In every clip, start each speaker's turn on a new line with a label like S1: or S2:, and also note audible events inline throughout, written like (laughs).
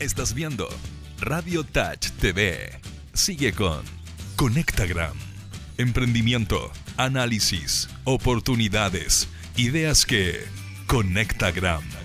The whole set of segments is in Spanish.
S1: Estás viendo Radio Touch TV. Sigue con Conectagram. Emprendimiento, análisis, oportunidades, ideas que Conectagram.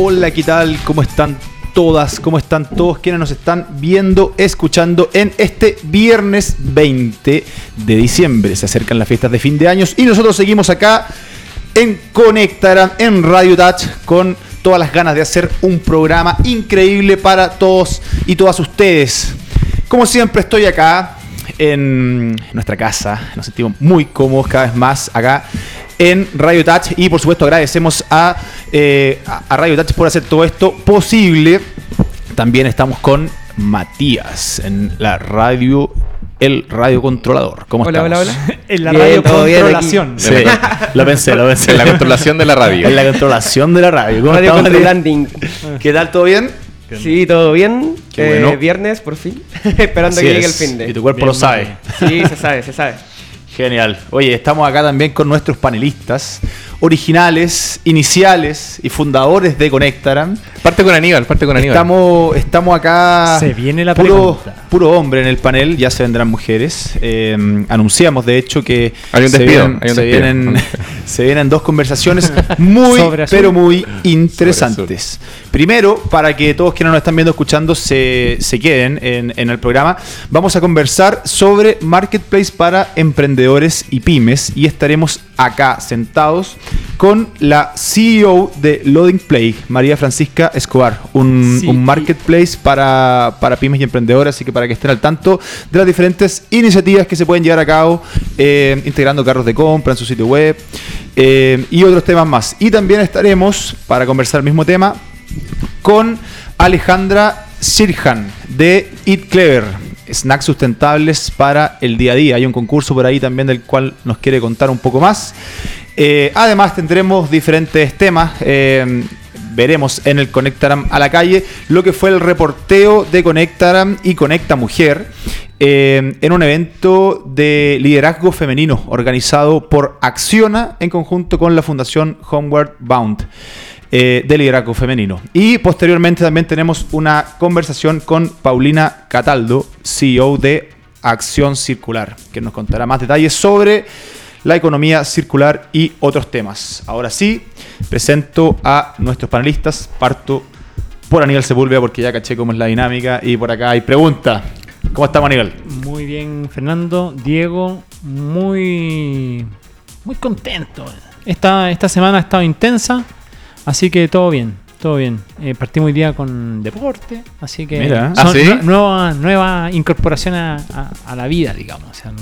S2: Hola, ¿qué tal? ¿Cómo están todas? ¿Cómo están todos quienes nos están viendo, escuchando en este viernes 20 de diciembre? Se acercan las fiestas de fin de años y nosotros seguimos acá en Conectaran, en Radio Touch, con todas las ganas de hacer un programa increíble para todos y todas ustedes. Como siempre estoy acá en nuestra casa, nos sentimos muy cómodos cada vez más acá en Radio Touch y por supuesto agradecemos a, eh, a Radio Touch por hacer todo esto posible. También estamos con Matías en la radio el radio controlador. ¿Cómo
S3: Hola,
S2: estamos?
S3: hola, hola. (laughs) En la
S4: Bien,
S3: radio
S4: bien
S3: controlación.
S2: Sí, lo pensé, lo pensé.
S5: En la controlación de la radio.
S2: En la controlación de la radio. ¿Cómo
S4: Radio
S2: estamos?
S4: Controlando.
S2: ¿Qué tal? ¿Todo bien?
S4: Sí, todo bien.
S2: Qué
S4: Eh,
S2: bueno.
S4: Viernes, por fin. (laughs) Esperando
S2: Así
S4: que llegue el
S2: es.
S4: fin de.
S2: Y tu cuerpo
S3: Bien,
S2: lo sabe.
S4: Sí, se sabe, se sabe. (laughs)
S2: Genial. Oye, estamos acá también con nuestros panelistas originales, iniciales y fundadores de Conectaran.
S5: Parte con Aníbal, parte con Aníbal.
S2: Estamos, estamos acá.
S3: Se viene la
S2: puro,
S3: pregunta.
S2: puro hombre en el panel, ya se vendrán mujeres. Eh, anunciamos, de hecho, que
S5: Hay un
S2: se,
S5: despido,
S2: vienen,
S5: hay un
S2: se
S5: despido.
S2: vienen- (laughs) se vienen dos conversaciones muy, pero muy interesantes. Primero, para que todos quienes nos están viendo, escuchando, se, se queden en, en el programa, vamos a conversar sobre Marketplace para emprendedores y pymes y estaremos acá sentados con la CEO de Loading Play, María Francisca Escobar, un,
S3: Sí,
S2: un
S3: y-
S2: marketplace para, para pymes y emprendedores, así que para que estén al tanto de las diferentes iniciativas que se pueden llevar a cabo, eh, integrando carros de compra en su sitio web eh, y otros temas más. Y también estaremos, para conversar el mismo tema, con Alejandra Sirhan de Eat Clever, snacks sustentables para el día a día. Hay un concurso por ahí también del cual nos quiere contar un poco más. Eh, además tendremos diferentes temas. eh, veremos en el Conectaram a la calle lo que fue el reporteo de Conectaram y Conecta Mujer eh, en un evento de liderazgo femenino organizado por Acciona en conjunto con la Fundación Homeward Bound eh, de liderazgo femenino. Y posteriormente también tenemos una conversación con Paulina Cataldo, CEO de Acción Circular, que nos contará más detalles sobre la economía circular y otros temas. Ahora sí, presento a nuestros panelistas. Parto por Aníbal Sepúlveda porque ya caché cómo es la dinámica y por acá hay pregunta. ¿Cómo estamos, Aníbal?
S3: Muy bien, Fernando. Diego, muy, muy contento. Esta, esta semana ha estado intensa, así que todo bien. todo bien. Eh, partimos hoy día con deporte, así que
S2: Mira.
S3: son
S5: ¿Ah, sí?
S3: nueva, nueva incorporación a, a- a la vida, digamos. O sea,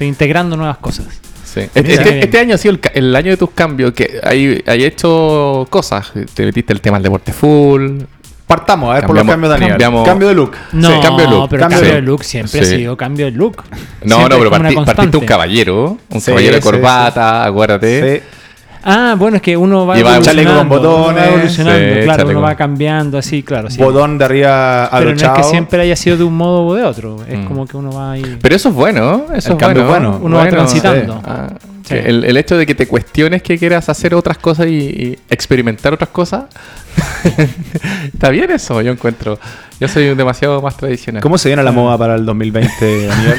S3: estoy integrando nuevas cosas.
S5: Sí. Este, este- año ha sido el, año de tus cambios, que hay, hay hecho cosas. Te metiste el tema del deporte full.
S2: Partamos, a ver por los cambios de Daniel.
S5: cambiamos-
S2: Cambio de look.
S3: No,
S5: Sí, cambio de look.
S3: pero
S2: Cambio
S3: cambio,
S2: de
S3: look siempre
S5: Sí.
S3: ha sido cambio de look.
S5: No,
S3: Siempre
S5: no, pero partí- partiste un caballero. Un
S2: Sí,
S5: caballero de
S2: sí,
S5: corbata, acuérdate.
S3: Ah, bueno, es que uno va evolucionando.
S2: con
S3: uno va
S2: botones.
S3: evolucionando,
S5: Sí,
S3: claro, uno va cambiando así, claro. sí.
S2: Bodón de arriba
S3: Pero no es
S2: abrochado.
S3: que siempre haya sido de un modo o de otro. Es
S5: Mm.
S3: como que uno va ahí.
S5: Pero eso es bueno, eso
S2: El
S5: es
S2: cambio
S5: bueno.
S2: bueno.
S3: Uno va transitando.
S5: sí. Ah, El, el hecho de que te cuestiones que quieras hacer otras cosas y, y experimentar otras cosas, (laughs) está bien eso, yo encuentro. Yo soy un demasiado más tradicional.
S2: ¿Cómo se viene la moda para el 2020, Daniel?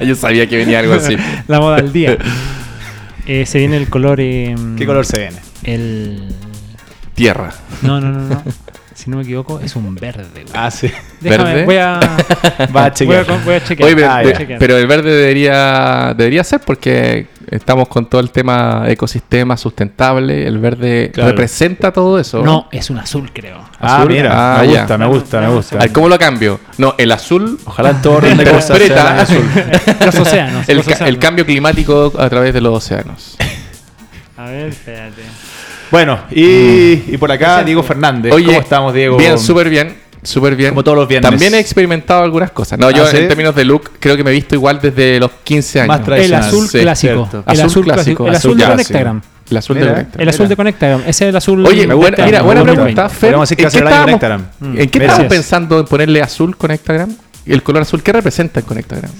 S2: (laughs)
S5: yo sabía que venía algo así.
S3: La moda del día. (laughs) Eh, se viene el color. eh,
S2: ¿Qué color se viene?
S3: El.
S5: Tierra.
S3: No, no, no, no. (laughs) Si no me equivoco, es un verde. güey.
S2: Ah, sí. (laughs)
S3: Déjame,
S5: ¿verde?
S3: voy a. (laughs)
S2: Va a
S3: voy, a,
S2: chequear.
S3: voy a chequear.
S5: Oye, pero,
S2: Ah,
S3: Voy a
S2: ya.
S3: chequear.
S5: pero el verde debería, debería ser porque estamos con todo el tema ecosistema sustentable. El verde
S2: Claro.
S5: representa todo eso.
S3: No, es un azul, creo.
S2: Ah,
S5: Azul.
S2: mira,
S5: Ah,
S2: me gusta, me gusta, me gusta.
S5: A ver, ¿Cómo lo cambio? No, el azul
S2: Ojalá en todo (laughs) orden de cosas sea
S5: interpreta
S2: el azul.
S3: Los océanos.
S5: el,
S3: los
S5: ca-
S3: océanos.
S5: el cambio climático a través de los océanos.
S3: A ver, espérate.
S2: Bueno, y, y por acá Diego Fernández.
S5: Oye,
S2: ¿Cómo estamos, Diego?
S5: Bien, súper bien. Súper bien.
S2: Como todos los viernes.
S5: También he experimentado algunas cosas. No, yo
S2: ¿Ah, sí?
S5: en términos de look creo que me he visto igual desde los 15 años.
S2: Más
S3: El
S2: tradicional.
S3: azul
S5: Sí,
S3: clásico.
S2: cierto.
S3: El
S5: Azul
S3: azul
S5: clásico.
S3: El
S2: azul
S3: azul de. Conectagram.
S5: El azul
S2: Mira.
S5: de Conecta.
S3: El azul de Conectagram. Ese es el azul.
S5: Oye, buena, mira, buena pregunta. Fer,
S2: Podríamos decir que
S5: ¿en
S2: hace
S5: qué
S2: el año
S5: estábamos-
S2: Conectagram.
S5: ¿En qué
S3: Mm.
S5: estábamos pensando en ponerle azul Conectagram? ¿Y el color azul qué representa en Conectagram?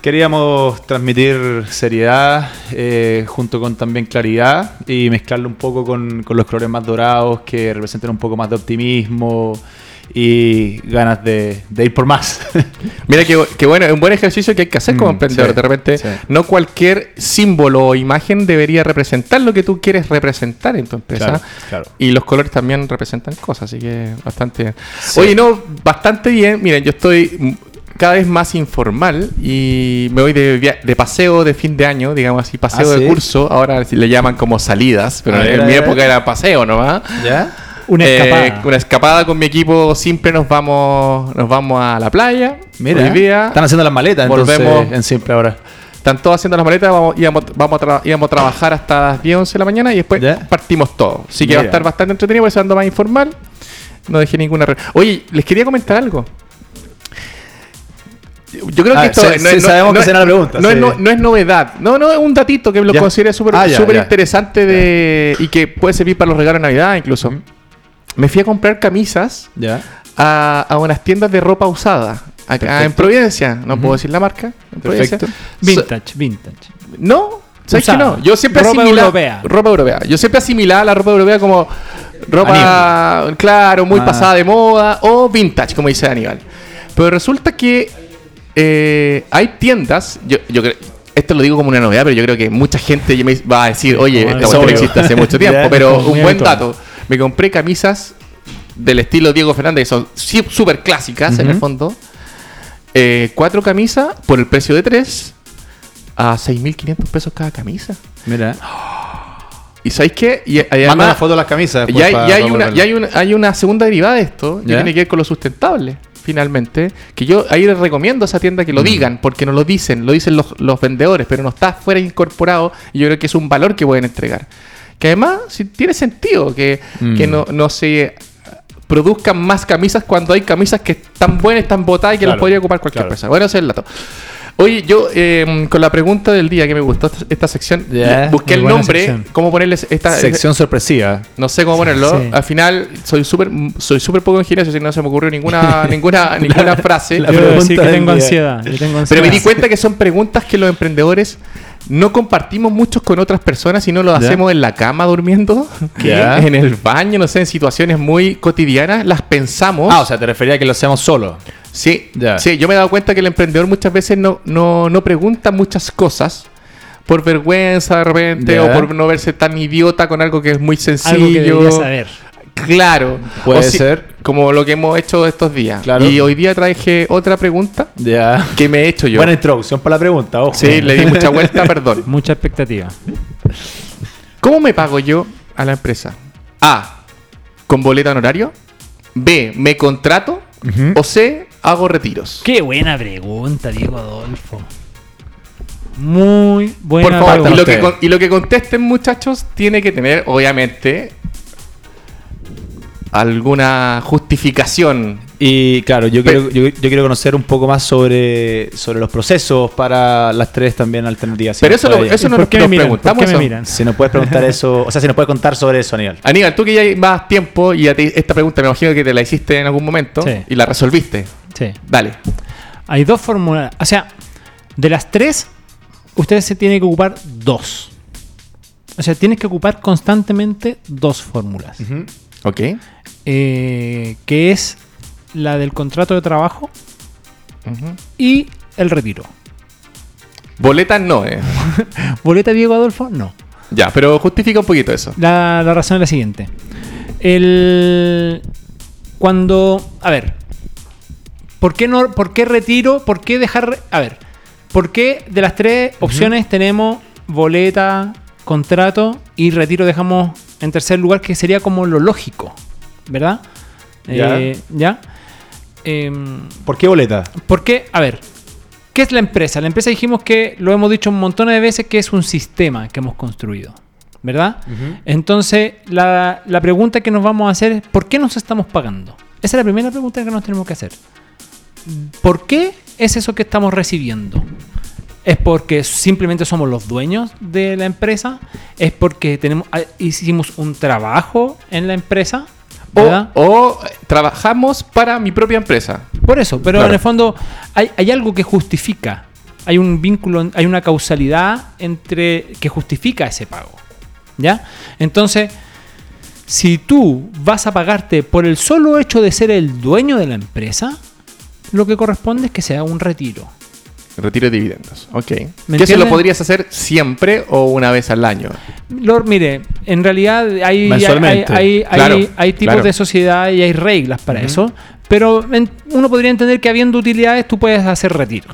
S2: Queríamos transmitir seriedad eh, junto con también claridad y mezclarlo un poco con, con los colores más dorados que representan un poco más de optimismo y ganas de, de ir por más. (laughs)
S5: Mira que, que bueno, es un buen ejercicio que hay que hacer como
S2: Mm,
S5: emprendedor.
S2: sí,
S5: de repente,
S2: sí.
S5: no cualquier símbolo o imagen debería representar lo que tú quieres representar en tu empresa.
S2: Claro, claro.
S5: Y los colores también representan cosas, así que bastante bien.
S2: Sí.
S5: Oye, no, bastante bien. Miren, yo estoy cada vez más informal y me voy de, via- de paseo de fin de año, digamos así, paseo
S2: Ah,
S5: de
S2: ¿sí?
S5: curso. Ahora sí le llaman como salidas, pero
S2: ver,
S5: en mi época era paseo nomás.
S2: ¿Ya?
S3: Una
S5: Eh,
S3: escapada.
S5: una escapada con mi equipo. Siempre nos vamos, nos vamos a la playa.
S2: Mira,
S5: Hoy día
S2: están haciendo las maletas entonces
S5: volvemos-
S2: en simple ahora.
S5: están todos haciendo las maletas. Vamos, íbamos, vamos a tra- íbamos a trabajar hasta las 10, 11 de la mañana y después
S2: Ya.
S5: partimos todos. Así que va a estar bastante entretenido, por eso ando más informal. No dejé ninguna. re- Oye, les quería comentar algo. Yo creo
S2: Ah,
S5: que esto
S2: sí, sí, sabemos que será la pregunta,
S5: No,
S2: sí.
S5: es, no, no es novedad. No, no, es un datito que lo
S2: Ya.
S5: consideré súper
S2: Ah, ya.
S5: interesante de, y que puede servir para los regalos de Navidad incluso. Me fui a comprar camisas
S2: ¿Ya?
S5: a, a unas tiendas de ropa usada. Acá
S2: Perfecto.
S5: en Providencia. No puedo decir la marca. en Providencia. So-
S3: Vintage, vintage.
S5: no, ¿sabes que no? Yo siempre
S3: Ropa
S5: asimilaba-
S3: europea.
S5: Ropa europea. Yo siempre asimilaba la ropa europea como ropa, claro, muy
S2: Ah.
S5: pasada de moda o vintage, como dice Aníbal. Pero resulta que eh, hay tiendas, yo, yo creo, esto lo digo como una novedad, pero yo creo que mucha gente ya me va a decir, oye, esta
S3: es
S5: cuestión existe hace mucho (laughs) tiempo,
S2: Ya,
S5: pero un buen dato. Me compré camisas del estilo Diego Fernández, que son súper clásicas en el fondo. Eh, cuatro camisas por el precio de tres a 6.500 pesos cada camisa.
S2: Mira. (gasps)
S5: ¿Y sabéis qué? Y, y
S2: Manda
S5: además,
S2: una foto de las camisas.
S5: y hay,
S2: para
S5: una,
S2: volverlo.
S5: y hay, una, hay una segunda derivada de esto, que
S2: ¿Ya?
S5: tiene que ver con lo sustentable, finalmente. Que yo ahí les recomiendo a esa tienda que lo
S2: Mm.
S5: digan, porque no lo dicen, lo dicen los, los vendedores, pero no está fuera incorporado y yo creo que es un valor que pueden entregar. Que además sí, tiene sentido que,
S2: Mm.
S5: que no, no se produzcan más camisas cuando hay camisas que están buenas, están botadas y que las
S2: Claro,
S5: podría ocupar cualquier
S2: claro.
S5: persona. Bueno, ese es el dato. Oye, yo eh, con la pregunta del día que me gustó esta, esta sección, busqué el nombre,
S3: sección.
S5: cómo ponerles esta
S2: Sección sorpresiva.
S5: no sé cómo ponerlo.
S3: Sí.
S5: Al final soy súper soy súper poco ingenioso, así que no se me ocurrió ninguna (laughs) ninguna ninguna frase.
S2: la
S3: Yo decir que tengo ansiedad. yo tengo
S5: Pero me di cuenta que son preguntas que los emprendedores no compartimos muchos con otras personas, sino lo
S2: Ya.
S5: hacemos en la cama durmiendo, (laughs)
S2: Ya. (laughs)
S5: en el baño, no sé, en situaciones muy cotidianas, las pensamos.
S2: Ah, o sea, te refería a que lo hacemos solo.
S5: Sí,
S2: Ya.
S5: sí, yo me he dado cuenta que el emprendedor muchas veces no, no, no pregunta muchas cosas por vergüenza de repente o por no verse tan idiota con algo que es muy sencillo.
S3: Algo que saber.
S5: Claro.
S2: Puede
S5: si-
S2: ser.
S5: Como lo que hemos hecho estos días.
S2: Claro.
S5: Y hoy día traje otra pregunta que me he hecho yo.
S2: Buena introducción para la pregunta, ojo.
S5: sí, le di mucha vuelta, perdón. (laughs)
S3: Mucha expectativa.
S5: ¿Cómo me pago yo a la empresa? A. con boleta honorario? B, me contrato. O C, hago retiros.
S3: Qué buena pregunta, Diego Adolfo. Muy buena
S5: Por favor, y
S3: pregunta.
S5: lo, que,
S2: ustedes.
S5: con- y lo que contesten, muchachos, tiene que tener, obviamente, alguna justificación.
S2: Y claro, yo quiero, yo, yo quiero conocer un poco más sobre, sobre los procesos para las tres también alternativas. Si
S5: Pero
S2: nos
S5: eso, lo-
S2: puede-
S5: eso no
S3: ¿Por
S5: nos,
S3: qué me
S5: nos
S3: miran? ¿Por
S5: preguntamos.
S3: qué me
S5: eso.
S3: miran?
S2: Si nos puedes preguntar eso, (laughs) o sea, si nos puedes contar sobre eso, Aníbal.
S5: Aníbal, tú que ya hay más tiempo y a ti- esta pregunta me imagino que te la hiciste en algún momento
S3: Sí.
S5: y la resolviste.
S3: Sí.
S5: Dale.
S3: Hay dos fórmulas. O sea, de las tres, ustedes se tienen que ocupar dos. O sea, tienes que ocupar constantemente dos fórmulas.
S5: Ok.
S3: Eh, que es la del contrato de trabajo y el retiro.
S5: Boletas no, eh. (laughs)
S3: ¿Boleta Diego Adolfo? No.
S5: Ya, pero justifica un poquito eso.
S3: La, la razón es la siguiente. El. Cuando. A ver. ¿Por qué, no, ¿Por qué retiro? ¿Por qué dejar.? A ver. ¿Por qué de las tres opciones tenemos boleta, contrato y retiro dejamos en tercer lugar, que sería como lo lógico? ¿Verdad?
S2: Ya.
S3: Eh, ¿Ya? Em,
S2: ¿Por qué boleta?
S3: ¿Por qué? A ver, ¿qué es la empresa? La empresa dijimos que, lo hemos dicho un montón de veces, que es un sistema que hemos construido. ¿Verdad? Entonces, la, la pregunta que nos vamos a hacer es, ¿por qué nos estamos pagando? Esa es la primera pregunta que nos tenemos que hacer. ¿Por qué es eso que estamos recibiendo? ¿Es porque simplemente somos los dueños de la empresa? ¿Es porque tenemos, ah, hicimos un trabajo en la empresa?
S5: O, o, trabajamos para mi propia empresa.
S3: Por eso, pero
S5: Claro.
S3: en el fondo hay, hay algo que justifica, hay un vínculo, hay una causalidad entre que justifica ese pago. ¿Ya? Entonces, si tú vas a pagarte por el solo hecho de ser el dueño de la empresa, lo que corresponde es que sea un retiro.
S5: Retiro de dividendos. Ok. Que eso lo podrías hacer siempre o una vez al año.
S3: Lord, mire, en realidad hay, hay, hay- hay-
S5: Claro,
S3: hay tipos
S5: claro.
S3: de sociedad y hay reglas para eso, pero en- uno podría entender que habiendo utilidades tú puedes hacer retiro.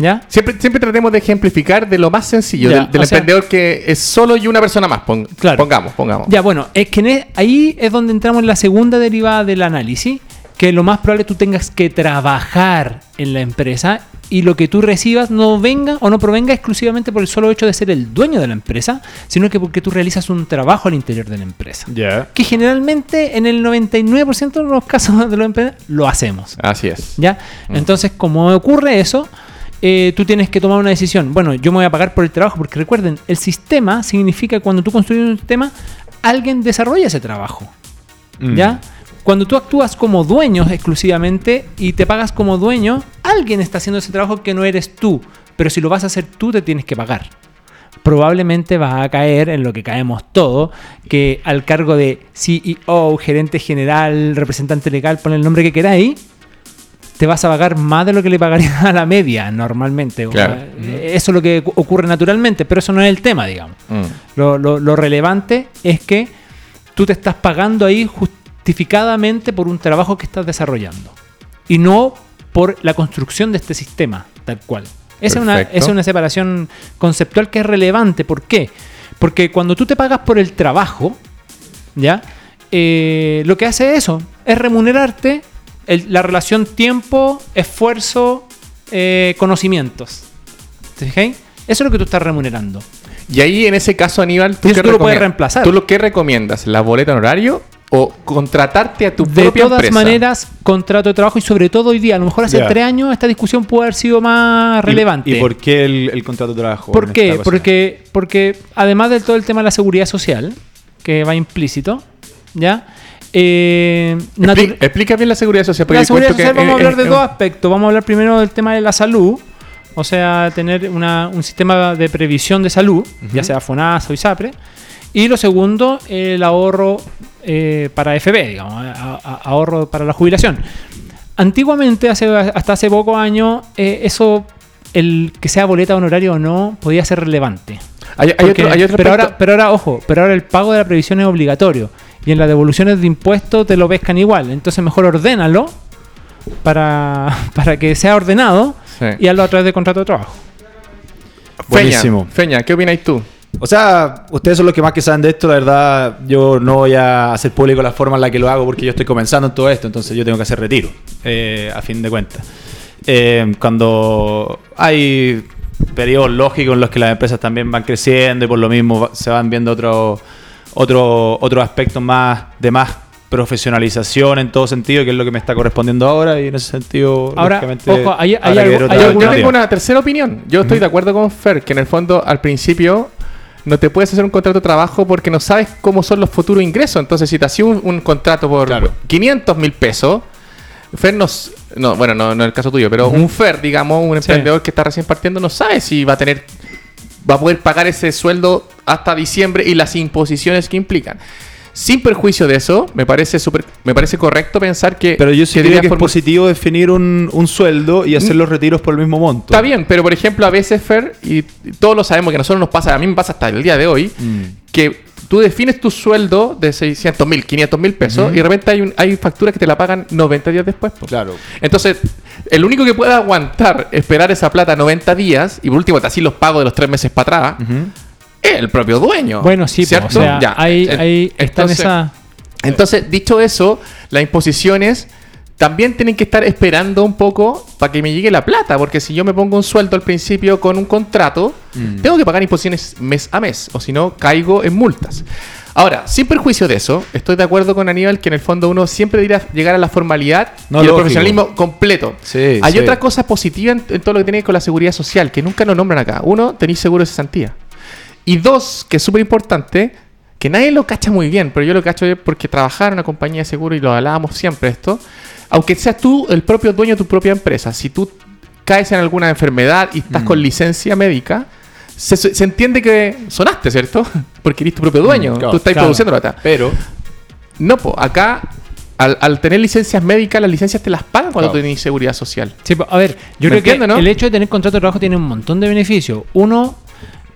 S3: ¿Ya?
S5: Siempre, siempre tratemos de ejemplificar de lo más sencillo,
S3: Ya,
S5: del, del
S3: o sea-
S5: emprendedor que es solo y una persona más. Pon-
S3: Claro.
S5: Pongamos, pongamos.
S3: Ya, bueno, es que en e- ahí es donde entramos en la segunda derivada del análisis, que lo más probable es que tú tengas que trabajar en la empresa y lo que tú recibas no venga o no provenga exclusivamente por el solo hecho de ser el dueño de la empresa, sino que porque tú realizas un trabajo al interior de la empresa.
S2: Ya.
S3: Que generalmente en el 99% de los casos de los emprendedores lo hacemos.
S5: Así es.
S3: ¿Ya? Entonces, como ocurre eso, eh, tú tienes que tomar una decisión. Bueno, yo me voy a pagar por el trabajo, porque recuerden, el sistema significa que cuando tú construyes un sistema, alguien desarrolla ese trabajo.
S2: Mm.
S3: ¿Ya? Cuando tú actúas como dueño exclusivamente y te pagas como dueño, alguien está haciendo ese trabajo que no eres tú. Pero si lo vas a hacer tú, te tienes que pagar. Probablemente vas a caer en lo que caemos todos, que al cargo de CEO, gerente general, representante legal, pon el nombre que queráis, te vas a pagar más de lo que le pagarías a la media normalmente.
S5: Claro.
S3: eh, Eso es lo que ocurre naturalmente, pero eso no es el tema, digamos.
S5: Mm.
S3: Lo, lo- lo relevante es que tú te estás pagando ahí justificadamente por un trabajo que estás desarrollando y no por la construcción de este sistema tal cual. Esa es una, es separación conceptual que es relevante. ¿Por qué? Porque cuando tú te pagas por el trabajo, ¿ya? Eh, lo que hace eso es remunerarte el- la relación tiempo, esfuerzo, eh, conocimientos. ¿Te fijáis? Eso es lo que tú estás remunerando.
S5: Y ahí, en ese caso, Aníbal, ¿tú, qué
S3: tú lo puedes reemplazar.
S5: ¿Tú lo que recomiendas? ¿La boleta en horario o contratarte a tu
S3: de
S5: propia
S3: todas
S5: empresa?
S3: maneras, contrato de trabajo y sobre todo hoy día, a lo mejor hace tres años esta discusión pudo haber sido más
S2: ¿Y-
S3: relevante.
S2: ¿Y, por qué el, el contrato de trabajo?
S3: ¿Por qué? Porque, porque además de todo el tema de la seguridad social, que va implícito, ¿ya? Eh,
S5: Expli- explica bien la seguridad social. porque
S3: la seguridad social
S5: que
S3: vamos a hablar de
S5: es-
S3: dos aspectos. Vamos a hablar primero del tema de la salud, o sea, tener una- un sistema de previsión de salud, ya sea FONASA o ISAPRE. Y lo segundo, el ahorro eh, para FB, digamos, a- a- ahorro para la jubilación. Antiguamente, hace, hasta hace pocos años, eh, eso, el que sea boleta honorario o no, podía ser relevante.
S5: Hay, hay
S3: Porque-
S5: otro, hay otro
S3: pero,
S5: aspecto-
S3: ahora, pero ahora, ojo, pero ahora el pago de la previsión es obligatorio. Y en las devoluciones de impuestos te lo pescan igual. Entonces mejor ordénalo para, (laughs) para que sea ordenado
S5: Sí.
S3: y hazlo a través de contrato de trabajo.
S5: Feña,
S2: Buenísimo.
S5: Feña, ¿qué opináis tú?
S2: O sea, ustedes son los que más que saben de esto, la verdad, yo no voy a hacer público la forma en la que lo hago porque yo estoy comenzando en todo esto, entonces yo tengo que hacer retiro, eh, a fin de cuentas. Eh, cuando hay periodos lógicos en los que las empresas también van creciendo y por lo mismo se van viendo otros otro, otros aspectos más de más profesionalización en todo sentido, que es lo que me está correspondiendo ahora y en ese sentido,
S3: Ahora,
S2: lógicamente,
S3: ojo, hay- hay algo- hay
S5: Yo, tengo una tercera opinión. Yo estoy de acuerdo con Fer, que en el fondo, al principio, no te puedes hacer un contrato de trabajo porque no sabes cómo son los futuros ingresos. Entonces, si te hacía un, un contrato por
S2: Claro.
S5: 500 mil pesos, Fer nos... No, bueno, no, no es el caso tuyo, pero un Fer, digamos, un
S3: Sí.
S5: emprendedor que está recién partiendo, no sabe si va a tener... Va a poder pagar ese sueldo hasta diciembre y las imposiciones que implican. Sin perjuicio de eso, me parece súper, me parece correcto pensar que...
S2: Pero yo sí
S5: que
S2: es positivo definir un, un sueldo y hacer los retiros por el mismo monto.
S5: Está bien, pero por ejemplo, a veces, Fer, y todos lo sabemos que a nosotros nos pasa, a mí me pasa hasta el día de hoy,
S2: Mm.
S5: que tú defines tu sueldo de 600 mil, 500 mil pesos y de repente hay, un, hay facturas que te la pagan 90 días después.
S2: Claro.
S5: Entonces, el único que puede aguantar esperar esa plata 90 días y por último, así los pagos de los tres meses para atrás, el propio dueño.
S3: Bueno, sí, po,
S5: ¿cierto?
S3: o sea,
S5: Ya.
S3: ahí, ahí está en
S5: entonces-
S3: esa...
S5: entonces, dicho eso, las imposiciones también tienen que estar esperando un poco para que me llegue la plata, porque si yo me pongo un sueldo al principio con un contrato, tengo que pagar imposiciones mes a mes, o si no, caigo en multas. Ahora, sin perjuicio de eso, estoy de acuerdo con Aníbal que en el fondo uno siempre debería llegar a la formalidad
S2: No,
S5: y al
S2: lógico.
S5: profesionalismo completo.
S2: Sí,
S5: Hay
S2: sí.
S5: otra cosa positiva en, en todo lo que tiene que ver con la seguridad social, que nunca lo nombran acá. Uno, tenéis seguro de cesantía. Y dos, que es súper importante, que nadie lo cacha muy bien, pero yo lo cacho porque trabajar en una compañía de seguro y lo hablábamos siempre esto, aunque seas tú el propio dueño de tu propia empresa, si tú caes en alguna enfermedad y
S2: Mm.
S5: estás con licencia médica, se, se entiende que sonaste, ¿cierto? (laughs) Porque eres tu propio dueño,
S2: Mm, claro,
S5: tú estás
S3: claro.
S5: produciendo plata.
S2: Pero,
S5: No, pues acá, al, al tener licencias médicas, las licencias te las pagan cuando
S2: Claro.
S5: tenés seguridad social.
S3: Sí, a ver, yo
S5: ¿Me
S3: creo que
S5: no?
S3: el hecho de tener contrato de trabajo tiene un montón de beneficios. Uno,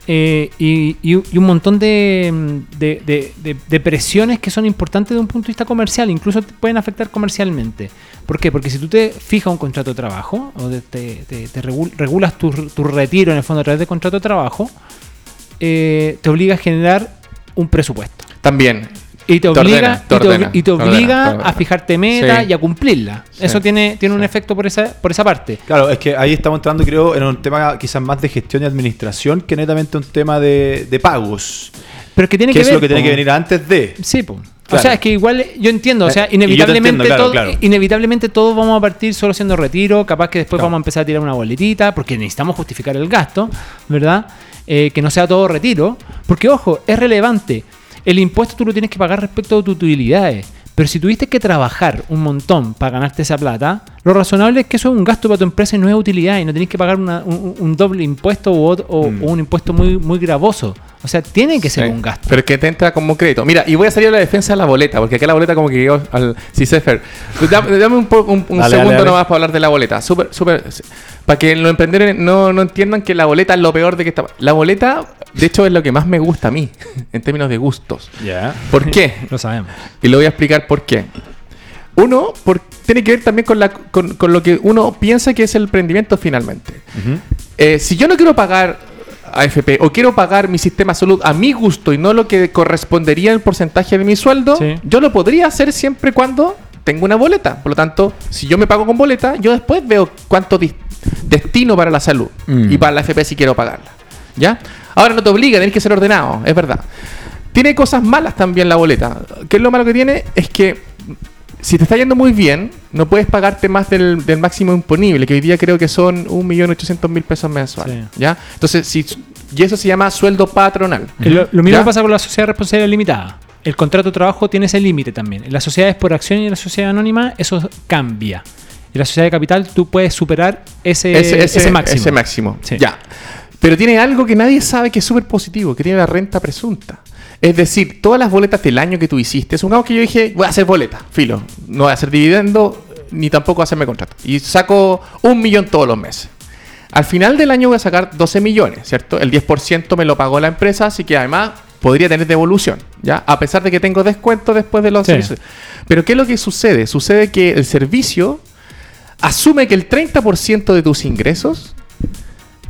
S3: eh, y, y- y un montón de, mm, de, de- presiones que son importantes de un punto de vista comercial, incluso te pueden afectar comercialmente. ¿Por qué? Porque si tú te fijas un contrato de trabajo, o te, te- te regu- regulas tu, tu retiro en el fondo a través de contrato de trabajo, eh, te obliga a generar un presupuesto.
S5: También.
S3: Y te
S5: Te
S3: obliga,
S5: ordena, te
S3: y te,
S5: ordena,
S3: y obliga
S5: te ordena.
S3: a fijarte metas
S5: Sí.
S3: y a cumplirla.
S5: Sí.
S3: Eso tiene, tiene un efecto por esa, por esa parte.
S2: claro, es que ahí estamos entrando, creo, en un tema quizás más de gestión y administración que netamente un tema de, de pagos.
S3: Pero es que tiene
S2: que
S3: que
S2: es
S3: ver.
S2: lo que tiene
S3: po.
S2: que venir antes de.
S3: Sí, po. O sea, es que igual yo entiendo, o sea, inevitablemente,
S2: entiendo, claro,
S3: todo-
S2: claro.
S3: inevitablemente todos vamos a partir solo haciendo retiro, capaz que después
S2: Claro.
S3: vamos a empezar a tirar una boletita, porque necesitamos justificar el gasto, ¿verdad? Eh, que no sea todo retiro, porque ojo, es relevante. El impuesto tú lo tienes que pagar respecto a tus utilidades. Pero si tuviste que trabajar un montón para ganarte esa plata, lo razonable es que eso es un gasto para tu empresa y no es utilidad y no tenés que pagar una- un, un doble impuesto u otro- o,
S2: Mm.
S3: o un impuesto muy, muy gravoso. O sea, tiene que ser
S5: Sí,
S3: un gasto.
S5: Pero que te entra como crédito. Mira, y voy a salir a la defensa de la boleta, porque acá la boleta como que llegó al Cicefer. Dame, dame un, un- un
S2: Dale,
S5: segundo
S2: dale, dale.
S5: nomás para hablar de la boleta. Súper, súper. Para que los emprendedores no, no entiendan que la boleta es lo peor de que está. La boleta, de hecho, es lo que más me gusta a mí, (laughs) en términos de gustos.
S2: Ya.
S5: ¿Por qué? (laughs)
S3: Lo sabemos.
S5: Y lo voy a explicar por qué. Uno, por- tiene que ver también con, la, con, con lo que uno piensa que es el emprendimiento finalmente. Eh, si yo no quiero pagar AFP o quiero pagar mi sistema de salud a mi gusto y no lo que correspondería el porcentaje de mi sueldo,
S3: Sí.
S5: yo lo podría hacer siempre cuando tengo una boleta. Por lo tanto, si yo me pago con boleta, yo después veo cuánto destino para la salud
S2: Mm.
S5: y para la AFP si quiero pagarla. ¿Ya? Ahora no te obliga, tienes que ser ordenado, es verdad. Tiene cosas malas también la boleta. ¿Qué es lo malo que tiene? Es que si te está yendo muy bien, no puedes pagarte más del, del máximo imponible, que hoy día creo que son 1.800.000 pesos mensuales.
S3: Sí.
S5: ¿Ya? Entonces, si, y eso se llama sueldo patronal.
S3: Lo, lo mismo
S5: ¿Ya?
S3: pasa con la sociedad de responsabilidad limitada. El contrato de trabajo tiene ese límite también. En las sociedades por acción y en la sociedad anónima eso cambia. En la sociedad de capital tú puedes superar ese,
S5: Ese,
S3: ese,
S5: ese-
S3: máximo.
S5: ese máximo.
S3: Sí.
S5: Ya. Pero tiene algo que nadie sabe que es súper positivo, que tiene la renta presunta. Es decir, todas las boletas del año que tú hiciste, supongamos que yo dije, voy a hacer boleta, filo, no voy a hacer dividendo, ni tampoco hacerme contrato. Y saco un millón todos los meses. Al final del año voy a sacar 12 millones, ¿cierto? El 10% me lo pagó la empresa, así que además podría tener devolución, ¿ya? A pesar de que tengo descuento después de los
S3: Sí.
S5: servicios. Pero ¿qué es lo que sucede? Sucede que el servicio asume que el 30% de tus ingresos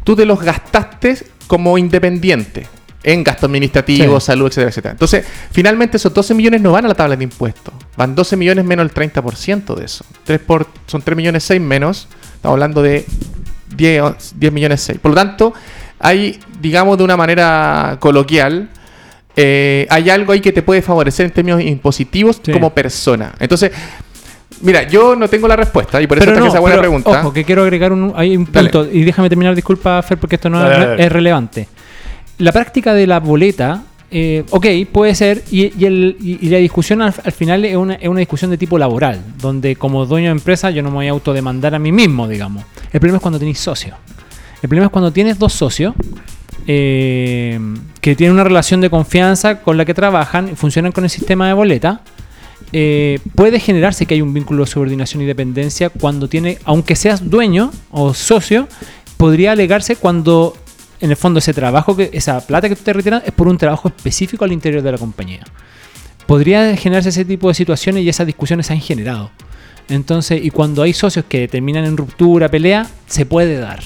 S5: tú te los gastaste como independiente. en gasto administrativo,
S3: Sí.
S5: salud, etcétera, etcétera. Entonces, finalmente esos 12 millones no van a la tabla de impuestos. Van 12 millones menos el 30% de eso. 3 por, son 3 millones 6 menos. Estamos hablando de 10, o- 10 millones 6. Por lo tanto, hay, digamos de una manera coloquial, eh, hay algo ahí que te puede favorecer en términos impositivos
S3: Sí.
S5: como persona. Entonces, mira, yo no tengo la respuesta y por eso
S3: Pero no,
S5: esa buena
S3: pero,
S5: pregunta.
S3: Ojo, que quiero agregar un, hay un
S5: Dale.
S3: punto. Y déjame terminar, disculpa, Fer, porque esto no
S2: Dale,
S3: es,
S2: dale.
S3: es relevante. La práctica de la boleta, eh, ok, puede ser, y, y el- y- y la discusión al, al final es una, es una discusión de tipo laboral, donde como dueño de empresa yo no me voy a autodemandar a mí mismo, digamos. El problema es cuando tenéis socios. El problema es cuando tienes dos socios eh, que tienen una relación de confianza con la que trabajan y funcionan con el sistema de boleta. Eh, puede generarse que hay un vínculo de subordinación y dependencia cuando tiene, aunque seas dueño o socio, podría alegarse cuando en el fondo ese trabajo, que esa plata que tú te retiras es por un trabajo específico al interior de la compañía. Podría generarse ese tipo de situaciones y esas discusiones se han generado. Entonces, y cuando hay socios que terminan en ruptura, pelea, se puede dar.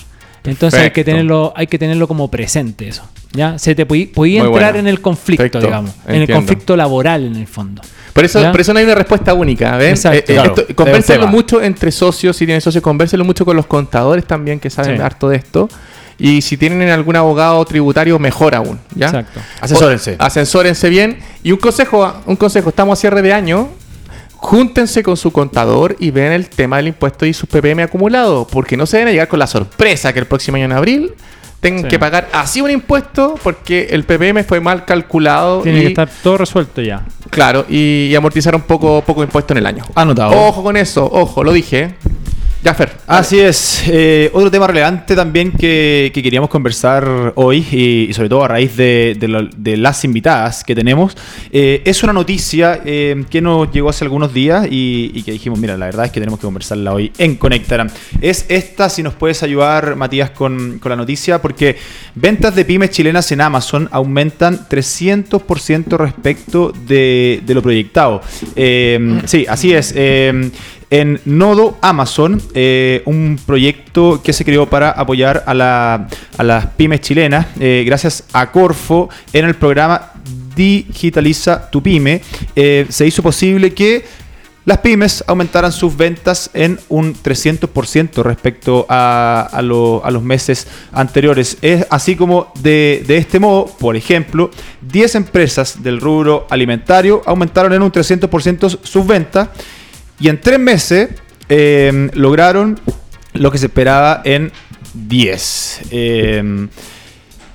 S3: Entonces hay que tenerlo, hay que tenerlo como presente eso. ¿Ya? Se te podía, entrar en el conflicto,
S5: Perfecto.
S3: digamos. En el conflicto laboral en el fondo.
S5: Por eso,
S3: ¿Ya?
S5: por eso no hay una respuesta única. ¿ven?
S3: Exacto.
S5: Eh, eh,
S2: Claro,
S5: esto- convérselo mucho entre socios, si tienen socios, convérselo mucho con los contadores también que saben
S3: Sí.
S5: harto de esto. Y si tienen algún abogado tributario, mejor aún. ¿ya?
S3: Exacto.
S2: Asesórense.
S5: O- asesórense bien. Y un consejo, un consejo, estamos a cierre de año. Júntense con su contador y vean el tema del impuesto y sus PPM acumulados. Porque no se deben a llegar con la sorpresa que el próximo año en abril tengan
S3: Sí.
S5: que pagar así un impuesto porque el PPM fue mal calculado.
S3: Tiene
S5: y,
S3: que estar todo resuelto ya.
S5: Claro, y, y amortizar un poco, poco impuesto en el año.
S2: Anotado.
S5: Ojo con eso, ojo, lo dije. Ya, Fer.
S2: Así es. Eh, otro tema relevante también que, que queríamos conversar hoy, y, sobre todo a raíz de, las invitadas que tenemos, eh, es una noticia eh, que nos llegó hace algunos días y, que dijimos, mira, la verdad es que tenemos que conversarla hoy en Conectaram. Es esta, si nos puedes ayudar, Matías, con, la noticia, porque ventas de pymes chilenas en Amazon aumentan 300% respecto de, lo proyectado. Sí, así es. En Nodo Amazon, eh, un proyecto que se creó para apoyar a, la- a las pymes chilenas, eh, gracias a Corfo, en el programa Digitaliza tu Pyme, eh, se hizo posible que las pymes aumentaran sus ventas en un 300% respecto a, a a los meses anteriores. Es así como de, de este modo, por ejemplo, 10 empresas del rubro alimentario aumentaron en un 300% sus ventas y en tres meses eh, lograron lo que se esperaba en 10. Eh,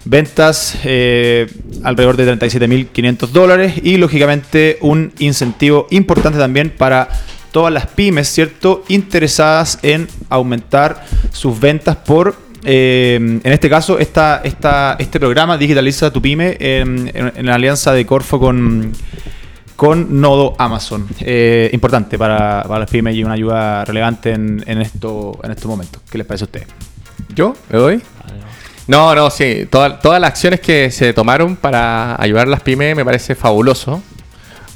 S2: ventas eh, alrededor de 37.500 dólares y lógicamente un incentivo importante también para todas las pymes, ¿cierto? Interesadas en aumentar sus ventas por... eh, en este caso, esta, esta, este programa Digitaliza tu Pyme en- en la alianza de Corfo con, con Nodo Amazon. Eh, importante para, para las pymes y una ayuda relevante en, en, esto, en estos momentos. ¿Qué les parece a ustedes?
S5: ¿Yo? ¿Me doy? No, no, sí. Toda- todas las acciones que se tomaron para ayudar a las pymes me parece fabuloso.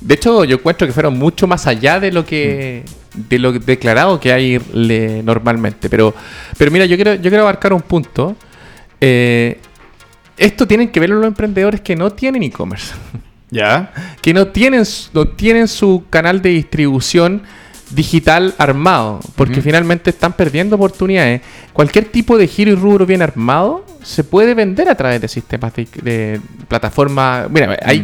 S5: De hecho, yo encuentro que fueron mucho más allá de lo que de lo declarado que hay le- normalmente. Pero, pero mira, yo quiero, yo quiero abarcar un punto. Eh, esto tienen que verlo los emprendedores que no tienen e-commerce.
S2: ¿Ya?
S5: que no tienen, no tienen su canal de distribución digital armado, porque finalmente están perdiendo oportunidades. Cualquier tipo de giro y rubro bien armado se puede vender a través de sistemas de, de plataforma. Mira, hay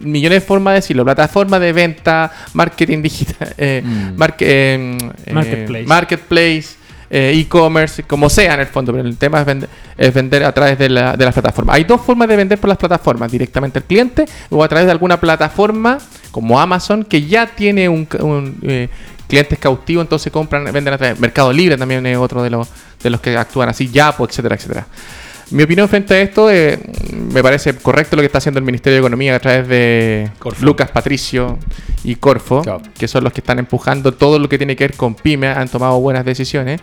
S5: millones de formas de decirlo: plataforma de venta, marketing digital, eh,
S2: Mm.
S5: marque- eh, eh,
S3: Marketplace.
S5: marketplace, e-commerce, como sea en el fondo, pero el tema es vender, es vender a través de, la- de las plataformas. Hay dos formas de vender por las plataformas, directamente al cliente o a través de alguna plataforma como Amazon que ya tiene un, un, eh, clientes cautivos, entonces compran, venden a través. Mercado Libre también es otro de los, de los que actúan así, Yapo, etcétera, etcétera. Mi opinión frente a esto, eh, me parece correcto lo que está haciendo el Ministerio de Economía a través de
S2: Corfo.
S5: Lucas Patricio y Corfo,
S2: Claro.
S5: que son los que están empujando todo lo que tiene que ver con pyme, han tomado buenas decisiones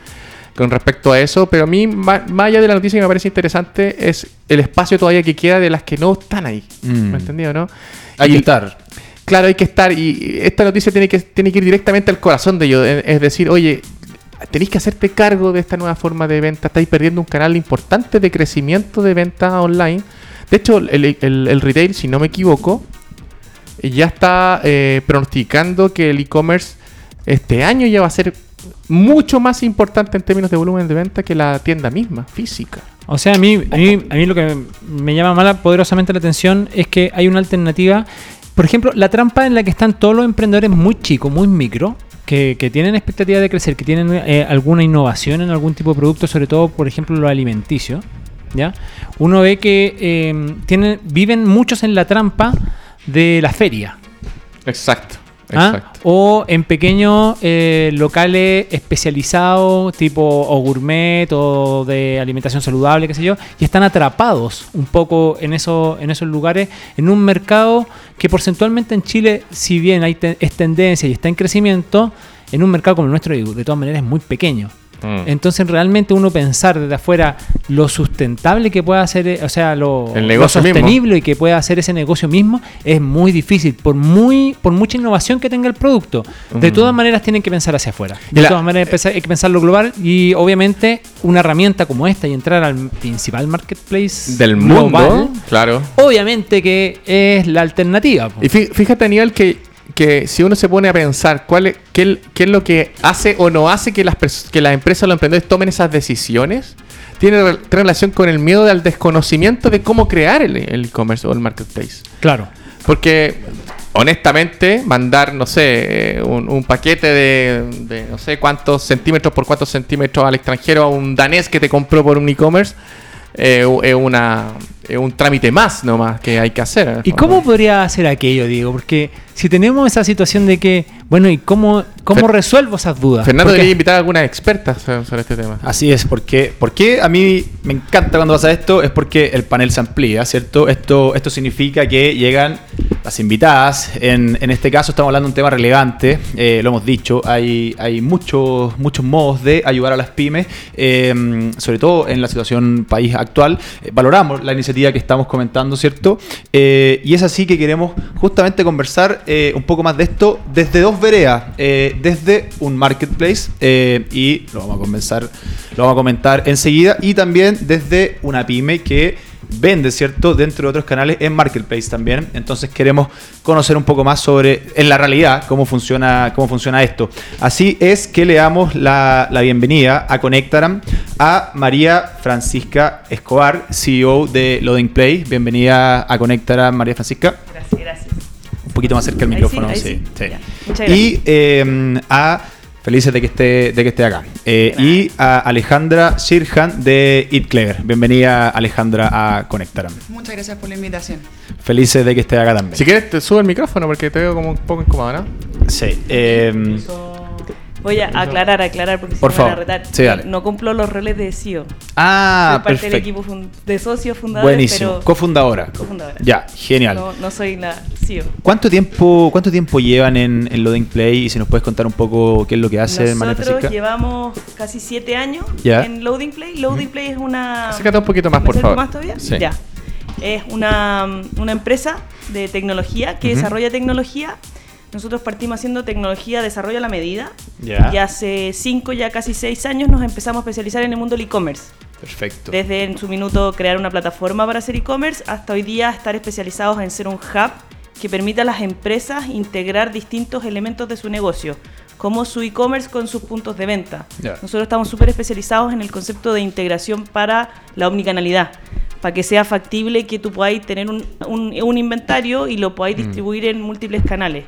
S5: con respecto a eso, pero a mí, ma- más allá de la noticia que me parece interesante, es el espacio todavía que queda de las que no están ahí.
S2: Mm.
S5: ¿Me entendido, no?
S2: Hay
S5: Y-
S2: que estar.
S5: Claro, hay que estar. Y esta noticia tiene que, tiene que ir directamente al corazón de ellos. Es decir, oye, tenéis que hacerte cargo de esta nueva forma de venta. Estáis perdiendo un canal importante de crecimiento de venta online. De hecho, el, el- el retail, si no me equivoco, ya está eh, pronosticando que el e-commerce este año ya va a ser mucho más importante en términos de volumen de venta que la tienda misma, física.
S3: O sea, a mí, a mí, a mí lo que me llama mala poderosamente la atención es que hay una alternativa. Por ejemplo, la trampa en la que están todos los emprendedores muy chicos, muy micro, que, que tienen expectativa de crecer, que tienen eh, alguna innovación en algún tipo de producto, sobre todo, por ejemplo, lo alimenticio. ¿ya? Uno ve que eh, tienen, viven muchos en la trampa de la feria.
S5: Exacto.
S3: ¿Ah? O en pequeños eh, locales especializados, tipo o gourmet o de alimentación saludable, qué sé yo, y están atrapados un poco en, eso, en esos lugares, en un mercado que porcentualmente en Chile, si bien hay te- es tendencia y está en crecimiento, en un mercado como el nuestro, de todas maneras, es muy pequeño.
S5: Mm.
S3: Entonces, realmente uno pensar desde afuera lo sustentable que pueda hacer, eh, o sea, lo,
S5: El
S3: lo
S5: negocio mismo.
S3: sostenible y que pueda hacer ese negocio mismo es muy difícil, por muy por mucha innovación que tenga el producto. De
S5: Mm.
S3: todas maneras, tienen que pensar hacia afuera. De
S5: la-
S3: todas maneras, empezar- hay que pensar lo global y, obviamente, una herramienta como esta y entrar al principal marketplace
S5: Del
S3: global,
S5: mundo, claro.
S3: obviamente que es la alternativa. po.
S5: Y fí- fíjate, Aníbal, que, que si uno se pone a pensar cuál es, qué, qué es lo que hace o no hace que las, que las empresas o los emprendedores tomen esas decisiones, tiene re- relación con el miedo al desconocimiento de cómo crear el el e-commerce o el marketplace.
S3: Claro.
S5: Porque, honestamente, mandar, no sé, un, un paquete de, de no sé cuántos centímetros por cuántos centímetros al extranjero a un danés que te compró por un e-commerce eh, es una, un trámite más nomás que hay que hacer.
S3: ¿Y cómo podría hacer aquello, Diego? Porque si tenemos esa situación de que, bueno, ¿y cómo, cómo
S5: Fer-
S3: resuelvo esas dudas?
S5: Fernando debería invitar a algunas expertas sobre sobre este tema.
S2: Así es, porque, porque a mí me encanta cuando pasa esto, es porque el panel se amplía, ¿cierto? Esto, esto significa que llegan las invitadas, en, en este caso estamos hablando de un tema relevante, eh, lo hemos dicho, hay, hay muchos, muchos modos de ayudar a las pymes, eh, sobre todo en la situación país actual, Eh, valoramos la iniciativa que estamos comentando, ¿cierto? Eh, y es así que queremos justamente conversar eh, un poco más de esto desde dos veredas, eh, desde un marketplace eh, y lo vamos a comenzar, lo vamos a comentar enseguida y también desde una pyme que vende, ¿cierto? Dentro de otros canales en marketplace también. Entonces queremos conocer un poco más sobre en la realidad cómo funciona cómo funciona esto. Así es que le damos la, la bienvenida a Conectaram a María Francisca Escobar, CEO de Loading Play. Bienvenida a Conectaram, María Francisca.
S6: Gracias, gracias.
S2: Un poquito más cerca del micrófono.
S6: sí,
S2: sí,
S6: ahí sí.
S2: sí.
S6: Ya. Muchas gracias.
S2: Y eh, a felices de que esté, de que esté acá. Eh, y a Alejandra Sirhan de Eat Clever. Bienvenida Alejandra a Conectaram.
S6: Muchas gracias por la invitación.
S2: Felices de que esté acá también.
S5: Si quieres, te subo el micrófono porque te veo como un poco incómodo, ¿no?
S2: Sí. eh,
S6: Voy a aclarar, aclarar porque
S2: Por
S6: si me van a
S2: favor.
S6: retar.
S2: Sí, dale.
S6: No cumplo los roles de CEO.
S2: ah,
S6: soy parte del equipo fun- de socios fundadores,
S2: Buenísimo.
S6: pero
S2: Cofundadora.
S6: cofundadora.
S2: Ya, genial.
S6: No, no soy la CEO.
S2: ¿Cuánto tiempo, ¿Cuánto tiempo llevan en, en Loading Play? Y si nos puedes contar un poco qué es lo que hace María
S6: Nosotros
S2: Francisca.
S6: llevamos casi siete años
S2: Ya.
S6: en Loading Play. Loading Play es una...
S5: Acércate un poquito más,
S6: ¿Me
S5: por
S6: acerco
S5: favor.
S6: más todavía?
S5: Sí.
S6: Ya. Es una, una empresa de tecnología que
S2: Ujú.
S6: desarrolla tecnología. Nosotros partimos haciendo tecnología desarrollo a la medida.
S2: Ya.
S6: Y hace cinco, ya casi seis años nos empezamos a especializar en el mundo del e-commerce.
S2: Perfecto.
S6: Desde en su minuto crear una plataforma para hacer e-commerce hasta hoy día estar especializados en ser un hub que permita a las empresas integrar distintos elementos de su negocio, como su e-commerce con sus puntos de venta.
S2: Ya.
S6: Nosotros estamos súper especializados en el concepto de integración para la omnicanalidad, para que sea factible que tú podáis tener un, un- un inventario y lo podáis distribuir en múltiples canales.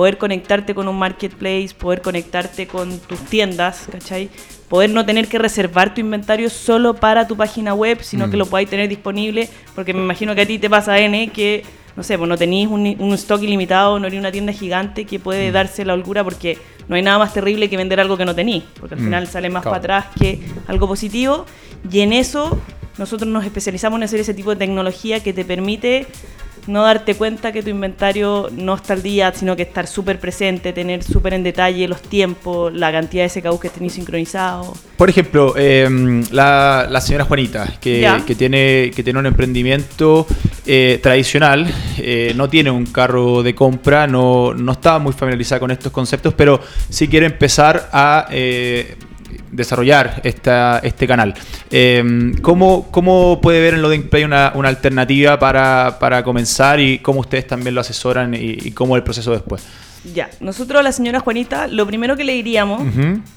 S6: Poder conectarte con un marketplace, poder conectarte con tus tiendas, ¿cachai? Poder no tener que reservar tu inventario solo para tu página web, sino que lo podáis tener disponible, porque me imagino que a ti te pasa, N, que, no sé, pues no tenéis un, un stock ilimitado, no eres una tienda gigante que puede darse la holgura, porque no hay nada más terrible que vender algo que no tenéis, porque al
S2: Mm,
S6: final sale más
S2: claro.
S6: para atrás que algo positivo. Y en eso nosotros nos especializamos en hacer ese tipo de tecnología que te permite no darte cuenta que tu inventario no está al día, sino que estar súper presente, tener súper en detalle los tiempos, la cantidad de SKUs que tenéis sincronizados.
S2: Por ejemplo, eh, la, la señora Juanita, que tiene, que tiene un emprendimiento eh, tradicional, eh, no tiene un carro de compra, no, no está muy familiarizada con estos conceptos, pero sí quiere empezar a eh, desarrollar esta, este canal. Eh, ¿cómo, ¿Cómo puede ver en Loading Play una, una alternativa para, para comenzar y cómo ustedes también lo asesoran y, y cómo es el proceso después?
S6: Ya, nosotros a la señora Juanita, lo primero que le diríamos,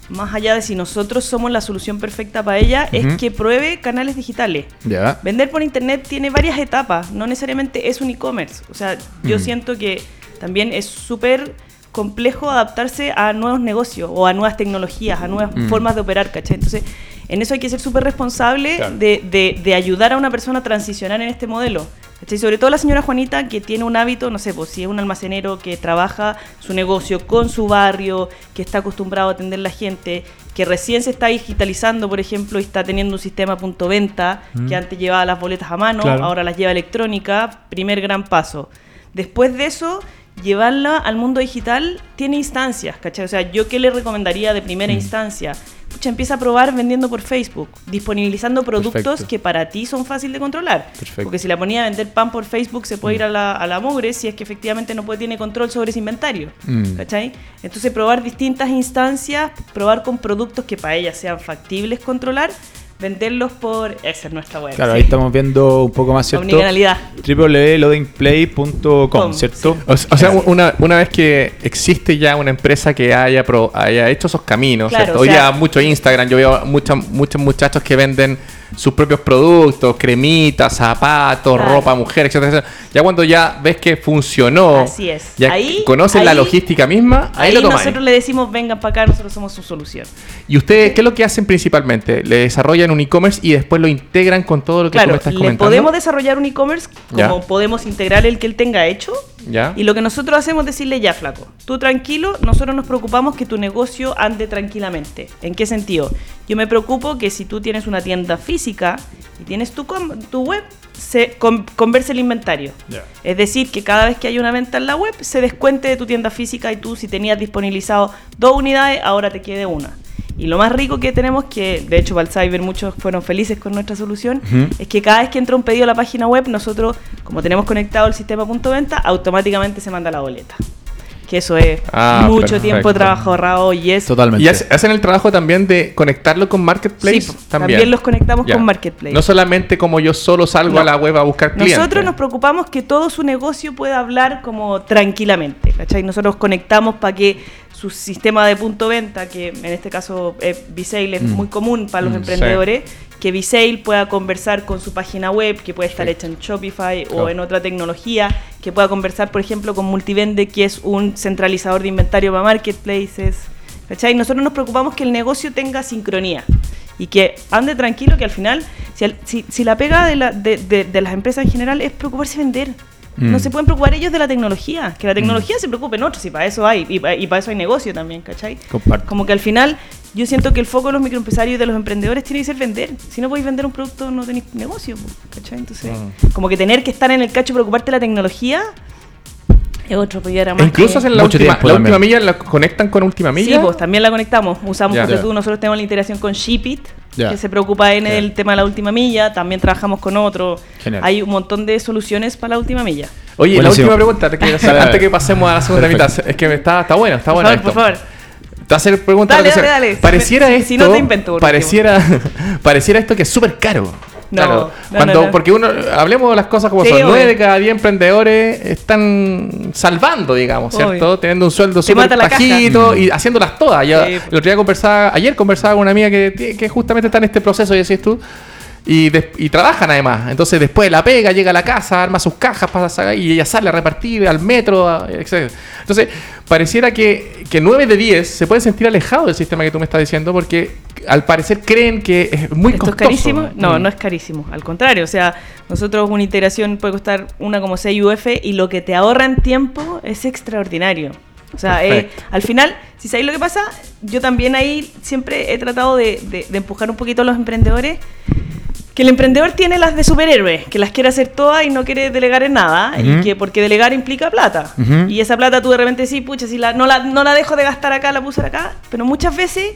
S6: más allá de si nosotros somos la solución perfecta para ella, es que pruebe canales digitales.
S2: Ya.
S6: Vender por internet tiene varias etapas, no necesariamente es un e-commerce. O sea, yo siento que también es súper complejo adaptarse a nuevos negocios o a nuevas tecnologías, a nuevas
S2: Mm.
S6: formas de operar, ¿cachai? Entonces, en eso hay que ser súper responsable
S2: Claro.
S6: de, de- de ayudar a una persona a transicionar en este modelo. ¿cachai? Sobre todo la señora Juanita que tiene un hábito, no sé, pues si es un almacenero que trabaja su negocio con su barrio, que está acostumbrado a atender a la gente, que recién se está digitalizando, por ejemplo, y está teniendo un sistema punto venta, que antes llevaba las boletas a mano,
S3: Claro.
S6: ahora las lleva electrónica, primer gran paso. Después de eso, llevarla al mundo digital tiene instancias, ¿cachai? O sea, yo qué le recomendaría de primera instancia? Pucha, empieza a probar vendiendo por Facebook, disponibilizando productos
S2: Perfecto.
S6: que para ti son fáciles de controlar.
S2: Perfecto.
S6: Porque si la ponía a vender pan por Facebook, se puede ir a la, a la mugre si es que efectivamente no puede, tiene control sobre ese inventario.
S2: Mm.
S6: ¿Cachai? Entonces, probar distintas instancias, probar con productos que para ella sean factibles controlar, venderlos por. Esa es nuestra web.
S2: Claro,
S6: sí.
S2: ahí estamos viendo un poco más, ¿cierto? Www.loadingplay.com,
S6: Com,
S2: ¿cierto?
S5: O, o sea, una, una vez que existe ya una empresa que haya, pro- haya hecho esos caminos,
S6: Claro,
S5: ¿cierto?
S6: o
S5: Hoy
S6: sea-
S5: día mucho Instagram, yo veo muchos muchos muchachos que venden sus propios productos, cremitas, zapatos,
S6: Claro.
S5: ropa mujer, etcétera, etcétera. Ya cuando ya ves que funcionó,
S6: Así es.
S5: ya
S6: Ahí-
S5: conocen la
S6: ahí-
S5: logística misma, ahí,
S6: Ahí
S5: lo toman.
S6: nosotros le decimos, vengan para acá, nosotros somos su solución.
S5: ¿Y ustedes qué es lo que hacen principalmente? ¿Le desarrollan un e-commerce y después lo integran con todo lo que tú
S6: Claro,
S5: me estás
S6: le
S5: comentando?
S6: podemos desarrollar un e-commerce como
S5: Ya.
S6: podemos integrar el que él tenga hecho.
S5: ¿Ya?
S6: Y lo que nosotros hacemos es decirle, ya flaco, tú tranquilo, nosotros nos preocupamos que tu negocio ande tranquilamente. ¿En qué sentido? Yo me preocupo que si tú tienes una tienda física y tienes tu, com- tu web, se con- converse el inventario. Es decir, que cada vez que hay una venta en la web, se descuente de tu tienda física y tú si tenías disponibilizado dos unidades, ahora te quede una. Y lo más rico que tenemos, que de hecho para el Cyber muchos fueron felices con nuestra solución, es que cada vez que entra un pedido a la página web, nosotros, como tenemos conectado el sistema punto venta, automáticamente se manda la boleta. Que eso es
S5: Ah,
S6: mucho
S5: perfecto.
S6: tiempo de trabajo ahorrado y es...
S2: Totalmente.
S5: ¿Y hace- hacen el trabajo también de conectarlo con Marketplace?
S6: Sí, también los conectamos con Marketplace.
S5: No solamente como yo solo salgo
S6: No.
S5: a la web a buscar clientes.
S6: Nosotros nos preocupamos que todo su negocio pueda hablar como tranquilamente, ¿cachai? Nosotros conectamos para que su sistema de punto venta, que en este caso eh, es
S2: Mm.
S6: muy común para los
S2: Mm,
S6: emprendedores, que Visale pueda conversar con su página web, que puede estar hecha en Shopify
S2: Claro.
S6: o en otra tecnología, que pueda conversar, por ejemplo, con Multivende, que es un centralizador de inventario para marketplaces. ¿Cachai? Nosotros nos preocupamos que el negocio tenga sincronía y que ande tranquilo, que al final, si, si, si la pega de, la- de- de- de las empresas en general es preocuparse de vender.
S2: Mm.
S6: No se pueden preocupar ellos de la tecnología, que la tecnología se preocupe en otros, y para eso hay, y, pa- y para eso hay negocio también, ¿cachai?
S2: Comparto.
S6: Como que al final, yo siento que el foco de los microempresarios y de los emprendedores tiene que ser vender. Si no podéis vender un producto, no tenéis negocio, ¿cachai? Entonces,
S2: Mm.
S6: como que tener que estar en el cacho y preocuparte de la tecnología es otro pollar más.
S5: Incluso hacen la
S2: Mucho
S5: última, la última milla, la conectan con última milla.
S6: Sí, pues también la conectamos. Usamos,
S5: Ya.
S6: ponte
S2: Ya.
S6: tú, nosotros tenemos la integración con Shipit, Que se preocupa en el tema de la última milla. También trabajamos con otro.
S2: Genial.
S6: Hay un montón de soluciones para la última milla.
S5: Oye, la última pregunta te quiero hacer (laughs)
S2: Dale, dale.
S5: antes que pasemos a la segunda
S2: Perfecto.
S5: mitad. Es que está, está bueno, está
S6: Por
S5: bueno.
S6: favor,
S5: esto.
S6: por favor.
S5: Te voy a hacer preguntas.
S6: Dale, dale, dale.
S5: Pareciera
S6: Si-
S5: esto.
S6: si no te invento, por
S5: pareciera, (laughs) pareciera esto que es súper caro.
S6: No,
S5: Claro,
S6: no,
S5: cuando,
S6: no, no.
S5: Porque uno, hablemos de las cosas como
S6: Sí,
S5: son. Nueve de cada diez emprendedores están salvando, digamos, ¿cierto?
S6: Obvio.
S5: Teniendo un sueldo súper bajito y haciéndolas todas. Yo,
S6: Sí.
S5: el otro día conversaba, ayer conversaba con una amiga que, que justamente está en este proceso, y decís tú. Y, des- y trabajan además. Entonces después la pega, llega a la casa, arma sus cajas pasa y ella sale a repartir al metro, a- etc. Entonces, pareciera que, que 9 de 10 se pueden sentir alejados del sistema que tú me estás diciendo porque al parecer creen que es muy
S6: ¿Esto es carísimo? No,
S5: Mm.
S6: no es carísimo. Al contrario, o sea, nosotros una integración puede costar una como 6 UF y lo que te ahorra en tiempo es extraordinario. O sea, eh, al final, si sabéis lo que pasa, yo también ahí siempre he tratado de, de- de empujar un poquito a los emprendedores. Que el emprendedor tiene las de superhéroe, que las quiere hacer todas y no quiere delegar en nada, y que porque delegar implica plata. Y esa plata tú de repente sí, pucha, si la, no, la, no la dejo de gastar acá, la puse acá, pero muchas veces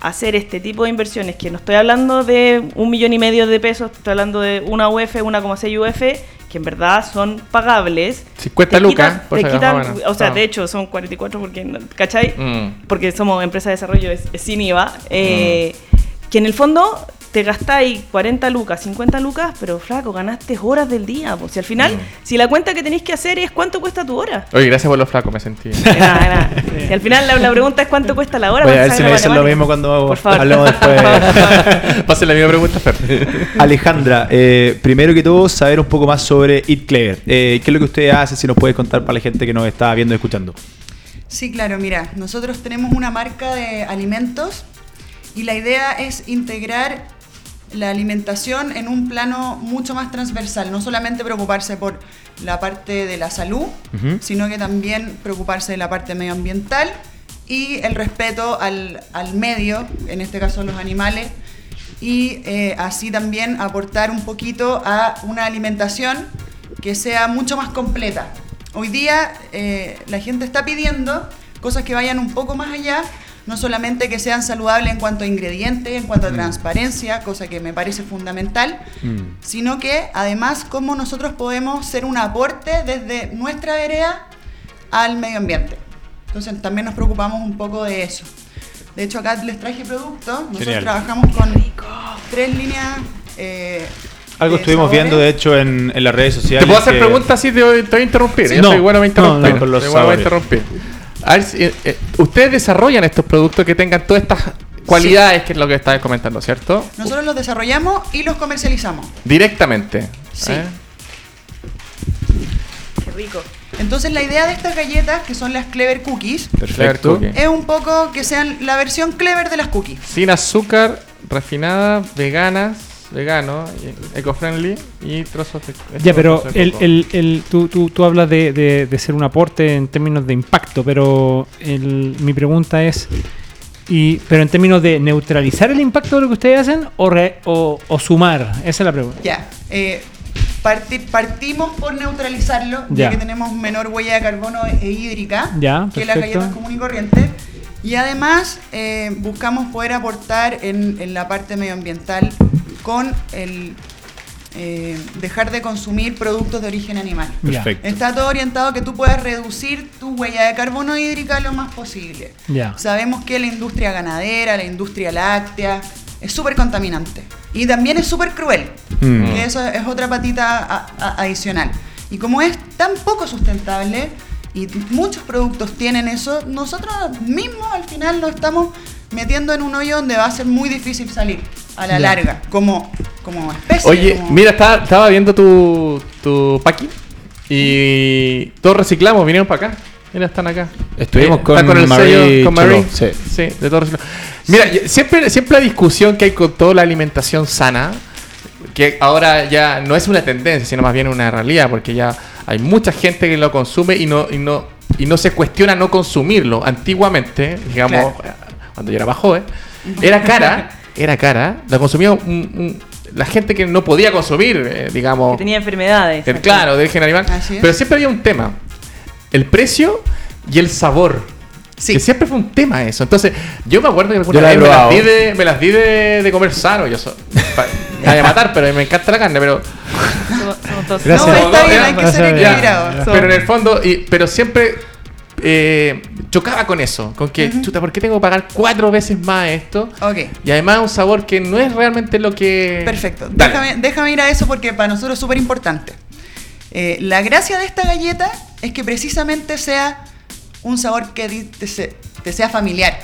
S6: hacer este tipo de inversiones, que no estoy hablando de un millón y medio de pesos, estoy hablando de una UF, 1,6 UF, que en verdad son pagables.
S5: 50
S6: Te
S5: lucas,
S6: quitan-
S5: por
S6: te quitan-
S5: bueno.
S6: o sea, de hecho son 44 porque, ¿cachai?
S5: Mm.
S6: Porque somos empresa de desarrollo, es, es sin IVA. eh, Que en el fondo te gastáis 40 lucas, 50 lucas, pero flaco, ganaste horas del día. Pues si al final,
S5: Mm.
S6: si la cuenta que tenéis que hacer es cuánto cuesta tu hora.
S5: Oye, gracias por los flacos, me sentí. (laughs)
S6: Nada, nada. Si al final la, la pregunta es cuánto cuesta la hora.
S2: Voy a ver si me dicen lo mismo cuando
S6: Por favor.
S2: hablemos después. (laughs) (laughs)
S5: Pasen la misma pregunta, Fer.
S2: Alejandra, eh, primero que todo, saber un poco más sobre Eat Clever. Eh, ¿Qué es lo que usted hace? Si nos puede contar para la gente que nos está viendo y escuchando.
S7: Sí, claro, mira, nosotros tenemos una marca de alimentos y la idea es integrar la alimentación en un plano mucho más transversal, no solamente preocuparse por la parte de la salud, sino que también preocuparse de la parte medioambiental y el respeto al, al medio, en este caso los animales, y eh, así también aportar un poquito a una alimentación que sea mucho más completa. Hoy día eh, la gente está pidiendo cosas que vayan un poco más allá, no solamente que sean saludables en cuanto a ingredientes, en cuanto a transparencia, cosa que me parece fundamental, sino que además cómo nosotros podemos ser un aporte desde nuestra vereda al medio ambiente. Entonces también nos preocupamos un poco de eso. De hecho acá les traje productos, nosotros
S2: Genial.
S7: trabajamos con tres líneas. eh,
S2: Algo estuvimos
S7: sabores.
S2: viendo, de hecho, en, en las redes sociales.
S5: ¿Te puedo hacer
S2: que-
S5: preguntas así? Te voy, te voy a interrumpir.
S2: Sí.
S5: Yo
S2: No,
S5: soy bueno para interrumpir.
S2: no, con los
S5: soy bueno para
S2: sabores.
S5: interrumpir. A ver, si, eh, eh, ustedes desarrollan estos productos que tengan todas estas cualidades, que es lo que estabas comentando, ¿cierto?
S7: Nosotros los desarrollamos y los comercializamos.
S5: Directamente.
S7: Sí.
S5: ¿eh?
S6: Qué rico.
S7: Entonces la idea de estas galletas, que son las Clever Cookies,
S2: Perfecto.
S5: Clever
S7: es un poco que sean la versión Clever de las cookies.
S5: Sin azúcar, refinadas, veganas, vegano, eco-friendly y trozos de.
S3: Ya,
S5: esto,
S3: pero el, el, el- tú, tú, tú hablas de, de- de ser un aporte en términos de impacto, pero el- mi pregunta es, y, ¿pero en términos de neutralizar el impacto de lo que ustedes hacen o, re- o, o sumar? Esa es la pregunta.
S7: Ya, eh, parti- partimos por neutralizarlo, ya.
S3: Ya.
S7: que tenemos menor huella de carbono e hídrica
S3: Ya,
S7: que las
S3: perfecto.
S7: galletas común y corriente. Y además eh, buscamos poder aportar en, en la parte medioambiental con el eh, dejar de consumir productos de origen animal.
S2: Perfecto.
S7: Está todo orientado a que tú puedas reducir tu huella de carbono hídrica lo más posible.
S3: Ya.
S7: Sabemos que la industria ganadera, la industria láctea, es súper contaminante. Y también es súper cruel.
S2: Mm.
S7: Eso es otra patita a- a- adicional. Y como es tan poco sustentable y muchos productos tienen eso, nosotros mismos al final nos estamos metiendo en un hoyo donde va a ser muy difícil salir a la
S3: Ya.
S7: larga, como, como especie.
S5: Oye,
S7: como-
S5: mira, estaba, estaba viendo tu, tu paqui y todos reciclamos, vinieron para acá. Mira, están acá.
S2: Estuvimos
S5: Eh,
S2: con
S5: está el
S2: Marie
S5: sello, con Marie.
S2: Sí.
S5: Sí, de todo reciclado. Mira, siempre, siempre la discusión que hay con toda la alimentación sana, que ahora ya no es una tendencia, sino más bien una realidad, porque ya hay mucha gente que lo consume y no, y no, y no se cuestiona no consumirlo. Antiguamente, digamos, cuando yo era más joven, era cara, (laughs) era cara, la consumía un- un- la gente que no podía consumir, eh, digamos.
S6: Que tenía enfermedades.
S5: El- claro, de origen animal. Pero siempre había un tema. El precio y el sabor.
S7: Sí.
S5: Que siempre fue un tema eso. Entonces, yo me acuerdo que alguna vez me las di de, me las di de, de comer sano. Yo so- pa- me voy a matar, pero me encanta la carne, pero...
S6: Somos, somos todos-
S2: Gracias.
S7: No, está bien, hay que ser
S3: ya,
S7: equilibrado.
S5: Pero en el fondo, y, pero siempre eh, chocaba con eso. Con que, chuta, ¿por qué tengo que pagar cuatro veces más esto? Y además un sabor que no es realmente lo que...
S7: Perfecto. Déjame, déjame ir a eso porque para nosotros es súper importante. Eh, la gracia de esta galleta es que precisamente sea un sabor que te, se- te sea familiar.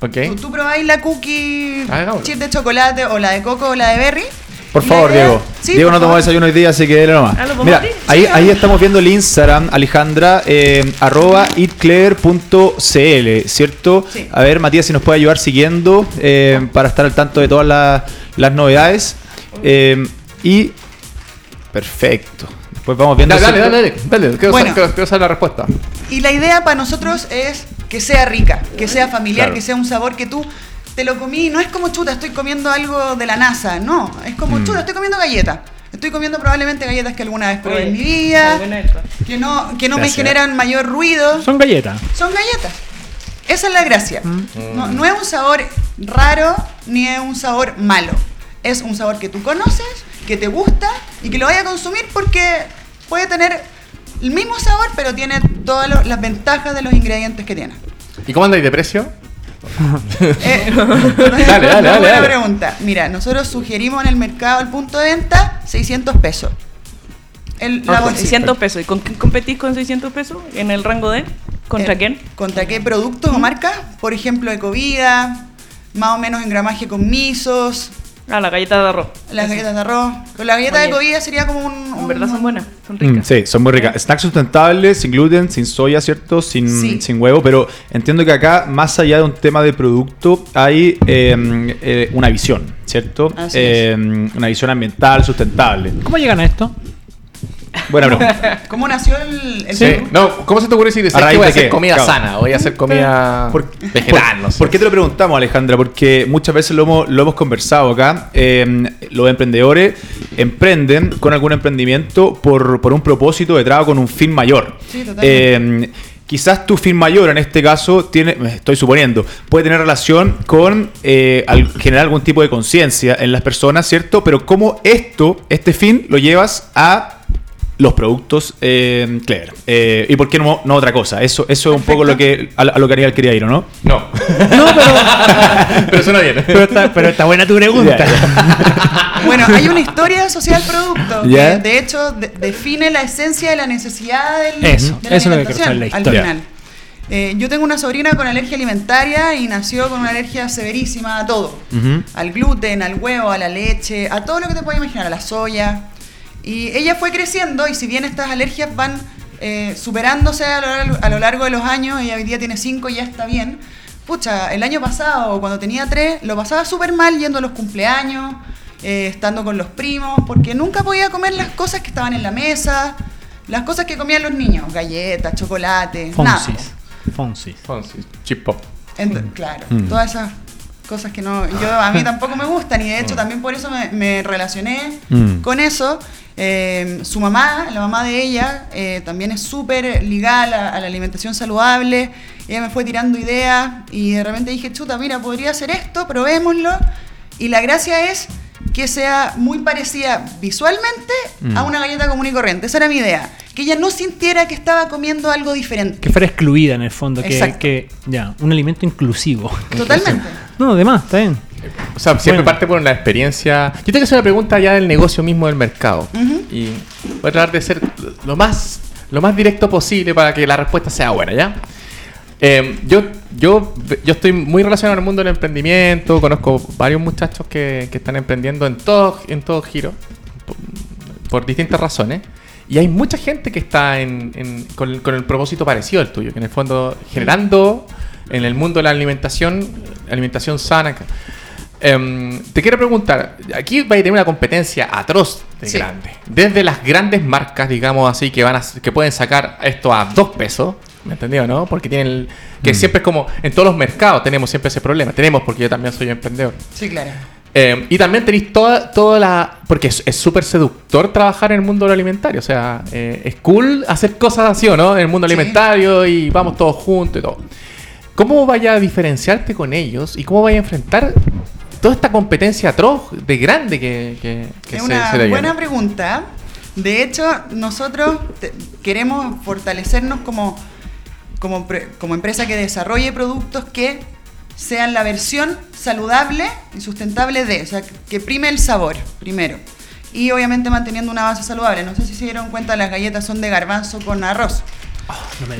S5: Ok.
S7: Tú, tú probáis la cookie
S5: Ah,
S7: chip de chocolate o la de coco o la de berry.
S2: Por favor,
S7: idea-
S2: Diego.
S7: Sí,
S2: Diego no tomó
S7: favor.
S2: desayuno hoy día, así que dele nomás.
S6: Ah, ¿lo podemos
S2: Mira, ahí,
S7: ah.
S2: estamos viendo el Instagram, Alejandra, eh, arroba eatclever.cl, ¿cierto?
S7: Sí.
S2: A ver, Matías, si nos puede ayudar siguiendo eh, para estar al tanto de todas las, las novedades. Eh, y perfecto. Después vamos viendo.
S5: Dale, dale, dale, dale, dale. Quiero,
S7: Bueno.
S5: saber, quiero- quiero saber la respuesta.
S7: Y la idea para nosotros es que sea rica, que sea familiar,
S2: Claro.
S7: que sea un sabor que tú te lo comí. No es como chuta, estoy comiendo algo de la NASA. No, es como
S2: Mm.
S7: chuta, estoy comiendo galletas. Estoy comiendo probablemente galletas que alguna vez probé
S6: Oye,
S7: en mi vida, que no, que no me generan mayor ruido.
S3: Son galletas.
S7: Son galletas. Esa es la gracia.
S2: Mm.
S7: No, no es un sabor raro ni es un sabor malo. Es un sabor que tú conoces, que te gusta y que lo vayas a consumir porque puede tener el mismo sabor, pero tiene todas lo- las ventajas de los ingredientes que tiene.
S5: ¿Y cómo andáis de precio? (laughs)
S7: Eh, (laughs)
S5: dale, dale,
S7: buena
S5: dale.
S7: pregunta. Mira, nosotros sugerimos en el mercado el punto de venta 600 pesos. El, la
S6: Ah,
S7: bolsita.
S6: 600 pesos. ¿Y con quién competís con 600 pesos? ¿En el rango de? ¿Contra
S7: Eh,
S6: quién?
S7: ¿Contra qué productos o marcas? Por ejemplo, Ecovida, más o menos en gramaje con misos,
S6: Ah, la galleta de arroz.
S7: las galletas de arroz. Con la galleta de Ecovida sería como un...
S6: En
S7: un-
S6: verdad son buenas, son
S2: Mm,
S6: ricas.
S2: sí, son muy ricas. Snacks sustentables, sin gluten, sin soya, ¿cierto? Sin,
S7: Sí.
S2: sin huevo, pero entiendo que acá, más allá de un tema de producto, hay eh, eh, una visión, ¿cierto?
S7: Así
S2: Eh, una visión ambiental, sustentable.
S3: ¿Cómo llegan a esto?
S2: Buena (laughs) pregunta.
S7: ¿Cómo nació el, el
S5: Sí.
S7: menú?
S5: No, ¿cómo se te ocurre decir
S2: ¿A
S5: ¿sabes
S2: raíz
S5: que voy a
S2: de
S5: hacer
S2: qué?
S5: comida
S2: Claro.
S5: sana? Voy a hacer comida
S2: Por-
S5: vegetal,
S2: por,
S5: no sé.
S2: ¿Por qué te lo preguntamos, Alejandra? Porque muchas veces lo hemos, lo hemos conversado acá. Eh, los emprendedores emprenden con algún emprendimiento por, por un propósito detrás o con un fin mayor.
S7: Sí, totalmente.
S2: Eh, quizás tu fin mayor, en este caso, tiene, me estoy suponiendo, puede tener relación con eh, al- generar algún tipo de conciencia en las personas, ¿cierto? Pero cómo esto, este fin, lo llevas a los productos eh, Clever. Eh, ¿Y por qué no, no otra cosa? Eso, eso es un poco lo que, a, a lo que Ariel quería ir, ¿o no?
S5: No. (laughs)
S3: No, pero, (laughs)
S5: Pero suena bien.
S3: pero, está, pero está buena tu pregunta. (laughs)
S7: Bueno, hay una historia asociada al producto que de hecho de- define la esencia de la necesidad del,
S3: Eso,
S7: de la
S3: eso es lo que quiero la
S7: al
S3: historia.
S7: final. Eh, yo tengo una sobrina con alergia alimentaria y nació con una alergia severísima a todo. Al gluten, al huevo, a la leche, a todo lo que te puedas imaginar, a la soya. Y ella fue creciendo y si bien estas alergias van eh, superándose a lo, largo, a lo largo de los años, ella hoy día tiene 5 y ya está bien. Pucha, el año pasado, cuando tenía 3, lo pasaba súper mal yendo a los cumpleaños, eh, estando con los primos, porque nunca podía comer las cosas que estaban en la mesa, las cosas que comían los niños, galletas, chocolate, nada.
S3: Fonsis. Fonsis.
S5: Chip pop.
S7: Ent- claro,
S2: Mm.
S7: todas esas cosas que no, yo a mí tampoco me gustan y de hecho también por eso me, me relacioné
S2: Mm.
S7: con eso. Eh, su mamá, la mamá de ella, eh, también es súper ligada a la, a la alimentación saludable. Ella me fue tirando ideas y de repente dije, chuta, mira, podría hacer esto, probémoslo. Y la gracia es que sea muy parecida visualmente a
S2: Mm.
S7: una galleta común y corriente. Esa era mi idea. Que ella no sintiera que estaba comiendo algo diferente.
S3: Que fuera excluida en el fondo. Que,
S7: Exacto.
S3: que ya, un alimento inclusivo. (laughs)
S7: Totalmente. (laughs)
S3: No, además, está bien.
S5: O sea, siempre
S3: Bueno.
S5: parte por una experiencia. Yo tengo que hacer una pregunta ya del negocio mismo del mercado. Y voy a tratar de ser lo más, lo más directo posible para que la respuesta sea buena, ¿ya? Eh, yo, yo, yo estoy muy relacionado al mundo del emprendimiento, conozco varios muchachos que, que están emprendiendo en todo, en todo giro, por, por distintas razones. Y hay mucha gente que está en, en- con, el, con el propósito parecido al tuyo, que en el fondo generando en el mundo de la alimentación, alimentación sana. Em, te quiero preguntar, aquí va a tener una competencia atroz de
S7: Sí.
S5: grande. Desde las grandes marcas, digamos así, que van a, que pueden sacar esto a dos pesos, ¿me entendido, no? Porque tienen el, que siempre es como en todos los mercados tenemos siempre ese problema. Tenemos porque yo también soy emprendedor.
S7: Sí, claro.
S5: Eh, y también tenéis toda, toda la. Porque es súper seductor trabajar en el mundo alimentario. O sea, eh, es cool hacer cosas así, ¿o no? En el mundo
S7: Sí.
S5: alimentario y vamos todos juntos y todo. ¿Cómo vaya a diferenciarte con ellos y cómo vaya a enfrentar toda esta competencia atroz de grande que, que, que
S7: Es
S5: se,
S7: una
S5: se le viene?
S7: buena pregunta. De hecho, nosotros te- queremos fortalecernos como, como, como empresa que desarrolle productos que sean la versión saludable y sustentable de, o sea, que prime el sabor primero. Y obviamente manteniendo una base saludable. No sé si se dieron cuenta, las galletas son de garbanzo con arroz.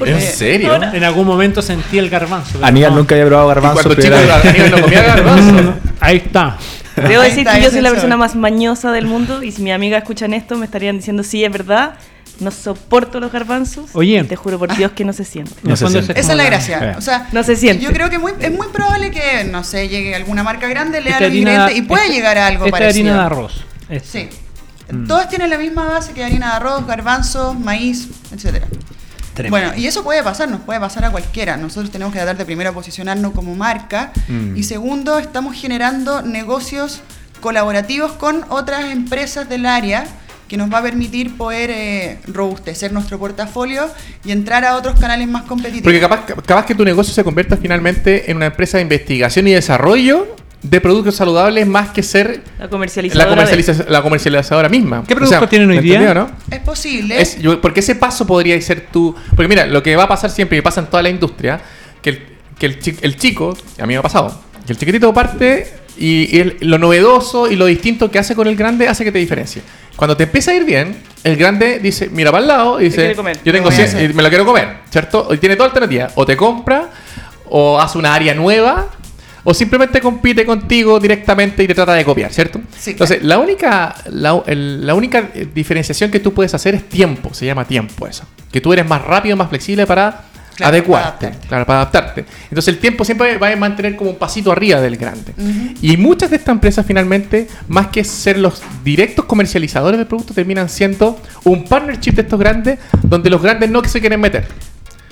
S5: ¿En serio?
S3: En algún momento sentí el garbanzo.
S2: Aníbal
S3: no.
S2: nunca había probado garbanzo.
S5: cuando chico Aníbal (laughs) no comía garbanzo.
S3: Ahí está.
S6: Debo decir
S7: está,
S6: que yo soy la persona más mañosa del mundo y si mi amiga escuchan esto me estarían diciendo sí, es verdad. No soporto los garbanzos.
S3: Oye.
S6: te juro por Dios que no se siente.
S2: No se siente.
S3: es
S7: Esa es la gracia.
S2: Eh.
S7: O sea,
S6: No se siente.
S7: Yo creo que muy, es muy probable que, no sé, llegue alguna marca grande, los
S3: harina-
S7: ingredientes y pueda llegar a algo
S3: esta
S7: parecido.
S3: harina de arroz.
S7: Sí.
S3: Mm.
S7: Todas tienen la misma base que harina de arroz, garbanzo, maíz, etcétera.
S3: Tremendo.
S7: Bueno, y eso puede pasar, nos puede pasar a cualquiera. Nosotros tenemos que tratar de primero posicionarnos como marca
S2: Mm.
S7: y segundo, estamos generando negocios colaborativos con otras empresas del área que nos va a permitir poder eh, robustecer nuestro portafolio y entrar a otros canales más competitivos.
S5: Porque capaz, capaz que tu negocio se convierta finalmente en una empresa de investigación y desarrollo de productos saludables más que ser
S6: La
S5: la,
S6: comercializadora.
S5: comercializa- la comercializadora misma.
S3: ¿Qué productos tienen hoy
S5: ¿me
S3: día?
S5: no?
S7: es posible.
S5: Es, yo- porque ese paso podría ser tú. Porque mira, lo que va a pasar siempre y pasa en toda la industria, que el, que el, chi- el chico, a mí me ha pasado, que el chiquitito parte y, y el- lo novedoso y lo distinto que hace con el grande hace que te diferencie. Cuando te empieza a ir bien, el grande dice, mira para el lado y dice,
S6: comer.
S5: yo tengo
S7: Lo voy a
S5: 100
S7: hacer.
S5: y me lo quiero comer, ¿cierto? Y tiene toda alternativa. O te compra, o hace una área nueva, o simplemente compite contigo directamente y te trata de copiar, ¿cierto?
S7: Sí,
S5: Entonces, la única, la, el- la única eh, diferenciación que tú puedes hacer es tiempo, se llama tiempo eso. Que tú eres más rápido, más flexible para
S7: Claro,
S5: adecuarte,
S7: para
S5: claro, para adaptarte. Entonces el tiempo siempre va a mantener como un pasito arriba del grande. Y muchas de estas empresas finalmente, más que ser los directos comercializadores del producto, terminan siendo un partnership de estos grandes, donde los grandes no que se quieren meter.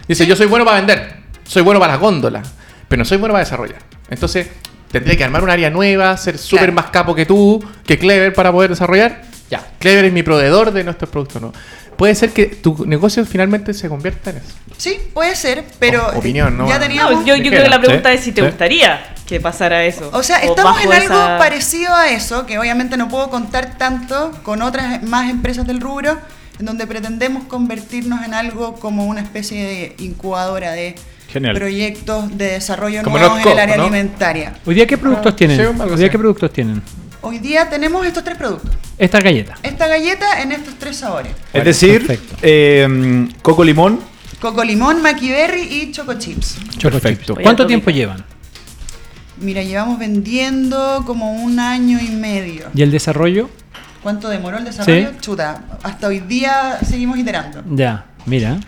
S5: Dice, yo soy bueno para vender, soy bueno para las góndolas, pero no soy bueno para desarrollar. Entonces, tendría que armar un área nueva, ser súper
S7: Claro.
S5: más capo que tú, que Clever para poder desarrollar. Ya, Clever es mi proveedor de nuestros productos, ¿no? Puede ser que tu negocio finalmente se convierta en eso.
S7: Sí, puede ser, pero
S5: O- opinión, ¿no?
S7: ya teníamos...
S6: No, yo, yo creo que la pregunta
S2: Sí,
S6: es si te
S2: sí.
S6: gustaría que pasara eso.
S7: O sea, estamos en algo
S6: esa-
S7: parecido a eso, que obviamente no puedo contar tanto con otras más empresas del rubro, en donde pretendemos convertirnos en algo como una especie de incubadora de
S2: Genial.
S7: proyectos de desarrollo
S5: Como
S7: nuevos en el área
S5: ¿no?
S7: alimentaria.
S3: ¿Hoy día qué productos
S5: Ah,
S3: tienen?
S5: sí, algo
S3: ¿Hoy día qué productos tienen?
S7: Hoy día tenemos estos tres productos.
S3: Esta galleta.
S7: Esta galleta en estos tres sabores.
S2: Es decir, eh, coco limón.
S7: Coco limón, maquiberry y choco chips.
S2: Perfecto.
S3: ¿Cuánto tiempo llevan?
S7: Mira, llevamos vendiendo como un año y medio.
S3: ¿Y el desarrollo?
S7: ¿Cuánto demoró el desarrollo?
S3: Sí.
S7: Chuta, hasta hoy día seguimos iterando.
S3: Ya, mira.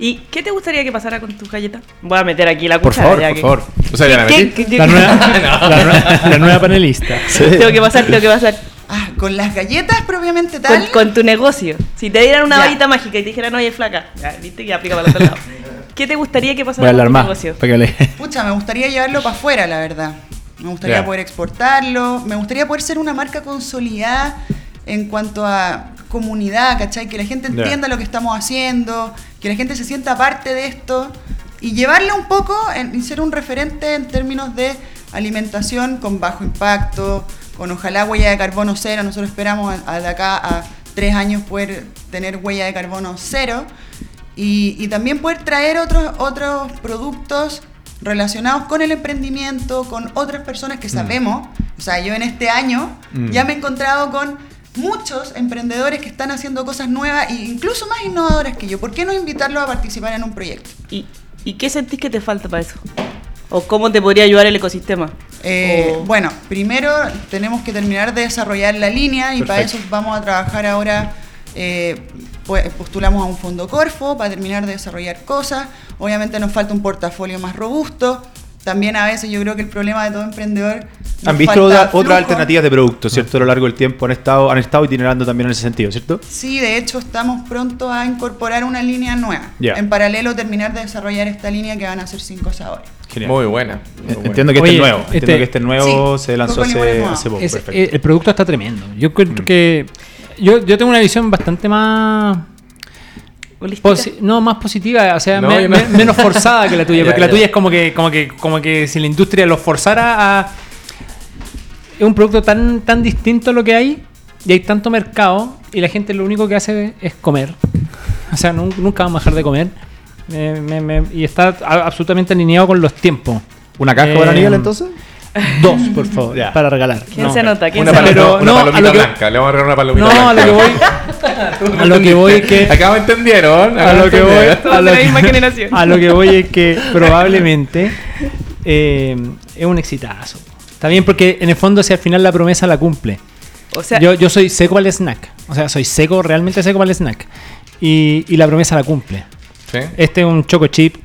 S6: ¿Y qué te gustaría que pasara con tu galleta? Voy a meter aquí la
S2: Por
S6: cuchara.
S2: favor,
S6: ya
S2: por
S6: que-
S2: favor.
S5: O sea, ya la
S6: ¿Qué-
S5: metí.
S6: qué- qué-
S3: La nueva, (laughs) la nueva- la nueva panelista. (laughs)
S6: Tengo que pasar, tengo que pasar.
S7: Ah, con las galletas propiamente tal.
S6: con tu negocio. Si te dieran una
S7: Ya.
S6: varita mágica y te dijeran, oye, flaca, ya, viste que aplica para el otro lado. (laughs) ¿Qué te gustaría que pasara con tu
S2: más.
S6: negocio?
S2: Para que le...
S7: Pucha, me gustaría llevarlo para afuera, la verdad. Me gustaría poder exportarlo. Me gustaría poder ser una marca consolidada en cuanto a comunidad, ¿cachai? Que la gente entienda lo que estamos haciendo, que la gente se sienta parte de esto y llevarle un poco en, y ser un referente en términos de alimentación con bajo impacto, con ojalá huella de carbono cero. Nosotros esperamos a- a de acá a tres años poder tener huella de carbono cero y, y también poder traer otros, otros productos relacionados con el emprendimiento, con otras personas que sabemos. O sea, yo en este año
S2: Mm.
S7: ya me he encontrado con muchos emprendedores que están haciendo cosas nuevas e incluso más innovadoras que yo. ¿Por qué no invitarlos a participar en un proyecto?
S6: ¿Y, ¿Y qué sentís que te falta para eso? ¿O cómo te podría ayudar el ecosistema?
S7: Eh,
S6: O-
S7: Bueno, primero tenemos que terminar de desarrollar la línea y para eso vamos a trabajar ahora. eh, pues, postulamos a un fondo Corfo para terminar de desarrollar cosas. Obviamente nos falta un portafolio más robusto. También a veces yo creo que el problema de todo emprendedor.
S2: Han visto otra- otras alternativas de productos, ¿cierto? A lo largo del tiempo han estado, han estado itinerando también en ese sentido, ¿cierto?
S7: Sí, de hecho estamos pronto a incorporar una línea nueva. En paralelo terminar de desarrollar esta línea que van a ser cinco sabores.
S2: Genial.
S5: Muy buena. muy buena.
S2: Entiendo que
S3: Oye,
S2: este es nuevo.
S3: este-
S2: Entiendo que este es nuevo,
S7: Sí,
S2: se lanzó hace, poco.
S3: Es-
S2: Perfecto.
S3: eh, el producto está tremendo. Yo creo
S2: Mm.
S3: que. Yo, yo tengo una visión bastante más. Posi- no, más positiva, o sea,
S5: No,
S3: me-
S5: yo no.
S3: me- menos forzada que la tuya, (laughs)
S5: Ya,
S3: porque la
S5: ya.
S3: tuya es como que, como que, como que si la industria lo forzara a. Es un producto tan, tan distinto a lo que hay, y hay tanto mercado, y la gente lo único que hace es comer. O sea, nun- nunca vamos a dejar de comer. Me- me- me- y está absolutamente alineado con los tiempos.
S2: ¿Una caja
S3: Eh,
S2: para Aníbal entonces?
S3: Dos, por favor,
S2: Ya.
S3: para regalar.
S6: ¿Quién
S3: No.
S6: se anota? ¿Quién
S5: Una,
S6: se
S5: palo-
S6: anota?
S3: Pero
S5: una
S3: no, a
S5: palomita
S3: lo que-
S5: blanca. Le vamos a regalar una palomita
S3: No,
S5: blanca. (laughs)
S3: a lo que voy. A lo que voy es que.
S5: Acá me entendieron.
S3: A lo que voy. A lo
S6: la
S3: que,
S6: misma generación. (laughs)
S3: a lo que voy es que probablemente eh, es un exitazo. Está bien porque en el fondo si al final la promesa la cumple.
S6: O sea,
S3: yo, yo soy seco al snack. O sea, soy seco, realmente seco al snack. Y, y la promesa la cumple.
S5: Sí.
S3: Este es un choco chip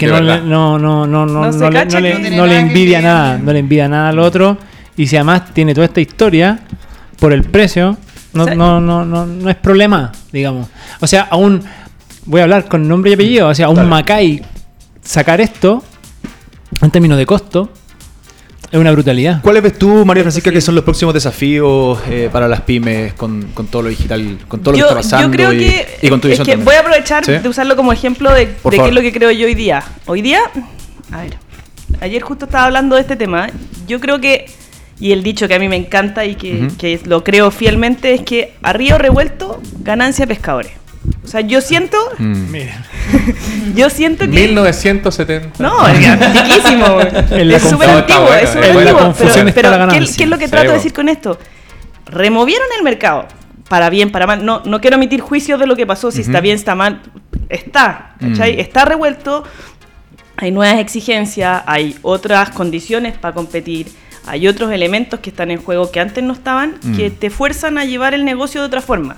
S3: que no le, no, no, no, no,
S6: No
S3: le, no le-
S6: no
S3: envidia nada. No le envidia nada al otro. Y si además tiene toda esta historia por el precio, no, no, no, no, no es problema, digamos. O sea, aún voy a hablar con nombre y apellido. O sea, a un
S2: Dale.
S3: Macay sacar esto en términos de costo Es una brutalidad.
S2: ¿Cuáles ves tú, María Francisca, que son los próximos desafíos eh, para las pymes con, con todo lo digital, con todo lo que está pasando
S6: yo creo
S2: y,
S6: que,
S2: y con tu
S6: es
S2: visión
S6: que voy a aprovechar
S2: ¿Sí?
S6: de usarlo como ejemplo de, qué es lo que creo yo hoy día. Hoy día, a ver, ayer justo estaba hablando de este tema. Yo creo que, y el dicho que a mí me encanta y que, que lo creo fielmente, es que a río revuelto, ganancia pescadores. O sea, yo siento,
S2: Mm. (laughs)
S6: yo siento que...
S5: 1970.
S6: No, es (laughs) antiquísimo. (laughs) es súper antiguo, es
S5: bueno,
S6: súper antiguo. Pero, pero ¿qué, qué es lo que trato de decir con esto? Removieron el mercado, para bien, para mal. No, no quiero emitir juicios de lo que pasó, si está bien, está mal. Está, ¿cachai?
S2: Mm.
S6: Está revuelto. Hay nuevas exigencias, hay otras condiciones para competir, hay otros elementos que están en juego que antes no estaban,
S2: Mm.
S6: que te fuerzan a llevar el negocio de otra forma.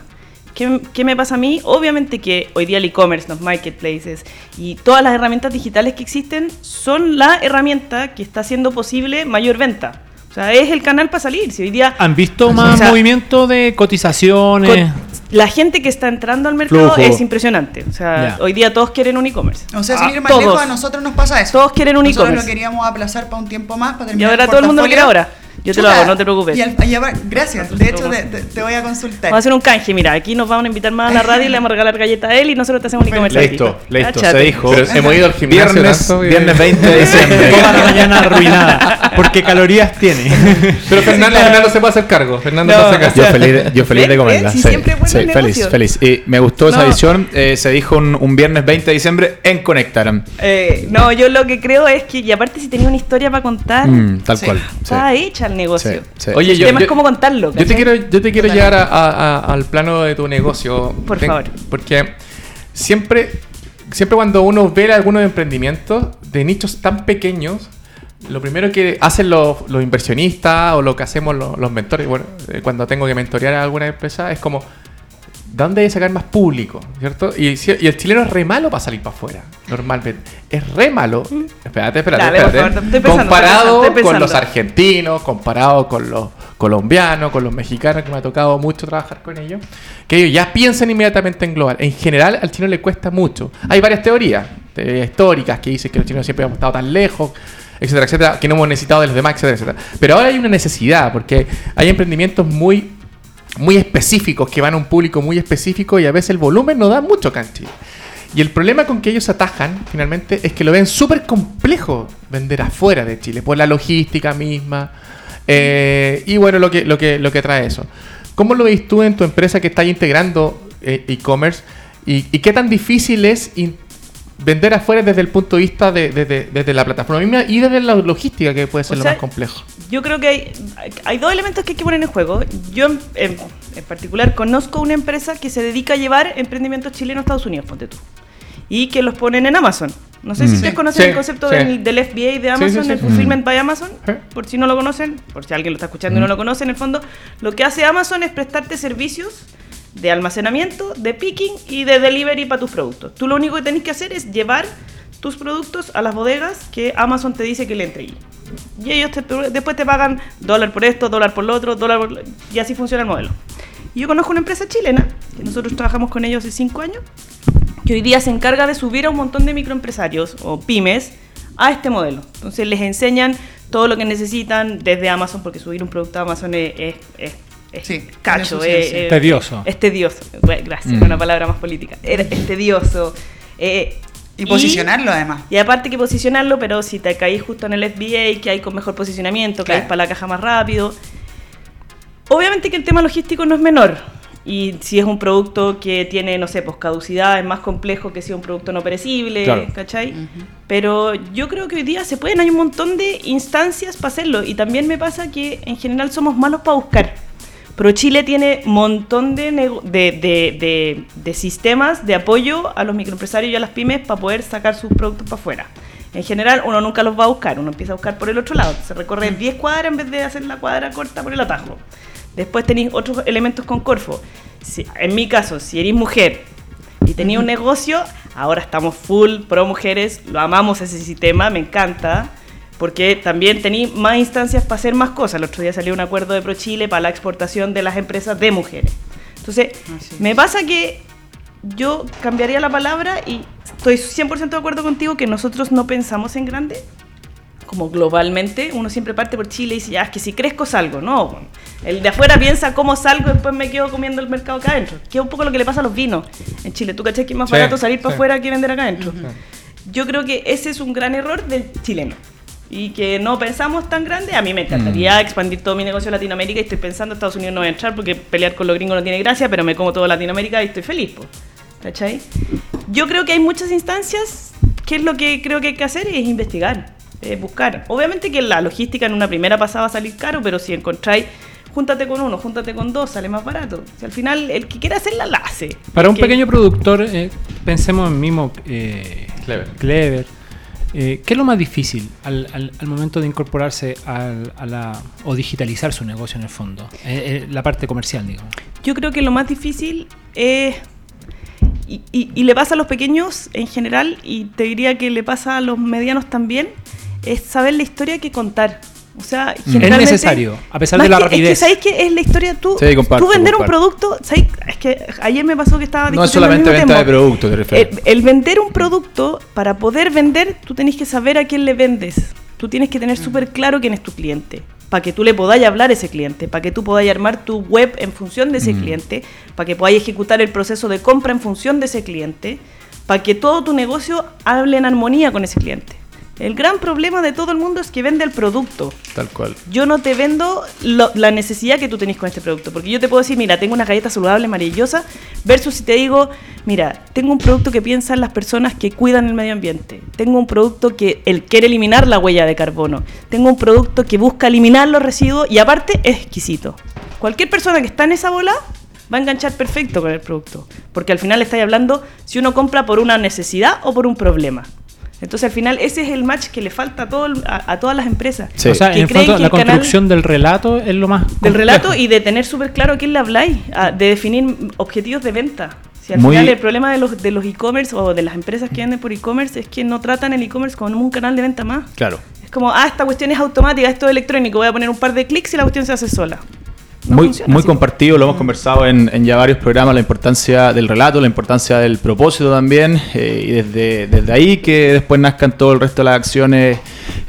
S6: ¿Qué, qué me pasa a mí? Obviamente que hoy día el e-commerce, los marketplaces y todas las herramientas digitales que existen son la herramienta que está haciendo posible mayor venta. O sea, es el canal para salir. Si hoy día
S3: ¿Han visto más
S6: O sea,
S3: movimiento de cotizaciones?
S6: co- la gente que está entrando al mercado
S2: Flujo.
S6: es impresionante. O sea, hoy día todos quieren un e-commerce.
S7: O sea, sin
S6: Ah,
S7: ir más
S6: todos.
S7: lejos, a nosotros nos pasa eso.
S6: Todos quieren un
S7: Nosotros
S6: e-commerce.
S7: lo queríamos aplazar para un tiempo más, para
S6: Y
S7: terminar
S6: ahora
S7: el
S6: todo el mundo lo quiere ahora. Yo te lo hago, no te preocupes.
S7: y al- y ahora- gracias.
S6: Nosotros
S7: De hecho, te, te- te voy a consultar.
S6: Vamos a hacer un canje, mira, aquí nos van a invitar más a la radio y le vamos a regalar galletas a él y nosotros te hacemos un e-commerce.
S2: Listo, listo,
S6: Cáchate.
S2: se dijo.
S5: Pero hemos ido al gimnasio
S2: Viernes,
S5: tanto
S2: viernes 20 de diciembre. (laughs)
S3: Toda la mañana arruinada. Porque calorías tiene. (laughs)
S5: Pero Fernando, Fernando se puede hacer cargo. Fernando
S6: No,
S5: cargo.
S2: Yo feliz, de- yo feliz de comerla. Sí,
S6: siempre
S2: sí,
S6: el
S2: feliz, feliz. Y me gustó esa edición. eh, se dijo un, un viernes 20 de diciembre en Conectaram.
S6: Eh, no, yo lo que creo es que, y aparte si tenía una historia para contar,
S2: Mm, tal
S7: Sí.
S2: cual. sí.
S6: está hecha el negocio.
S2: Sí, sí.
S5: Oye,
S6: el
S5: yo,
S6: tema
S5: yo-
S6: es cómo contarlo.
S5: Yo te quiero, yo te quiero llevar a- a- a- al plano de tu negocio.
S6: Por
S5: Ten-
S6: favor.
S5: Porque siempre, siempre cuando uno ve algunos emprendimientos de nichos tan pequeños, lo primero que hacen los, los inversionistas o lo que hacemos los, los mentores, bueno, eh, cuando tengo que mentorear a alguna empresa, es como, ¿dónde hay que sacar más público? ¿Cierto? Y, el chileno es re malo para salir para afuera, normalmente. Es re malo. Espérate, espérate,
S6: Dale,
S5: espérate.
S6: favor, estoy pensando,
S5: comparado
S6: estoy pensando, estoy
S5: con los argentinos, comparado con los colombianos, con los mexicanos, que me ha tocado mucho trabajar con ellos, que ellos ya piensan inmediatamente en global. En general, al chino le cuesta mucho. Hay varias teorías, teorías históricas que dicen que los chinos siempre hemos estado tan lejos, etcétera, etcétera, que no hemos necesitado de los demás, etcétera, etcétera. Pero ahora hay una necesidad, porque hay emprendimientos muy muy específicos, que van a un público muy específico y a veces el volumen no da mucho acá en Chile. Y el problema con que ellos atajan, finalmente, es que lo ven súper complejo vender afuera de Chile, por la logística misma. eh, y bueno, lo que, lo, que, lo que trae eso. ¿Cómo lo ves tú en tu empresa que está integrando eh, e-commerce? ¿Y, y qué tan difícil es in- vender afuera desde el punto de vista de, de- de- desde la plataforma misma y desde la logística, que puede ser
S6: O
S5: lo
S6: sea,
S5: más complejo?
S6: Yo creo que hay, hay dos elementos que hay que poner en juego. Yo en, en- particular conozco una empresa que se dedica a llevar emprendimientos chilenos a Estados Unidos, ponte tú. Y que los ponen en Amazon. No sé si
S2: Mm.
S6: ustedes conocen
S5: Sí,
S6: el concepto
S5: sí.
S6: del, del FBA de Amazon,
S5: sí,
S6: el Fulfillment by Amazon. Por si no lo conocen, por si alguien lo está escuchando y no lo conoce, en el fondo, lo que hace Amazon es prestarte servicios de almacenamiento, de picking y de delivery para tus productos. Tú lo único que tenés que hacer es llevar tus productos a las bodegas que Amazon te dice que le entregue. Y ellos te- después te pagan dólar por esto, dólar por lo otro, dólar por lo- y así funciona el modelo. Yo conozco una empresa chilena, que nosotros trabajamos con ellos hace cinco años, que hoy día se encarga de subir a un montón de microempresarios o pymes a este modelo. Entonces les enseñan todo lo que necesitan desde Amazon, porque subir un producto a Amazon es- es
S7: Sí,
S6: cacho, es,
S7: ciencia.
S6: es-
S3: Tedioso.
S6: Es tedioso. Bueno, gracias,
S2: Mm.
S6: una palabra más política. Es, es tedioso. eh,
S7: Y posicionarlo además.
S6: y aparte que posicionarlo, pero si te caís justo en el FBA, que hay con mejor posicionamiento, caís
S7: Claro.
S6: para la caja más rápido. Obviamente que el tema logístico no es menor. Y si es un producto que tiene, no sé, pues caducidad, es más complejo que si es un producto no perecible,
S2: Claro.
S6: ¿cachai? Pero yo creo que hoy día se pueden, hay un montón de instancias para hacerlo. Y también me pasa que en general somos malos para buscar. Pero Chile tiene montón de, nego- de, de- de- de sistemas de apoyo a los microempresarios y a las pymes para poder sacar sus productos para afuera. En general, uno nunca los va a buscar, uno empieza a buscar por el otro lado. Se recorre 10 cuadras en vez de hacer la cuadra corta por el atajo. Después tenéis otros elementos con Corfo. Si- en mi caso, si eres mujer y tenía un negocio, ahora estamos full pro mujeres, lo amamos ese sistema, me encanta, porque también tenéis más instancias para hacer más cosas. El otro día salió un acuerdo de Pro Chile para la exportación de las empresas de mujeres. Entonces, me pasa que yo cambiaría la palabra y estoy 100% de acuerdo contigo que nosotros no pensamos en grande como globalmente, uno siempre parte por Chile y dice, ya, es que si crezco salgo. No, el de afuera piensa cómo salgo y después me quedo comiendo el mercado acá adentro. Que es un poco lo que le pasa a los vinos en Chile. ¿Tú cachai que es más
S5: Sí,
S6: barato salir para
S5: sí.
S6: afuera que vender acá adentro? Yo creo que ese es un gran error del chileno. Y que no pensamos tan grande. A mí me encantaría expandir todo mi negocio a Latinoamérica y estoy pensando Estados Unidos no voy a entrar porque pelear con los gringos no tiene gracia, pero me como todo Latinoamérica y estoy feliz. po. ¿Cachai? Yo creo que hay muchas instancias que es lo que creo que hay que hacer es investigar, eh, buscar. Obviamente que la logística en una primera pasada va a salir caro, pero si encontráis, júntate con uno, júntate con dos, sale más barato. Si al final el que quiera hacerla, la hace.
S3: Para un
S6: Que-
S3: pequeño productor, eh, pensemos en mismo eh,
S5: Clever.
S3: Clever. Eh, ¿Qué es lo más difícil al, al- al momento de incorporarse a la, o digitalizar su negocio en el fondo? Eh, eh, la parte comercial, digamos.
S6: Yo creo que lo más difícil es. Y le pasa a los pequeños en general, y te diría que le pasa a los medianos también, es saber la historia que contar. O sea,
S3: Es
S6: generalmente.
S3: necesario, a pesar de la
S6: que-
S3: rapidez.
S6: Es que, ¿sabéis qué es la historia? Tú,
S2: Sí, comparto,
S6: tú vender un
S2: comparto.
S6: producto, ¿sabéis? Es que ayer me pasó que estaba
S2: No es
S6: el
S2: solamente
S6: mismo
S2: venta de
S6: tema.
S2: producto, te refieres.
S6: El, el vender un producto, para poder vender, tú tenés que saber a quién le vendes. Tú tienes que tener súper claro quién es tu cliente. Para que tú le podáis hablar a ese cliente, para que tú podáis armar tu web en función de ese cliente, para que podáis ejecutar el proceso de compra en función de ese cliente, para que todo tu negocio hable en armonía con ese cliente. El gran problema de todo el mundo es que vende el producto
S2: Tal cual.
S6: yo no te vendo lo- la necesidad que tú tenés con este producto. Porque yo te puedo decir, mira, tengo una galleta saludable, maravillosa, versus si te digo, mira, tengo un producto que piensa en las personas que cuidan el medio ambiente. Tengo un producto que él quiere eliminar la huella de carbono. Tengo un producto que busca eliminar los residuos y aparte es exquisito. Cualquier persona que está en esa bola va a enganchar perfecto con el producto. Porque al final estáis hablando si uno compra por una necesidad o por un problema. Entonces al final ese es el match que le falta a, todo el- a, a todas las empresas.
S2: Sí.
S3: O sea,
S6: Que
S3: en el
S6: creen
S3: fondo,
S6: que
S3: la
S6: canal-
S3: construcción del relato es lo más.
S6: del relato y de tener súper claro a quién le habláis, a- de definir objetivos de venta. Si al
S2: Muy-
S6: final el problema de los de los e-commerce o de las empresas que venden por e-commerce es que no tratan el e-commerce como un canal de venta más.
S2: Claro.
S6: Es como, ah, esta cuestión es automática, esto es electrónico, voy a poner un par de clics y la cuestión se hace sola. No
S2: muy
S6: funciona
S2: muy compartido, lo hemos conversado en, en ya varios programas, la importancia del relato, la importancia del propósito también, eh, y desde, desde ahí que después nazcan todo el resto de las acciones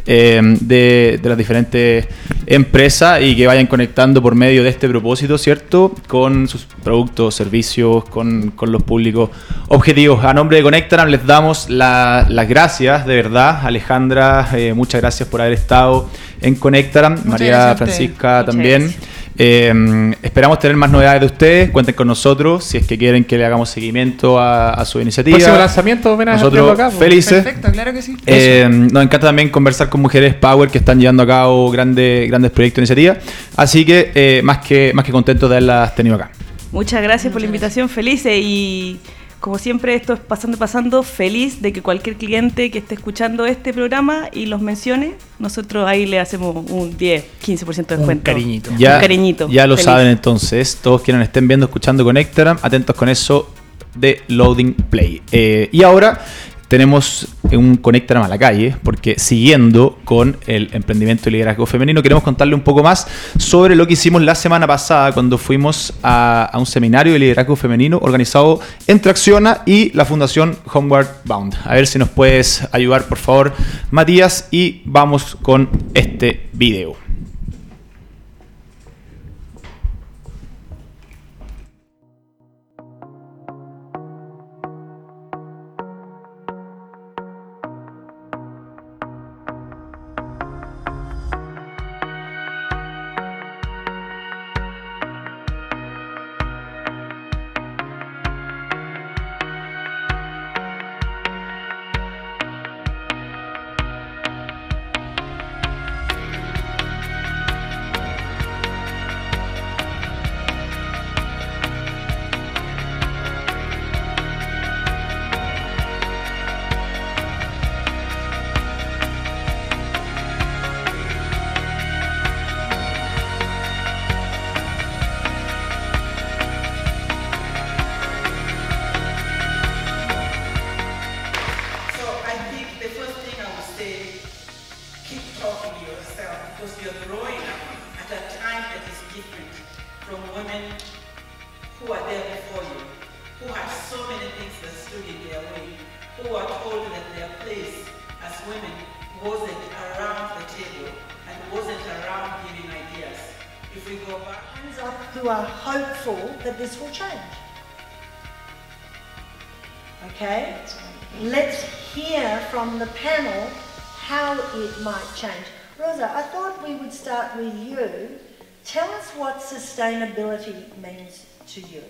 S2: eh, de, de las diferentes empresas y que vayan conectando por medio de este propósito, ¿cierto? Con sus productos, servicios, con, con los públicos objetivos. A nombre de Conectaram les damos la- las gracias, de verdad. Alejandra, eh, muchas gracias por haber estado en Conectaram.
S7: Muchas
S2: María. Francisca
S6: Muchas
S2: también.
S6: gracias.
S2: Eh, esperamos tener más novedades de ustedes. Cuenten con nosotros si es que quieren que le hagamos seguimiento a, a su iniciativa.
S5: Próximo lanzamiento, ven a
S2: Nosotros
S5: acá, po.
S2: felices.
S7: Perfecto, claro que sí.
S2: Eh, nos encanta también conversar con mujeres Power que están llevando a cabo grandes, grandes proyectos e iniciativas. Así que eh, más que más que contentos de haberlas tenido acá.
S6: Muchas gracias por la invitación, felices y como siempre esto es pasando y pasando, feliz de que cualquier cliente que esté escuchando este programa y los mencione, nosotros ahí le hacemos un 10, 15% de descuento.
S3: cariñito.
S2: Ya,
S6: un cariñito.
S2: ya lo
S6: Feliz.
S2: saben entonces, todos quienes estén viendo, escuchando Conectaram, atentos con eso de Loading Play. Eh, y ahora tenemos un Conectaram a la calle, porque siguiendo con el emprendimiento y liderazgo femenino, queremos contarle un poco más sobre lo que hicimos la semana pasada cuando fuimos a, a un seminario de liderazgo femenino organizado entre Acciona y la Fundación Homeward Bound. A ver si nos puedes ayudar, por favor, Matías, y vamos con este video.
S8: Who are
S9: hopeful that this will change. Okay? Let's hear from the panel how it might change. Rosa, I thought we would start with you. Tell us what sustainability means to you.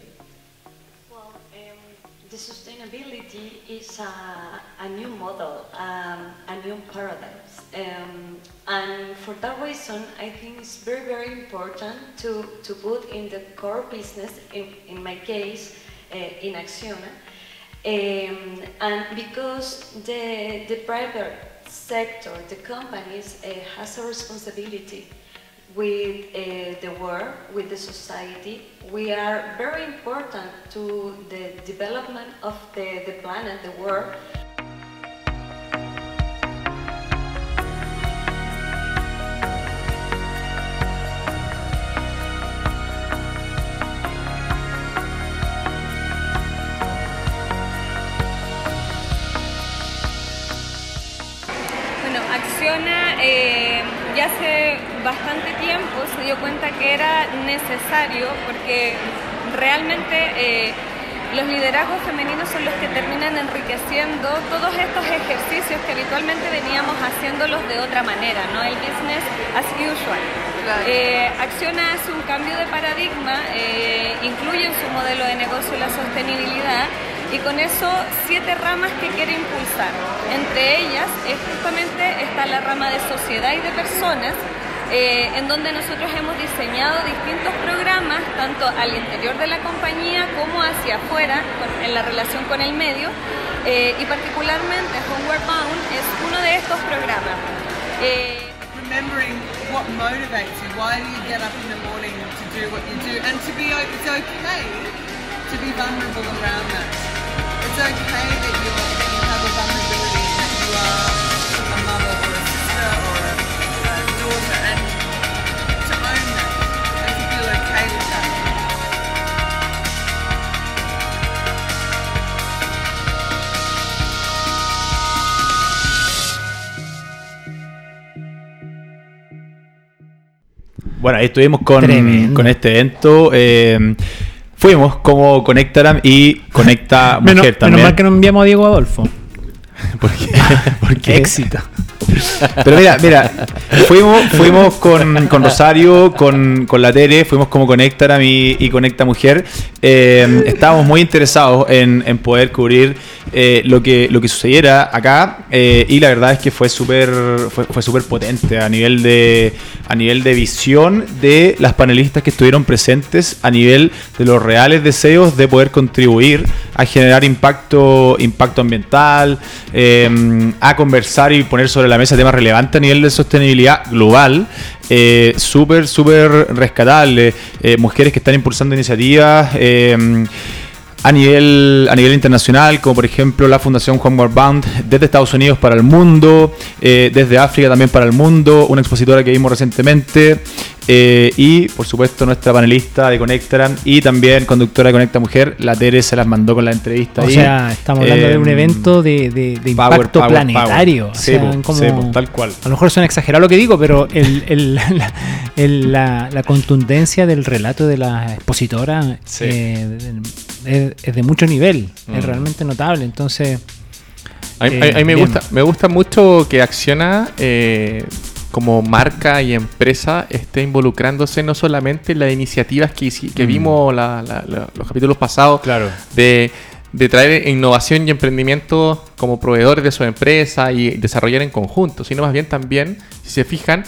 S10: The sustainability is a, a new model, um, a new paradigm. Um, and for that reason, I think it's very, very important to, to put in the core business, in, in my case, uh, in Acciona. Um, and because the, the private sector, the companies, uh, has a responsibility with uh, the world, with the society. We are very important to the development of the, the planet, the world.
S11: Era necesario porque realmente eh, los liderazgos femeninos son los que terminan enriqueciendo todos estos ejercicios que habitualmente veníamos haciéndolos de otra manera, ¿no? El business as usual. Eh, Acciona hace un cambio de paradigma, eh, incluye en su modelo de negocio la sostenibilidad y con eso siete ramas que quiere impulsar. Entre ellas es justamente está la rama de sociedad y de personas, eh, en donde nosotros hemos diseñado distintos programas, tanto al interior de la compañía como hacia afuera, en la relación con el medio, eh, y particularmente Homeward Bound es uno de estos programas. Eh,
S8: remembering what motivates you, why do you get up in the morning to do what you do, and to be it's okay to be vulnerable around that. It's okay that that you have a vulnerability that you are
S2: Bueno, ahí estuvimos con,
S3: Tremendo.
S2: con este evento. eh, fuimos como Conectaram y Conecta (laughs) Mujer
S3: Menos,
S2: también.
S3: menos mal que no enviamos a Diego Adolfo. (laughs)
S2: ¿Por qué? (laughs) ¿Por qué?
S3: Éxito.
S2: Pero mira, mira, fuimos, fuimos con, con Rosario, con, con la Tere, fuimos como Conectaram y, y Conecta Mujer. Eh, estábamos muy interesados en, en poder cubrir eh, lo, que, lo que sucediera acá eh, y la verdad es que fue súper fue, fue potente a nivel, de, a nivel de visión de las panelistas que estuvieron presentes, a nivel de los reales deseos de poder contribuir a generar impacto, impacto ambiental, eh, a conversar y poner sobre la mesa temas relevantes a nivel de sostenibilidad global. Eh, súper, súper rescatable. Eh, mujeres que están impulsando iniciativas. eh, a nivel, a nivel internacional, como por ejemplo la Fundación Juan Bound desde Estados Unidos para el mundo, eh, desde África también para el mundo, una expositora que vimos recientemente, eh, y por supuesto nuestra panelista de Conectaran y también conductora de Conecta Mujer, la Tere se las mandó con la entrevista.
S3: O
S2: ahí.
S3: sea, estamos hablando de un
S2: Eh,
S3: evento de, de- de
S2: Power,
S3: impacto
S2: power,
S3: planetario.
S2: power.
S3: O sea, como-
S2: tal cual.
S3: A lo mejor suena exagerado lo que digo, pero el- el- (laughs) la, el- la- la contundencia del relato de la expositora
S2: Sí.
S3: Eh, es, es de mucho nivel,
S5: Mm.
S3: es realmente notable. Entonces,
S5: A mí,
S3: Eh,
S5: a- a mí me,
S3: bien.
S5: gusta, me gusta mucho que Acciona, eh, como marca y empresa, esté involucrándose no solamente en las iniciativas que,
S2: Mm.
S5: vimos la- la- la- los capítulos pasados
S2: Claro.
S5: de, de traer innovación y emprendimiento como proveedores de su empresa y desarrollar en conjunto, sino más bien también, si se fijan,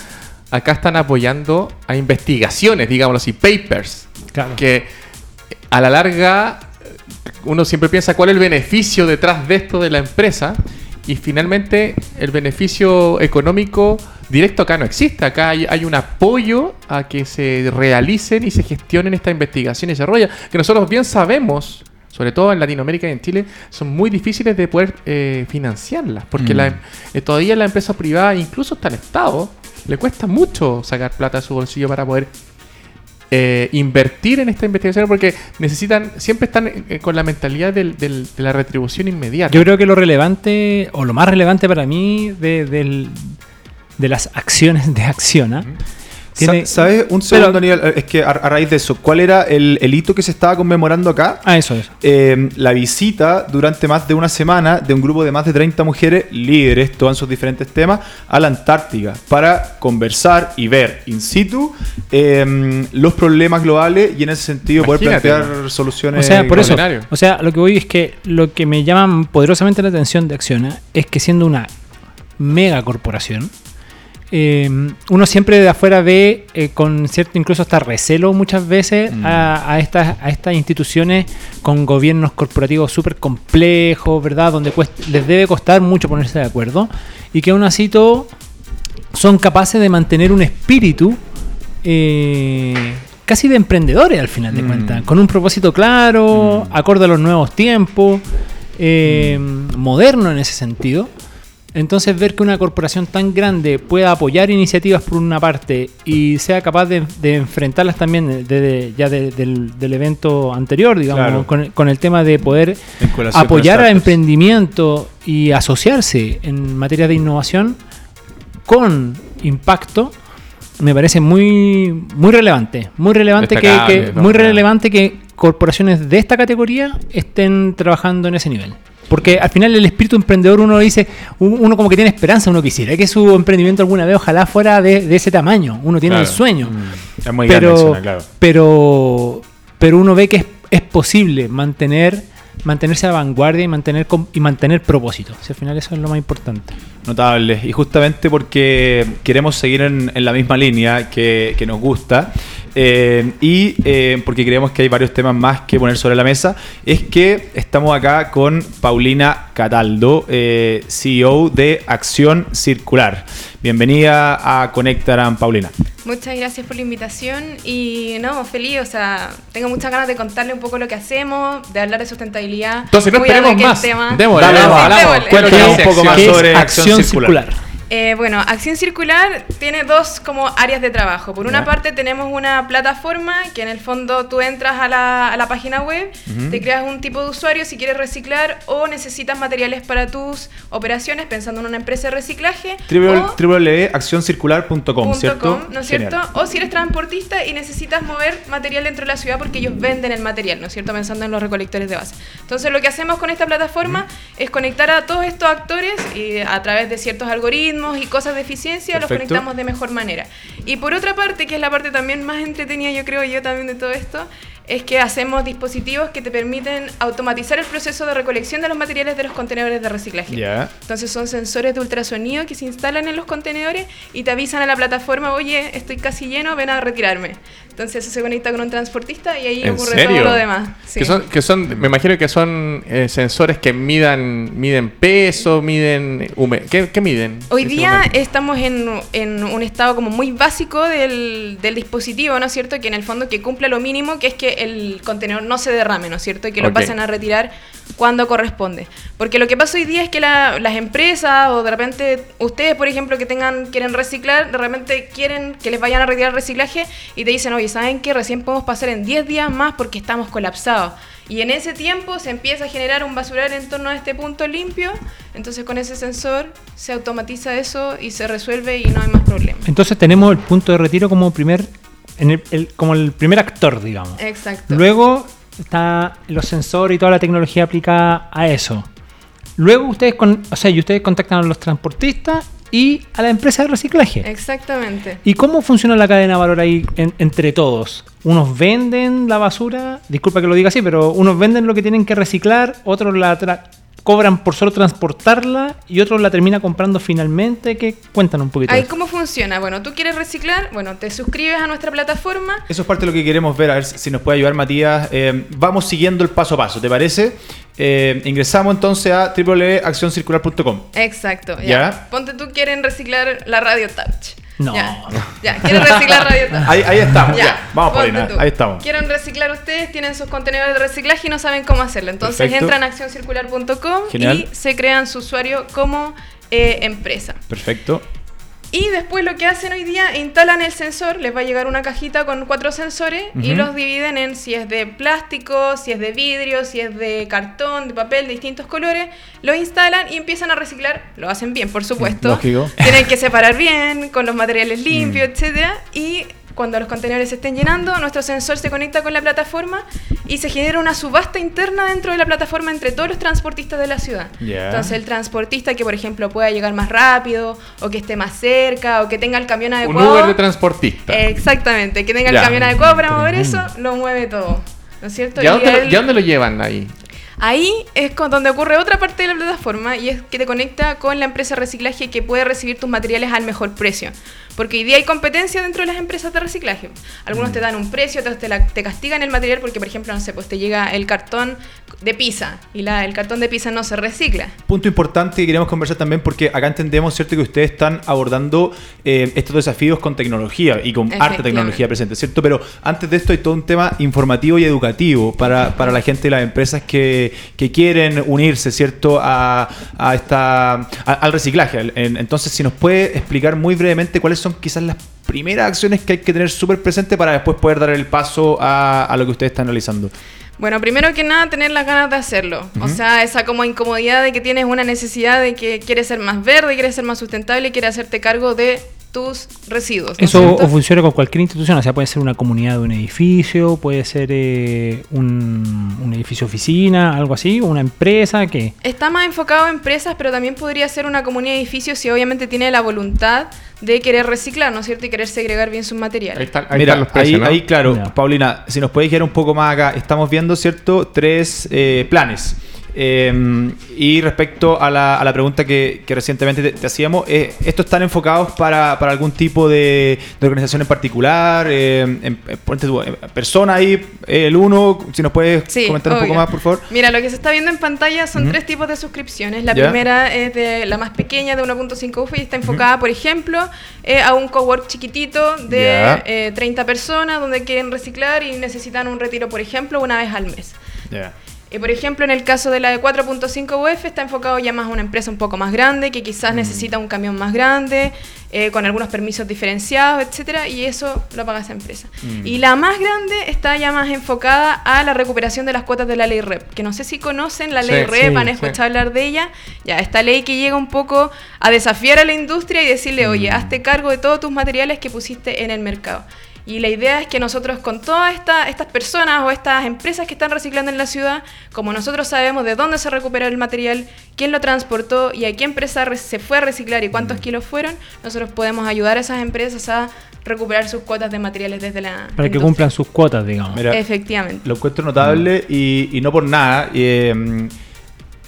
S5: acá están apoyando a investigaciones, digámoslo así, papers,
S3: claro.
S5: que a la larga uno siempre piensa cuál es el beneficio detrás de esto de la empresa y finalmente el beneficio económico directo acá no existe. Acá hay, hay un apoyo a que se realicen y se gestionen esta investigación y desarrollo que nosotros bien sabemos, sobre todo en Latinoamérica y en Chile, son muy difíciles de poder eh, financiarlas porque
S2: Mm.
S5: la, eh, todavía la empresa privada, incluso hasta el Estado, le cuesta mucho sacar plata de su bolsillo para poder eh, invertir en esta investigación porque necesitan, siempre están eh, con la mentalidad del- del- de la retribución inmediata.
S3: Yo creo que lo relevante, o lo más relevante para mí de, del- de las acciones de Acciona. Tiene-
S2: Sa- ¿Sabes? Un
S3: Pero-
S2: segundo, Daniel. Es que a, a raíz de eso, ¿cuál era el, el hito que se estaba conmemorando acá?
S3: Ah, eso es.
S2: Eh, la visita durante más de una semana de un grupo de más de 30 mujeres líderes, todos en sus diferentes temas, a la Antártica para conversar y ver in situ eh, los problemas globales y en ese sentido poder plantear soluciones.
S3: O sea, por eso, o sea, lo que voy es que lo que me llama poderosamente la atención de Acciona es que siendo una mega corporación, eh, uno siempre de afuera ve eh, con cierto incluso hasta recelo muchas veces
S2: Mm.
S3: a, a estas, a estas instituciones con gobiernos corporativos súper complejos, ¿verdad? Donde les debe costar mucho ponerse de acuerdo y que aún así todo son capaces de mantener un espíritu eh, casi de emprendedores al final de
S2: Mm.
S3: cuentas, con un propósito claro, acorde a los nuevos tiempos, eh, moderno en ese sentido. Entonces ver que una corporación tan grande pueda apoyar iniciativas por una parte y sea capaz de, de enfrentarlas también desde ya de- del, del evento anterior, digamos,
S2: Claro.
S3: con, con el tema de poder apoyar a emprendimiento y asociarse en materia de innovación con impacto me parece muy muy relevante muy relevante que, muy relevante que corporaciones de esta categoría estén trabajando en ese nivel porque al final el espíritu emprendedor uno dice un- uno como que tiene esperanza uno quisiera que su emprendimiento alguna vez ojalá fuera de, de ese tamaño uno tiene el sueño
S2: Es muy grande,
S3: pero,
S2: Acciona, claro.
S3: pero, pero uno ve que es, es posible mantener mantenerse a la vanguardia y mantener y mantener propósito. Si al final eso es lo más importante.
S2: Notable. Y justamente porque queremos seguir en, en la misma línea que, que nos gusta eh, y eh, porque creemos que hay varios temas más que poner sobre la mesa, es que estamos acá con Paulina Cataldo, eh, CEO de Acción Circular. Bienvenida a Conectaran, Paulina.
S12: Muchas gracias por la invitación y no, feliz, o sea, tengo muchas ganas de contarle un poco lo que hacemos, de hablar de sustentabilidad.
S5: Entonces no esperemos más. Démosle,
S2: Dale,
S5: vamos,
S2: vamos,
S5: hablamos.
S12: démosle.
S5: ¿Qué es lo que
S2: Cuéntanos
S5: hace
S2: un poco más
S5: Acción?
S3: ¿Qué es
S2: sobre Acción Circular.
S12: Eh, bueno, Acción Circular tiene dos como áreas de trabajo. Por una
S2: Ya.
S12: parte tenemos una plataforma que en el fondo tú entras a la, a la página web,
S2: Ujú.
S12: te creas un tipo de usuario si quieres reciclar o necesitas materiales para tus operaciones pensando en una empresa de reciclaje.
S2: www.accioncircular.com, ¿cierto?
S12: com, ¿no es cierto? O si eres transportista y necesitas mover material dentro de la ciudad porque ellos venden el material, ¿no es cierto? Pensando en los recolectores de base. Entonces lo que hacemos con esta plataforma es conectar a todos estos actores y a través de ciertos algoritmos y cosas de eficiencia los
S2: Perfecto.
S12: conectamos de mejor manera. Y por otra parte, que es la parte también más entretenida, yo creo yo también de todo esto, es que hacemos dispositivos que te permiten automatizar el proceso de recolección de los materiales de los contenedores de reciclaje.
S2: Ya.
S12: Entonces son sensores de ultrasonido que se instalan en los contenedores y te avisan a la plataforma, oye, estoy casi lleno, ven a retirarme. Entonces eso se conecta con un transportista y ahí
S5: ¿En
S12: ocurre
S5: serio?
S12: todo lo demás. Sí.
S5: Que son, que son, me imagino que son eh, sensores que midan, miden peso, miden hume- ¿Qué, qué miden?
S12: Hoy día estamos en, en un estado como muy básico del, del dispositivo, ¿no es cierto? Que en el fondo que cumpla lo mínimo, que es que el contenedor no se derrame, ¿no es cierto? Y que lo pasen a retirar cuando corresponde. Porque lo que pasa hoy día es que la- las empresas o de repente ustedes, por ejemplo, que tengan quieren reciclar, de repente quieren que les vayan a retirar reciclaje y te dicen, oye, ¿saben qué? Recién podemos pasar en 10 días más porque estamos colapsados. Y en ese tiempo se empieza a generar un basural en torno a este punto limpio, entonces con ese sensor se automatiza eso y se resuelve y no hay más problema.
S3: Entonces tenemos el punto de retiro como primer, en el- el- como el primer actor, digamos.
S12: Exacto.
S3: Luego está los sensores y toda la tecnología aplicada a eso. Luego ustedes, con, o sea, y ustedes contactan a los transportistas y a la empresa de reciclaje.
S12: Exactamente.
S3: ¿Y cómo funciona la cadena de valor ahí en- entre todos? Unos venden la basura, disculpa que lo diga así, pero unos venden lo que tienen que reciclar, otros la tra- cobran por solo transportarla y otros la termina comprando finalmente. ¿Qué? Cuéntanos un poquito.
S12: Ahí cómo funciona. Bueno, tú quieres reciclar, bueno, te suscribes a nuestra plataforma.
S2: Eso es parte de lo que queremos ver, a ver si si nos puede ayudar Matías. Eh, vamos siguiendo el paso a paso, ¿te parece? Eh, ingresamos entonces a www.accioncircular.com.
S12: Exacto. Ya.
S2: Ya.
S12: Ponte tú quieren reciclar la Radio Touch.
S3: No.
S12: Ya, ya. quieren reciclar Radio. (laughs)
S2: Ahí, ahí estamos, ya. Vamos,
S12: ponte
S2: Paulina, ahí estamos.
S12: Quieren reciclar ustedes, tienen sus contenedores de reciclaje y no saben cómo hacerlo. Entonces
S2: Perfecto.
S12: entran a accioncircular.com y se crean su usuario como eh, empresa.
S2: Perfecto.
S12: Y después lo que hacen hoy día, instalan el sensor, les va a llegar una cajita con cuatro sensores y los dividen en si es de plástico, si es de vidrio, si es de cartón, de papel, de distintos colores. Lo instalan y empiezan a reciclar. Lo hacen bien, por supuesto.
S2: Lógico.
S12: Tienen que separar bien, con los materiales
S2: Mm.
S12: limpios, etcétera Y cuando los contenedores se estén llenando, nuestro sensor se conecta con la plataforma y se genera una subasta interna dentro de la plataforma entre todos los transportistas de la ciudad. Entonces el transportista que, por ejemplo, pueda llegar más rápido, o que esté más cerca, o que tenga el camión
S5: Un
S12: adecuado.
S5: Uber de transportista.
S12: Exactamente, que tenga el camión adecuado para mover eso, lo mueve todo. ¿No es cierto?
S5: ¿Y a lo, y a dónde lo llevan ahí?
S12: Ahí es con donde ocurre otra parte de la plataforma y es que te conecta con la empresa de reciclaje que puede recibir tus materiales al mejor precio. Porque hoy día hay competencia dentro de las empresas de reciclaje. Algunos te dan un precio, otros te, la- te castigan el material porque, por ejemplo, no sé, pues te llega el cartón de pizza y la, el cartón de pizza no se recicla.
S2: Punto importante que queremos conversar también porque acá entendemos, ¿cierto?, que ustedes están abordando eh, estos desafíos con tecnología y con harta tecnología presente, ¿cierto? Pero antes de esto hay todo un tema informativo y educativo para, para la gente y las empresas que, que quieren unirse, ¿cierto?, a, a esta, a- al reciclaje. En- Entonces, si nos puede explicar muy brevemente cuáles son quizás las primeras acciones que hay que tener súper presente para después poder dar el paso a, a lo que ustedes están realizando.
S12: Bueno, primero que nada, tener las ganas de hacerlo. O sea, esa como incomodidad de que tienes una necesidad de que quieres ser más verde, quieres ser más sustentable y quieres hacerte cargo de tus residuos. ¿no es
S3: Eso o funciona con cualquier institución, o sea, puede ser una comunidad de un edificio, puede ser eh, un, un edificio oficina, algo así, una empresa que...
S12: Está más enfocado a empresas, pero también podría ser una comunidad de edificios si obviamente tiene la voluntad de querer reciclar, ¿no es cierto? Y querer segregar bien sus materiales.
S5: Ahí, están- ahí
S2: Mira,
S5: están los precios,
S2: ahí,
S5: ¿no?
S2: ahí, claro. Paulina, si nos puedes guiar un poco más acá, estamos viendo, ¿cierto? Tres eh, planes. Eh, y respecto a la, a la pregunta que, que recientemente te, te hacíamos, eh, ¿estos están enfocados para, para algún tipo de, de organización en particular? Eh, en- en- ponte tú, eh, persona ahí, eh, el uno, si nos puedes
S12: Sí,
S2: comentar un poco más, por favor.
S12: Mira, lo que se está viendo en pantalla son tres tipos de suscripciones. La primera es de la más pequeña, de 1.5 UF, y está enfocada, por ejemplo, eh, a un cowork chiquitito de
S2: Ya.
S12: eh, 30 personas donde quieren reciclar y necesitan un retiro, por ejemplo, una vez al mes.
S2: Ya.
S12: Y por ejemplo, en el caso de la de 4.5 UF está enfocado ya más a una empresa un poco más grande que quizás
S2: Mm.
S12: necesita un camión más grande, eh, con algunos permisos diferenciados, etcétera, y eso lo paga esa empresa.
S2: Mm.
S12: Y la más grande está ya más enfocada a la recuperación de las cuotas de la ley REP, que no sé si conocen la
S5: Sí,
S12: ley REP,
S5: sí,
S12: han
S5: sí.
S12: escuchado hablar de ella. Ya, esta ley que llega un poco a desafiar a la industria y decirle, oye,
S2: Mm.
S12: hazte cargo de todos tus materiales que pusiste en el mercado. Y la idea es que nosotros con todas esta- estas personas o estas empresas que están reciclando en la ciudad, como nosotros sabemos de dónde se recuperó el material, quién lo transportó y a qué empresa re- se fue a reciclar y
S2: Mm.
S12: cuántos kilos fueron, nosotros podemos ayudar a esas empresas a recuperar sus cuotas de materiales desde la
S3: Para que cumplan sus cuotas, digamos.
S2: Mira,
S12: Efectivamente.
S2: Lo encuentro notable y, y no por nada. eh,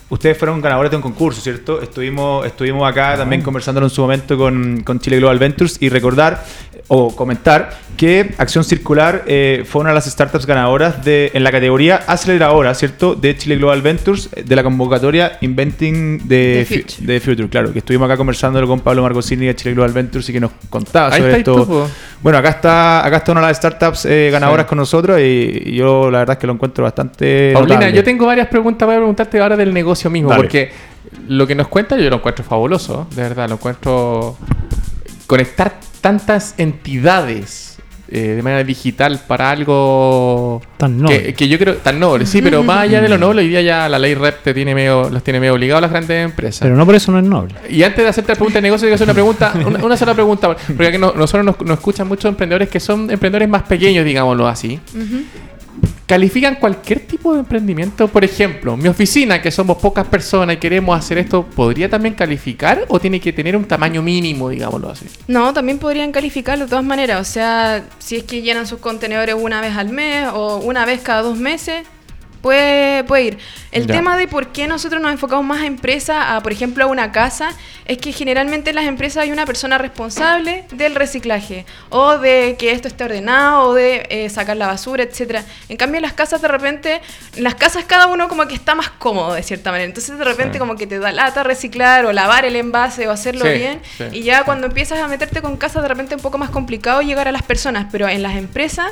S2: ustedes fueron ganadores de un concurso, ¿cierto? Estuvimos, estuvimos acá también conversando en su momento con, con Chile Global Ventures y recordar eh, o comentar que Acción Circular eh, fue una de las startups ganadoras de, en la categoría aceleradora, ¿cierto? De Chile Global Ventures, eh, de la convocatoria Inventing the,
S12: The
S2: Fu-
S12: Future.
S2: the Future, claro, que estuvimos acá conversando con Pablo Marcosini de Chile Global Ventures y que nos contaba
S5: Ahí
S2: sobre
S5: está
S2: esto.
S5: tú.
S2: Bueno, acá está, acá está una de las startups eh, ganadoras
S5: Sí.
S2: con nosotros y, y yo la verdad es que lo encuentro bastante.
S5: Paulina,
S2: notable.
S5: yo tengo varias preguntas para preguntarte ahora del negocio mismo,
S2: Dale.
S5: porque lo que nos cuenta yo lo encuentro fabuloso, de verdad, lo encuentro conectar tantas entidades eh, de manera digital para algo
S3: Tan noble.
S5: que, que yo creo tan noble, sí, pero más allá de lo noble, hoy día ya la ley REP te tiene medio, los tiene medio obligados a las grandes empresas.
S3: Pero no por eso no es noble.
S5: Y antes de hacerte la pregunta de negocio, quiero hacer una pregunta, (laughs) una, una sola pregunta, porque aquí no- nosotros nos, nos escuchan muchos emprendedores que son emprendedores más pequeños, digámoslo así. ¿Califican cualquier tipo de emprendimiento? Por ejemplo, mi oficina, que somos pocas personas y queremos hacer esto, ¿podría también calificar o tiene que tener un tamaño mínimo, digámoslo así?
S12: No, también podrían calificarlo de todas maneras. O sea, si es que llenan sus contenedores una vez al mes o una vez cada dos meses, puede, puede ir. El
S5: Ya.
S12: tema de por qué nosotros nos enfocamos más a empresas, a por ejemplo a una casa, es que generalmente en las empresas hay una persona responsable del reciclaje o de que esto esté ordenado o de eh, sacar la basura, etcétera. En cambio en las casas de repente, en las casas cada uno como que está más cómodo de cierta manera. Entonces de repente
S5: Sí.
S12: como que te da lata reciclar o lavar el envase o hacerlo
S5: Sí,
S12: bien
S5: sí.
S12: y ya cuando empiezas a meterte con casas de repente es un poco más complicado llegar a las personas, pero en las empresas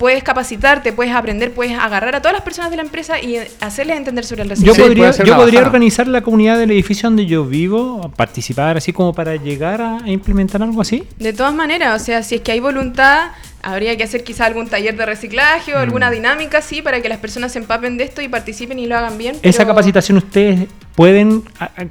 S12: puedes capacitarte, puedes aprender, puedes agarrar a todas las personas de la empresa y hacerles entender sobre el
S3: Yo
S12: reciclaje.
S3: podría,
S5: puede ser
S3: yo podría organizar la comunidad del edificio donde yo vivo, participar así como para llegar a, implementar algo así.
S12: De todas maneras, o sea, si es que hay voluntad, habría que hacer quizá algún taller de reciclaje o
S3: Mm.
S12: alguna dinámica así para que las personas se empapen de esto y participen y lo hagan bien.
S3: Esa capacitación ustedes pueden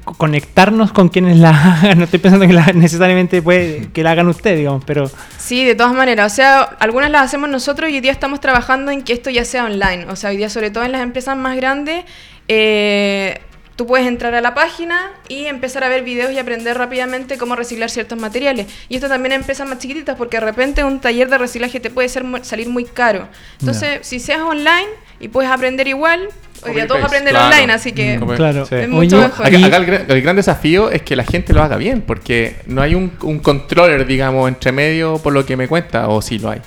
S3: conectarnos con quienes la hagan. (laughs) No estoy pensando que la, necesariamente puede, que la hagan ustedes, digamos, pero
S12: Sí, de todas maneras. O sea, algunas las hacemos nosotros y hoy día estamos trabajando en que esto ya sea online. O sea, hoy día, sobre todo en las empresas más grandes, eh, tú puedes entrar a la página y empezar a ver videos y aprender rápidamente cómo reciclar ciertos materiales. Y esto también en empresas más chiquititas, porque de repente un taller de reciclaje te puede ser salir muy caro. Entonces, si seas online y puedes aprender igual, hoy día todos aprenden
S5: claro.
S12: online, así que
S5: Mm,
S3: claro.
S5: sí.
S12: es
S3: Oye,
S12: mucho mejor.
S5: Acá, el, gran, el gran desafío es que la gente lo haga bien, porque no hay un, un controller, digamos, entre medio por lo que me cuenta, o sí lo hay.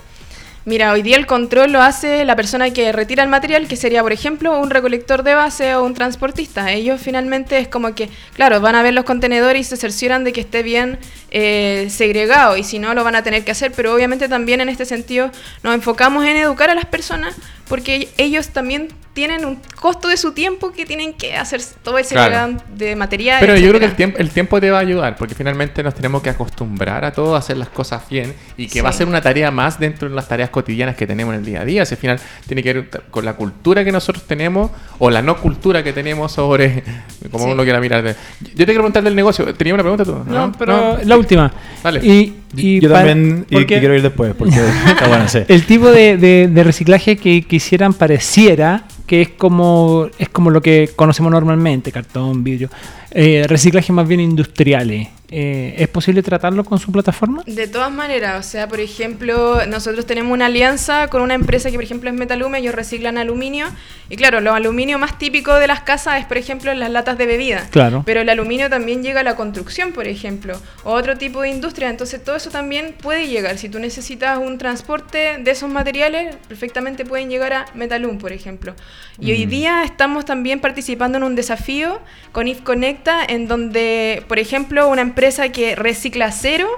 S12: Mira, hoy día el control lo hace la persona que retira el material, que sería, por ejemplo, un recolector de base o un transportista. Ellos finalmente es como que, claro, van a ver los contenedores y se cercioran de que esté bien eh, segregado y si no lo van a tener que hacer, pero obviamente también en este sentido nos enfocamos en educar a las personas porque ellos también tienen un costo de su tiempo que tienen que hacer todo ese
S5: Claro.
S12: de material.
S5: Pero yo creo que el tiempo, el tiempo te va a ayudar, porque finalmente nos tenemos que acostumbrar a todos a hacer las cosas bien y que va a ser una tarea más dentro de las tareas cotidianas que tenemos en el día a día. Si al final tiene que ver con la cultura que nosotros tenemos o la no cultura que tenemos sobre (laughs) como
S12: Sí.
S5: uno quiera mirar. de- Yo te quiero preguntar del negocio. ¿Tenía una pregunta tú?
S3: No, pero la última.
S5: Dale.
S3: Y, y
S2: Yo
S3: para-
S2: también y,
S3: porque
S2: quiero ir después, porque (laughs) está bueno, sí.
S3: El tipo de, de- de reciclaje que quisieran pareciera que es como es como lo que conocemos normalmente, cartón, vidrio. Eh, reciclaje más bien industriales. Eh, ¿Es posible tratarlo con su plataforma?
S12: De todas maneras, o sea, por ejemplo, nosotros tenemos una alianza con una empresa que, por ejemplo, es Metalume, ellos reciclan aluminio. Y claro, lo aluminio más típico de las casas es, por ejemplo, las latas de bebida.
S3: Claro.
S12: Pero el aluminio también llega a la construcción, por ejemplo, o otro tipo de industria. Entonces, todo eso también puede llegar. Si tú necesitas un transporte de esos materiales, perfectamente pueden llegar a Metalum, por ejemplo. Y hoy día estamos también participando en un desafío con If Conecta, en donde, por ejemplo, una empresa que recicla cero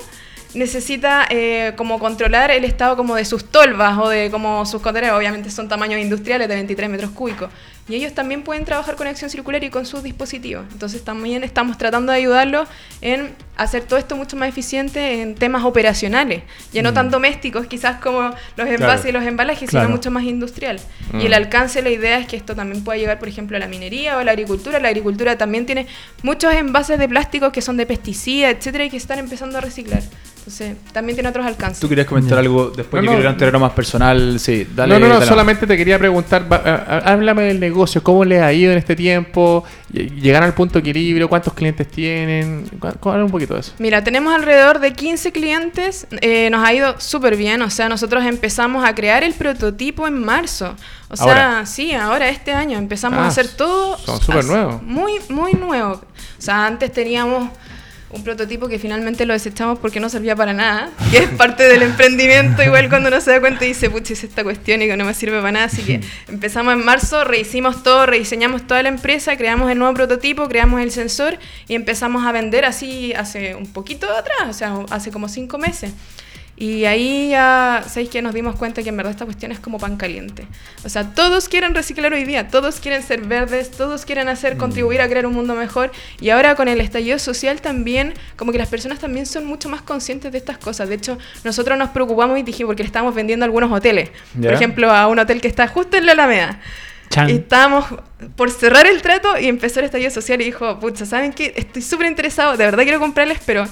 S12: necesita eh, como controlar el estado como de sus tolvas o de como sus contenedores, obviamente son tamaños industriales de 23 metros cúbicos. Y ellos también pueden trabajar con acción circular y con sus dispositivos. Entonces también estamos tratando de ayudarlos en hacer todo esto mucho más eficiente en temas operacionales, ya no tan domésticos quizás como los envases y los embalajes,
S3: Claro.
S12: sino mucho más industrial.
S5: Mm.
S12: Y el alcance, la idea es que esto también pueda llegar, por ejemplo, a la minería o a la agricultura. La agricultura también tiene muchos envases de plástico que son de pesticidas, etcétera, y que están empezando a reciclar. Entonces, también tiene otros alcances.
S2: Tú querías comentar algo después,
S5: No,
S2: yo
S5: no.
S2: quiero ir a un terreno más personal, sí, dale.
S5: no, no, no, solamente te quería preguntar, háblame del negocio, ¿cómo les ha ido en este tiempo? Ll- ¿Llegan al punto de equilibrio? ¿Cuántos clientes tienen? Habla un poquito de eso.
S12: Mira, tenemos alrededor de 15 clientes, eh, nos ha ido súper bien, o sea, nosotros empezamos a crear el prototipo en marzo. O sea,
S2: Ahora.
S12: sí, ahora este año empezamos
S5: Ah,
S12: a hacer todo
S5: son súper nuevos.
S12: Muy, muy nuevo. O sea, antes teníamos un prototipo que finalmente lo desechamos porque no servía para nada, que es parte del emprendimiento, igual cuando uno se da cuenta y dice, pucha, hice esta cuestión y que no me sirve para nada, así que (laughs) empezamos en marzo, rehicimos todo, rediseñamos toda la empresa, creamos el nuevo prototipo, creamos el sensor y empezamos a vender así hace un poquito atrás, o sea, hace como cinco meses. Y ahí ya, ¿sabéis que Nos dimos cuenta que en verdad esta cuestión es como pan caliente. O sea, todos quieren reciclar hoy día, todos quieren ser verdes, todos quieren hacer, contribuir a crear un mundo mejor. Y ahora con el estallido social también, como que las personas también son mucho más conscientes de estas cosas. De hecho, nosotros nos preocupamos y dijimos, porque le estábamos vendiendo a algunos hoteles. Por ejemplo, a un hotel que está justo en la Alameda.
S3: Chan.
S12: Y estábamos por cerrar el trato y empezó el estallido social y dijo, pucha, ¿saben qué? Estoy súper interesado, de verdad quiero comprarles, pero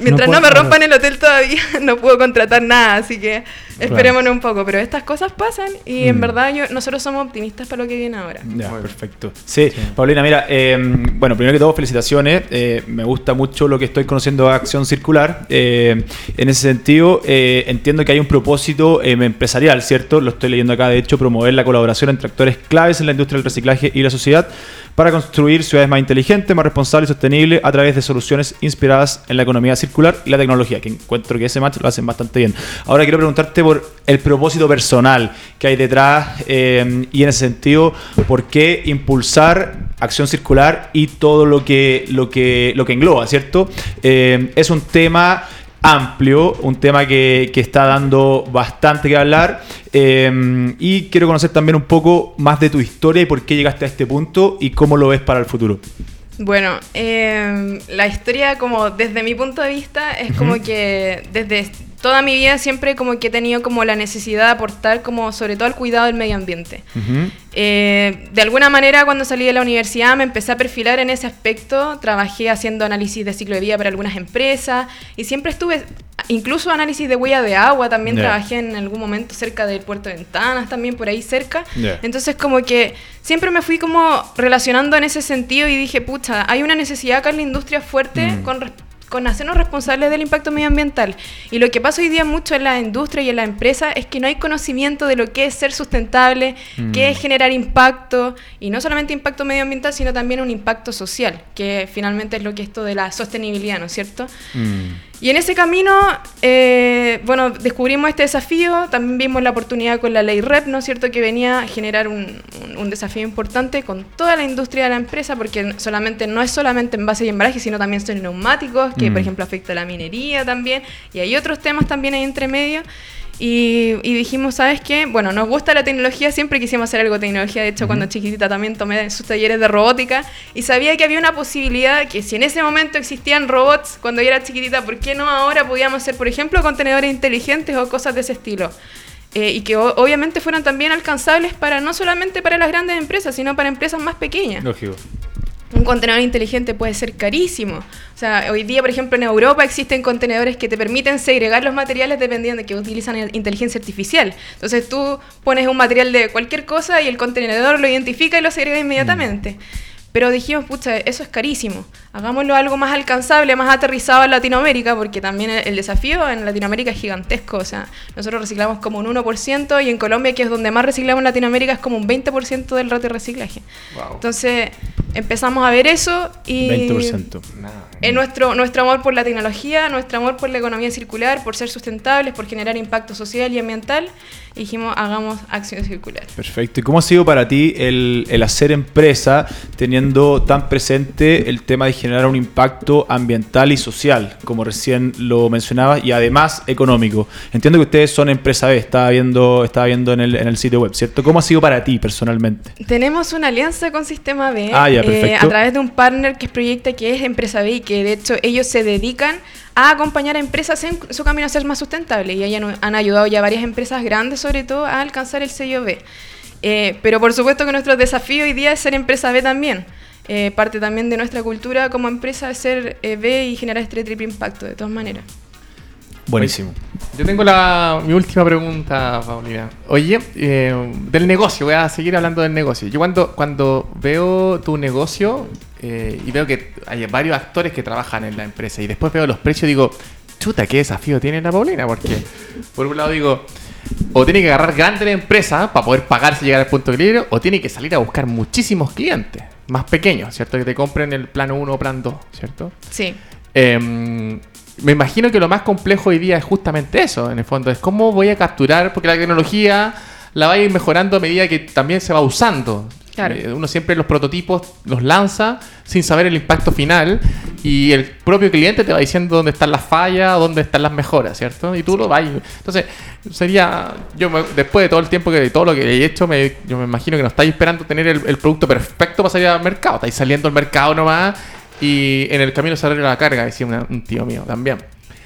S12: mientras no,
S3: puedo-
S12: me rompan el hotel todavía (laughs) no puedo contratar nada, así que esperémonos un poco. Pero estas cosas pasan y en
S2: Mm.
S12: verdad yo, nosotros somos optimistas para lo que viene ahora.
S2: Ya, perfecto. Sí, Paulina, mira, eh, bueno, primero que todo, felicitaciones. Eh, me gusta mucho lo que estoy conociendo de Acción Circular. Eh, en ese sentido, eh, entiendo que hay un propósito eh, empresarial, ¿cierto? Lo estoy leyendo acá, de hecho, promover la colaboración entre actores claves en la industria del reciclaje y la sociedad para construir ciudades más inteligentes, más responsables y sostenibles a través de soluciones inspiradas en la economía circular y la tecnología, que encuentro que ese match lo hacen bastante bien. Ahora quiero preguntarte por el propósito personal que hay detrás eh, y en ese sentido, ¿por qué impulsar acción circular y todo lo que, lo que, lo que engloba, ¿cierto? Eh, es un tema amplio, un tema que, que está dando bastante que hablar. eh, y quiero conocer también un poco más de tu historia y por qué llegaste a este punto y cómo lo ves para el futuro.
S12: Bueno, eh, la historia como desde mi punto de vista es como que desde toda mi vida siempre como que he tenido como la necesidad de aportar como sobre todo al cuidado del medio ambiente. Eh, de alguna manera cuando salí de la universidad me empecé a perfilar en ese aspecto, trabajé haciendo análisis de ciclo de vida para algunas empresas y siempre estuve, incluso análisis de huella de agua, también trabajé en algún momento cerca del puerto de Ventanas, también por ahí cerca. Entonces como que siempre me fui como relacionando en ese sentido y dije, pucha, hay una necesidad acá en la industria fuerte
S13: Mm.
S12: con res- con hacernos responsables del impacto medioambiental. Y lo que pasa hoy día mucho en la industria y en la empresa es que no hay conocimiento de lo que es ser sustentable,
S13: Mm.
S12: qué es generar impacto, y no solamente impacto medioambiental, sino también un impacto social, que finalmente es lo que es esto de la sostenibilidad, ¿no es cierto? Y en ese camino, eh, bueno, descubrimos este desafío, también vimos la oportunidad con la ley REP, ¿no es cierto?, que venía a generar un, un- un desafío importante con toda la industria de la empresa, porque solamente no es solamente envase y embalaje, sino también son neumáticos, que
S13: Mm.
S12: por ejemplo afecta a la minería también, y hay otros temas también ahí entre medio. Y, y dijimos, ¿sabes qué? Bueno, nos gusta la tecnología, siempre quisimos hacer algo de tecnología. De hecho, cuando chiquitita también tomé sus talleres de robótica y sabía que había una posibilidad que si en ese momento existían robots cuando yo era chiquitita, ¿por qué no ahora podíamos hacer, por ejemplo, contenedores inteligentes o cosas de ese estilo? Eh, y que obviamente fueran también alcanzables para no solamente para las grandes empresas, sino para empresas más pequeñas.
S2: Lógico.
S12: Un contenedor inteligente puede ser carísimo. O sea, hoy día, por ejemplo, en Europa existen contenedores que te permiten segregar los materiales dependiendo de que utilizan el- inteligencia artificial. Entonces tú pones un material de cualquier cosa y el contenedor lo identifica y lo segrega inmediatamente. Pero dijimos, pucha, eso es carísimo. Hagámoslo algo más alcanzable, más aterrizado en Latinoamérica, porque también el, desafío en Latinoamérica es gigantesco. O sea, nosotros reciclamos como un 1% y en Colombia, que es donde más reciclamos en Latinoamérica, es como un 20% del ratio de reciclaje. Entonces empezamos a ver eso y...
S2: 20%.
S12: En nuestro, nuestro amor por la tecnología, nuestro amor por la economía circular, por ser sustentables, por generar impacto social y ambiental, dijimos, hagamos acción circular.
S2: Perfecto. ¿Y cómo ha sido para ti el, el hacer empresa teniendo tan presente el tema de generar un impacto ambiental y social, como recién lo mencionabas, y además económico? Entiendo que ustedes son empresa B, estaba viendo, estaba viendo en, el, en el sitio web, ¿cierto? ¿Cómo ha sido para ti personalmente?
S12: Tenemos una alianza con Sistema B
S2: Ah, ya,
S12: eh, a través de un partner que es Proyecta, que es Empresa B y que de hecho ellos se dedican a acompañar a empresas en su camino a ser más sustentables y hayan- han ayudado ya varias empresas grandes sobre todo a alcanzar el sello B. Eh, pero por supuesto que nuestro desafío hoy día es ser empresa B también. Eh, parte también de nuestra cultura como empresa es ser eh, B y generar este triple impacto, de todas maneras.
S2: Buenísimo.
S5: Yo tengo la, mi última pregunta, Paulina. Oye, eh, del negocio, voy a seguir hablando del negocio. Yo cuando, cuando veo tu negocio eh, y veo que hay varios actores que trabajan en la empresa y después veo los precios, digo, chuta, qué desafío tiene la Paulina, porque por un lado digo, o tiene que agarrar grandes empresas para poder pagarse y llegar al punto de equilibrio, o tiene que salir a buscar muchísimos clientes más pequeños, ¿cierto? Que te compren el plano 1 o plan 2, ¿cierto?
S12: Sí.
S5: Em, me imagino que lo más complejo hoy día es justamente eso, en el fondo, es cómo voy a capturar, porque la tecnología la va a ir mejorando a medida que también se va usando. Eh, Uno siempre los prototipos los lanza sin saber el impacto final y el propio cliente te va diciendo dónde están las fallas, dónde están las mejoras, ¿cierto? Y tú lo vas. Entonces, sería, yo después de todo el tiempo que de todo lo que he hecho, me, yo me imagino que no estáis esperando tener el, producto perfecto para salir al mercado. Estáis saliendo al mercado nomás y en el camino se la carga, decía una- un tío mío también.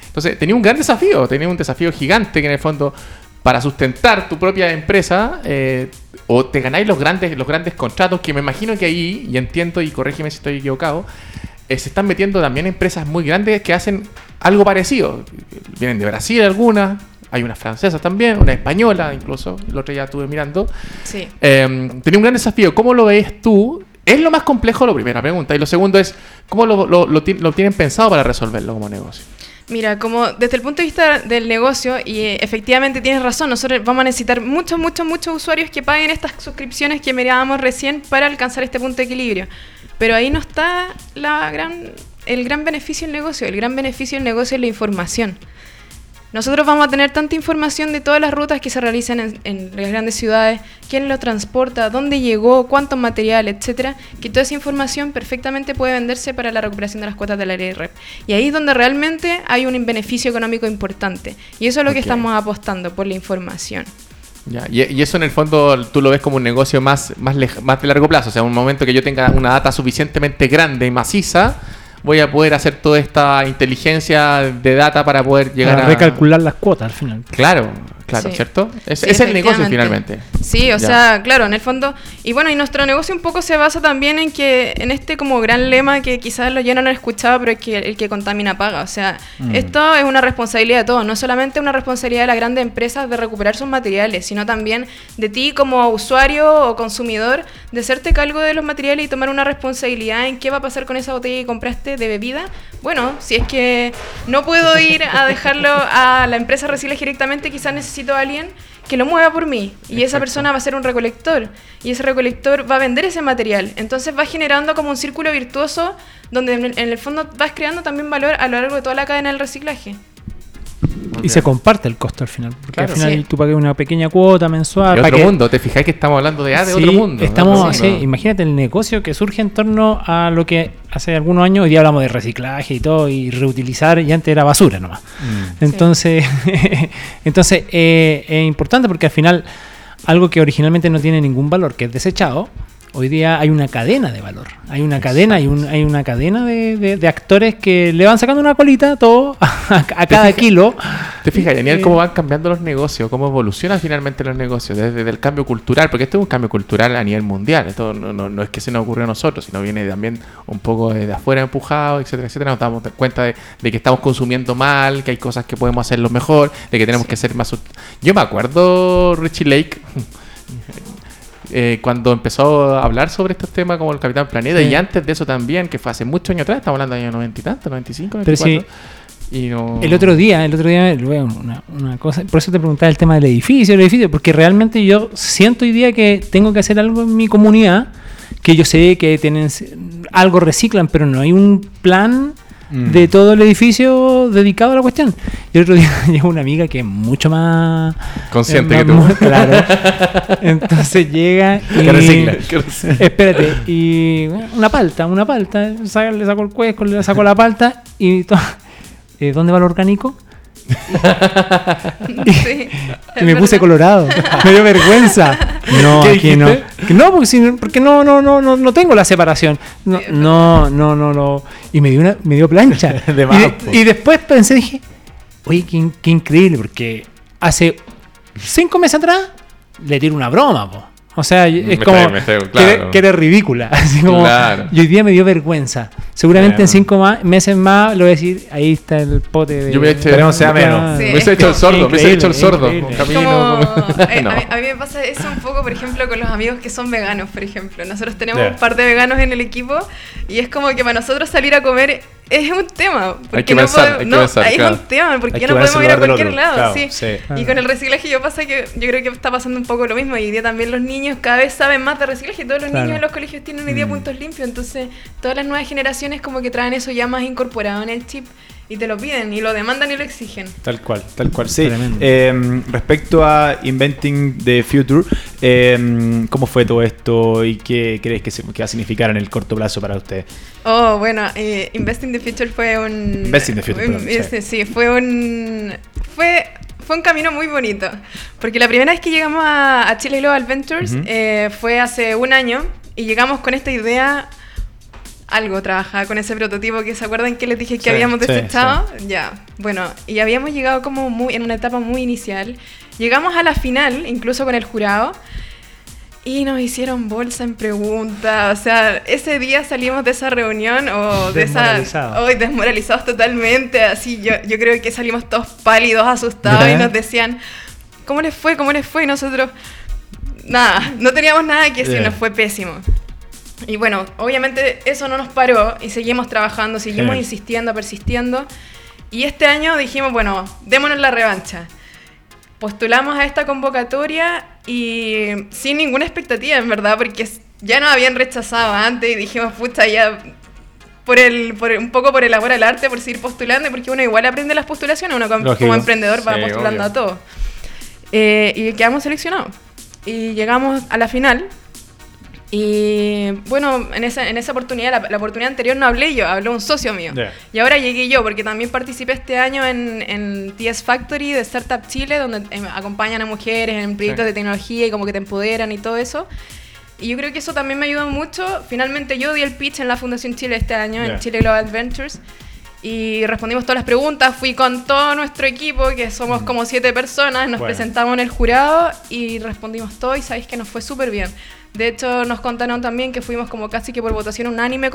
S5: Entonces, tenía un gran desafío, tenía un desafío gigante que en el fondo, para sustentar tu propia empresa, eh, o te ganáis los grandes, los grandes contratos, que me imagino que ahí, y entiendo, y corrígeme si estoy equivocado, eh, se están metiendo también empresas muy grandes que hacen algo parecido. Vienen de Brasil algunas, hay unas francesas también, una española incluso, el otro día estuve mirando.
S12: Sí.
S5: Eh, tenía un gran desafío. ¿Cómo lo ves tú? ¿Es lo más complejo? Lo primera pregunta. Y lo segundo es, ¿cómo lo, lo- lo lo tienen pensado para resolverlo como negocio?
S12: Mira, como desde el punto de vista del negocio, y eh, efectivamente tienes razón, nosotros vamos a necesitar muchos, muchos, muchos usuarios que paguen estas suscripciones que mirábamos recién para alcanzar este punto de equilibrio. Pero ahí no está la gran, el gran beneficio del negocio. El gran beneficio del negocio es la información. Nosotros vamos a tener tanta información de todas las rutas que se realizan en, en las grandes ciudades, quién lo transporta, dónde llegó, cuánto material, etcétera, que toda esa información perfectamente puede venderse para la recuperación de las cuotas de la ley REP. Y ahí es donde realmente hay un beneficio económico importante. Y eso es lo que estamos apostando por la información.
S5: Ya, y, eso en el fondo tú lo ves como un negocio más, más, más de largo plazo. O sea, un momento que yo tenga una data suficientemente grande y maciza, voy a poder hacer toda esta inteligencia de data para poder llegar
S3: Para
S5: a...
S3: recalcular las cuotas al final.
S5: Claro, claro,
S12: Sí.
S5: ¿cierto? Es,
S12: Sí,
S5: es el negocio finalmente.
S12: Sí, o
S5: Ya.
S12: sea, claro, en el fondo. Y bueno, y nuestro negocio un poco se basa también en que, en este como gran lema que quizás lo ya no han escuchado, pero es que el que contamina paga. O sea,
S13: Mm.
S12: esto es una responsabilidad de todos, no solamente una responsabilidad de las grandes empresas de recuperar sus materiales, sino también de ti como usuario o consumidor de hacerte cargo de los materiales y tomar una responsabilidad en qué va a pasar con esa botella que compraste de bebida. Bueno, si es que no puedo ir a dejarlo a la empresa reciclaje directamente, quizás necesito a alguien que lo mueva por mí. Y esa persona va a ser un recolector. Y ese recolector va a vender ese material. Entonces va generando como un círculo virtuoso donde en el fondo vas creando también valor a lo largo de toda la cadena del reciclaje.
S3: Y se comparte el costo al final. Porque
S5: Claro.
S3: al final
S12: Sí.
S3: tú pagas una pequeña cuota mensual.
S5: De otro
S3: que-
S5: mundo, te fijáis que estamos hablando de, ah, de
S3: Sí,
S5: otro mundo.
S3: Estamos,
S5: mundo.
S3: imagínate el negocio que surge en torno a lo que hace algunos años, hoy día hablamos de reciclaje y todo, y reutilizar, y antes era basura nomás.
S5: Mm.
S3: Entonces, (laughs) entonces eh, es importante porque al final algo que originalmente no tiene ningún valor, que es desechado, hoy día hay una cadena de valor. Hay una cadena, hay, un, hay una cadena de, de- de actores que le van sacando una colita todo (laughs) a, a cada kilo.
S5: Te fijas, Daniel, cómo van cambiando los negocios, cómo evolucionan finalmente los negocios, desde el cambio cultural, porque esto es un cambio cultural a nivel mundial, esto no, no- no es que se nos ocurrió a nosotros, sino viene también un poco de afuera empujado, etcétera, etcétera. Nos damos cuenta de, de que estamos consumiendo mal, que hay cosas que podemos hacerlo mejor, de que tenemos que ser más... Yo me acuerdo, Richie Lake, eh, cuando empezó a hablar sobre estos temas como el Capitán Planeta,
S3: Sí.
S5: y antes de eso también, que fue hace muchos años atrás, estamos hablando de años 90 y tanto, 95,
S3: Pero sí,
S5: 94. Y no...
S3: El otro día, el otro día, una, una cosa, por eso te preguntaba el tema del edificio, el edificio, porque realmente yo siento hoy día que tengo que hacer algo en mi comunidad, que yo sé que tienen algo reciclan, pero no hay un plan
S2: Mm.
S3: de todo el edificio dedicado a la cuestión. Y el otro día (laughs) llegó una amiga que es mucho más
S5: Consciente
S3: eh,
S5: que
S3: más-
S5: tú.
S3: Claro. Entonces llega (laughs) y
S5: Que recicla, que recicla. (laughs)
S3: espérate, y bueno, una palta, una palta, le saco el cuesco, le saco la palta y to- eh, ¿dónde va lo orgánico?
S12: Sí,
S3: Y me puse colorado. Me dio vergüenza. No,
S5: ¿Qué
S3: aquí no. No, porque, si- porque no, no, no, no, no tengo la separación. No, no, no, no, no. Y me dio una, me dio plancha. (laughs)
S2: De
S3: y,
S2: más,
S3: de-
S2: po.
S3: y después pensé, dije, oye, qué, in- qué increíble, porque hace cinco meses atrás le tiro una broma, po. O sea, es
S5: Me
S3: como que, que eres ridícula. (laughs) Así como,
S5: Claro.
S3: Y hoy día me dio vergüenza. Seguramente en cinco meses más le voy a decir, ahí está el pote de...
S5: Yo me he hecho,
S2: Esperemos sea menos.
S12: Sí.
S5: me he hecho el sordo, me he hecho el sordo.
S3: increíble.
S5: Camino,
S12: Como,
S5: como-
S12: eh, (laughs)
S5: No.
S12: a, mí, a mí me pasa eso un poco, por ejemplo, con los amigos que son veganos, por ejemplo. Nosotros tenemos
S2: Ya.
S12: un par de veganos en el equipo y es como que para nosotros salir a comer es un tema. Porque
S5: que
S12: no
S5: pensar,
S12: podemos-
S5: hay que
S12: no,
S5: pensar, claro.
S12: es un tema, porque
S2: Hay
S12: ya no podemos ir a cualquier
S2: otro,
S12: lado.
S2: claro,
S12: sí.
S2: sí.
S12: Y con el reciclaje yo pasa que yo creo que está pasando un poco lo mismo. Y hoy día también los niños cada vez saben más de reciclaje. Todos los
S3: Claro.
S12: niños en los colegios tienen hoy día
S2: Mm.
S12: puntos limpios. Entonces, todas las nuevas generaciones como que traen eso ya más incorporado en el chip y te lo piden y lo demandan y lo exigen.
S2: Tal cual, tal cual. Sí. Eh, respecto a Inventing the Future, eh, ¿cómo fue todo esto y qué crees que, se, que va a significar en el corto plazo para usted?
S12: Oh, bueno, eh, Investing the Future fue un...
S2: Investing the Future,
S12: un-
S2: perdón,
S12: ese, sí. fue un... Fue, fue un camino muy bonito. Porque la primera vez que llegamos a, a Chile Global Ventures
S2: Ujú.
S12: eh, fue hace un año y llegamos con esta idea... Algo trabajaba con ese prototipo que se acuerdan que les dije que
S2: Sí,
S12: habíamos
S2: sí,
S12: desechado. Ya, bueno, y habíamos llegado como muy en una etapa muy inicial. Llegamos a la final, incluso con el jurado, y nos hicieron bolsa en preguntas. O sea, ese día salimos de esa reunión o de esa.
S3: Desmoralizados.
S12: Hoy desmoralizados totalmente. Así, yo, yo creo que salimos todos pálidos, asustados y nos decían, ¿cómo les fue? ¿Cómo les fue? Y nosotros, nada, no teníamos nada que decir, nos fue pésimo. Y bueno, obviamente eso no nos paró y seguimos trabajando, seguimos
S2: Sí.
S12: insistiendo, persistiendo. Y este año dijimos, bueno, démonos la revancha. Postulamos a esta convocatoria y sin ninguna expectativa, en verdad, porque ya nos habían rechazado antes y dijimos, pucha, ya por el, por, un poco por el amor al arte, por seguir postulando, porque uno igual aprende las postulaciones, uno como, como emprendedor va
S5: Sí,
S12: postulando
S5: obvio.
S12: a todo. Eh, y quedamos seleccionados. Y llegamos a la final. Y bueno, en esa, en esa oportunidad, la, la oportunidad anterior no hablé yo, habló un socio mío. Y ahora llegué yo, porque también participé este año en, en TS Factory de Startup Chile, donde eh, acompañan a mujeres en proyectos
S5: Sí.
S12: de tecnología y como que te empoderan y todo eso. Y yo creo que eso también me ayudó mucho. Finalmente yo di el pitch en la Fundación Chile este año, en Chile Global Ventures. Y respondimos todas las preguntas. Fui con todo nuestro equipo, que somos como siete personas. Nos
S2: Bueno.
S12: presentamos en el jurado y respondimos todo. Y sabéis que nos fue súper bien. De hecho, nos contaron también que fuimos como casi que por votación unánime,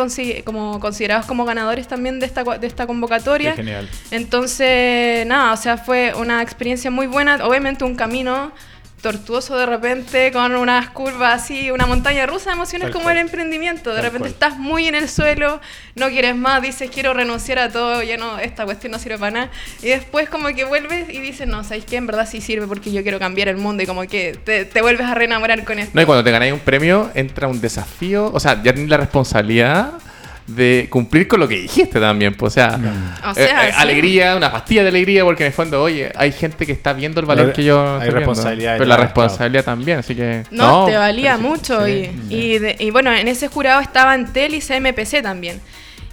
S12: como considerados como ganadores también de esta, de esta convocatoria.
S2: Qué genial.
S12: Entonces, nada, o sea, fue una experiencia muy buena. Obviamente un camino tortuoso de repente, con unas curvas así, una montaña rusa de emociones
S2: Tal
S12: como
S2: cual.
S12: el emprendimiento. De
S2: Tal
S12: repente
S2: cual.
S12: estás muy en el suelo, no quieres más, dices quiero renunciar a todo, ya no, esta cuestión no sirve para nada. Y después como que vuelves y dices, no, ¿sabes qué? En verdad sí sirve porque yo quiero cambiar el mundo y como que te, te vuelves a reenamorar con esto.
S5: No, y cuando te ganáis un premio, entra un desafío. O sea, ya tienes la responsabilidad de cumplir con lo que dijiste también. Pues, o sea,
S12: O sea,
S5: eh, eh,
S12: sí.
S5: alegría, una pastilla de alegría, porque en el fondo, oye, hay gente que está viendo el valor que yo.
S2: hay
S5: estoy viendo.
S2: responsabilidad
S5: Pero la responsabilidad también, así que.
S12: No, te valía
S5: sí,
S12: mucho.
S5: sí.
S12: Y, y, de- y bueno, en ese jurado estaba Entel y CMPC también.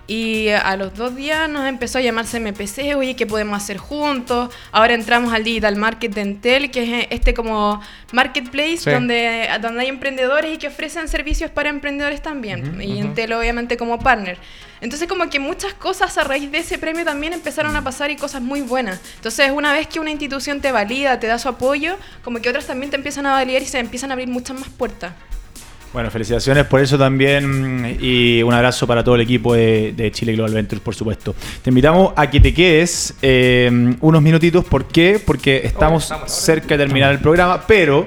S12: Y a los dos días nos empezó a llamar CMPC, oye, ¿qué podemos hacer juntos? Ahora entramos al Digital Market de Entel, que es este como marketplace
S5: Sí.
S12: donde, donde hay emprendedores y que ofrecen servicios para emprendedores también. y Entel obviamente como partner. Entonces como que muchas cosas a raíz de ese premio también empezaron a pasar y cosas muy buenas. Entonces una vez que una institución te valida, te da su apoyo, como que otras también te empiezan a validar y se empiezan a abrir muchas más puertas.
S2: Bueno, felicitaciones por eso también y un abrazo para todo el equipo de, de Chile Global Ventures, por supuesto. Te invitamos a que te quedes eh, unos minutitos. ¿Por qué? Porque estamos cerca de terminar el programa, pero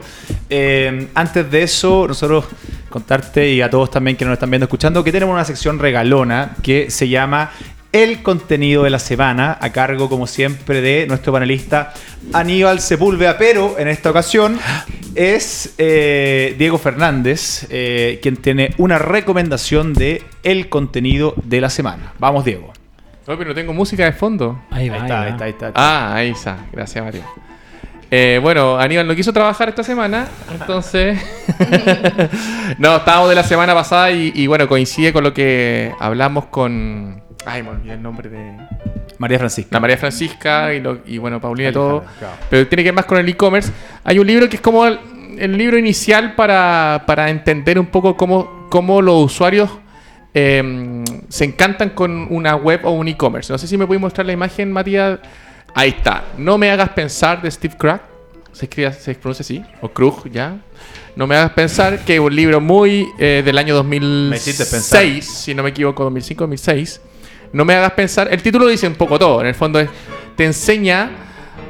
S2: eh, antes de eso, nosotros contarte y a todos también que nos están viendo, escuchando, que tenemos una sección regalona que se llama el contenido de la semana, a cargo, como siempre, de nuestro panelista Aníbal Sepúlveda, pero en esta ocasión es eh, Diego Fernández, eh, quien tiene una recomendación de el contenido de la semana. Vamos, Diego.
S5: Oye, pero no tengo música de fondo.
S3: Ahí va.
S2: Ahí
S3: ahí
S2: está, ahí está, ahí está.
S5: Ah, ahí está. Gracias, Mario. Eh, bueno, Aníbal no quiso trabajar esta semana, entonces... (laughs) no, estábamos de la semana pasada y, y bueno, coincide con lo que hablamos con... Ay, me olvidé el nombre de...
S2: María Francisca.
S5: La María Francisca y, lo- y bueno, Paulina y todo.
S2: claro.
S5: Pero tiene que ver más con el e-commerce. Hay un libro que es como el, el libro inicial para, para entender un poco cómo, cómo los usuarios eh, se encantan con una web o un e-commerce. No sé si me puedes mostrar la imagen, Matías. Ahí está. No me hagas pensar de Steve Krug. Se, escribe, se pronuncia así. O Krug, ya. No me hagas pensar que es un libro muy eh, del año
S2: hiciste pensar.
S5: 2006, si no me equivoco, 2005-2006. No me hagas pensar. El título dice un poco todo. En el fondo es, te enseña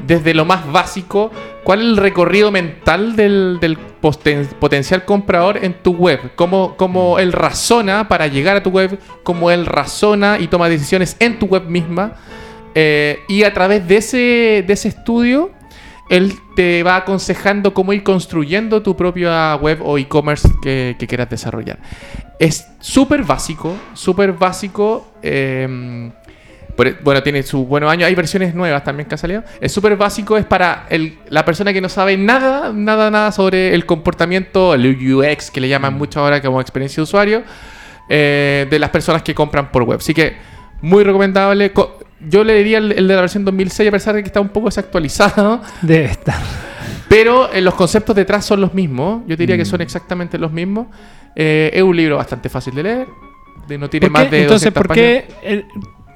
S5: desde lo más básico cuál es el recorrido mental del, del posten- potencial comprador en tu web. Cómo, cómo él razona para llegar a tu web, cómo él razona y toma decisiones en tu web misma. Eh, y a través de ese, de ese estudio, él te va aconsejando cómo ir construyendo tu propia web o e-commerce que, que quieras desarrollar. Es súper básico, súper básico. eh, por- bueno, tiene su buenos años. Hay versiones nuevas también que han salido. Es súper básico, es para el- la persona que no sabe nada, nada, nada sobre el comportamiento, el UX, que le llaman mucho ahora como experiencia de usuario, eh, de las personas que compran por web. Así que, muy recomendable. Co- Yo le diría el, el de la versión 2006, a pesar de que está un poco desactualizado. (laughs)
S3: Debe estar.
S5: Pero eh, los conceptos detrás son los mismos. Yo diría que son exactamente los mismos. Eh, es un libro bastante fácil de leer. De, no tiene
S3: ¿Por
S5: más de
S3: Entonces,
S5: 200
S3: ¿por qué el-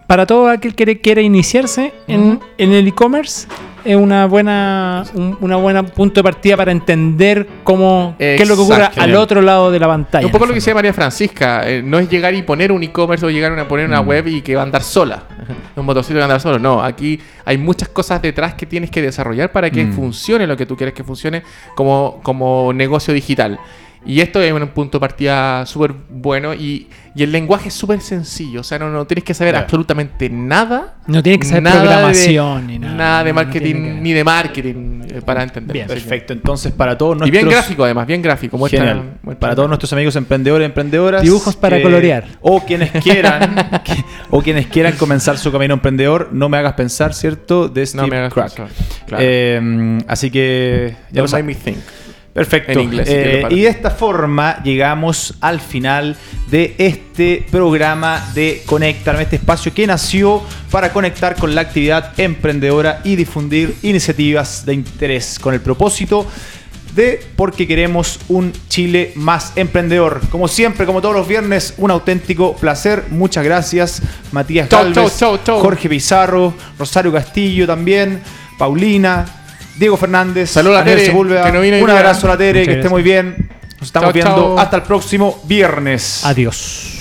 S3: para todo aquel que quiere iniciarse en, en el e-commerce es una buena un una buena punto de partida para entender cómo qué es lo que ocurre al otro lado de la pantalla?
S5: Un poco lo que decía María Francisca, eh, no es llegar y poner un e-commerce o llegar a poner una web y que va a andar sola. (laughs) un motorcito que va a andar solo. No, aquí hay muchas cosas detrás que tienes que desarrollar para que
S2: Mm.
S5: funcione lo que tú quieres que funcione como, como negocio digital. Y esto es un punto de partida súper bueno y, y el lenguaje es súper sencillo. O sea, no, no tienes que saber
S2: Claro.
S5: absolutamente nada.
S3: No tienes que saber
S5: nada
S3: programación ni nada.
S5: Nada de
S3: no
S5: marketing,
S3: que-
S5: ni de marketing. eh, para entender.
S3: Bien.
S2: Perfecto, entonces para todos
S5: Y
S2: nuestros...
S5: bien gráfico además, bien gráfico. muestra-
S2: Genial.
S5: muestra-
S2: Para todos nuestros amigos emprendedores y emprendedoras.
S3: Dibujos para colorear.
S2: O quienes quieran, (laughs) que- o quienes quieran comenzar su camino emprendedor, no me hagas pensar, ¿cierto? De Steve
S5: No me hagas
S2: Crack.
S5: pensar, claro.
S2: Eh, así que ya
S5: Don't make me think.
S2: Perfecto.
S5: En inglés, si
S2: Eh, y de esta forma llegamos al final de este programa de Conectar, este espacio que nació para conectar con la actividad emprendedora y difundir iniciativas de interés con el propósito de porque queremos un Chile más emprendedor. Como siempre, como todos los viernes, un auténtico placer. Muchas gracias, Matías
S5: Chau,
S2: Galvez,
S5: chau, chau, chau.
S2: Jorge Pizarro, Rosario Castillo también, Paulina, Diego Fernández,
S5: Saludos a Tere,
S2: Sepúlveda.
S5: que no vino hoy
S2: Un
S5: día.
S2: abrazo a la Tere,
S3: Muchas
S2: que esté
S3: gracias.
S2: muy bien. Nos estamos
S5: Chau,
S2: viendo
S5: chau.
S2: hasta el próximo viernes.
S3: Adiós.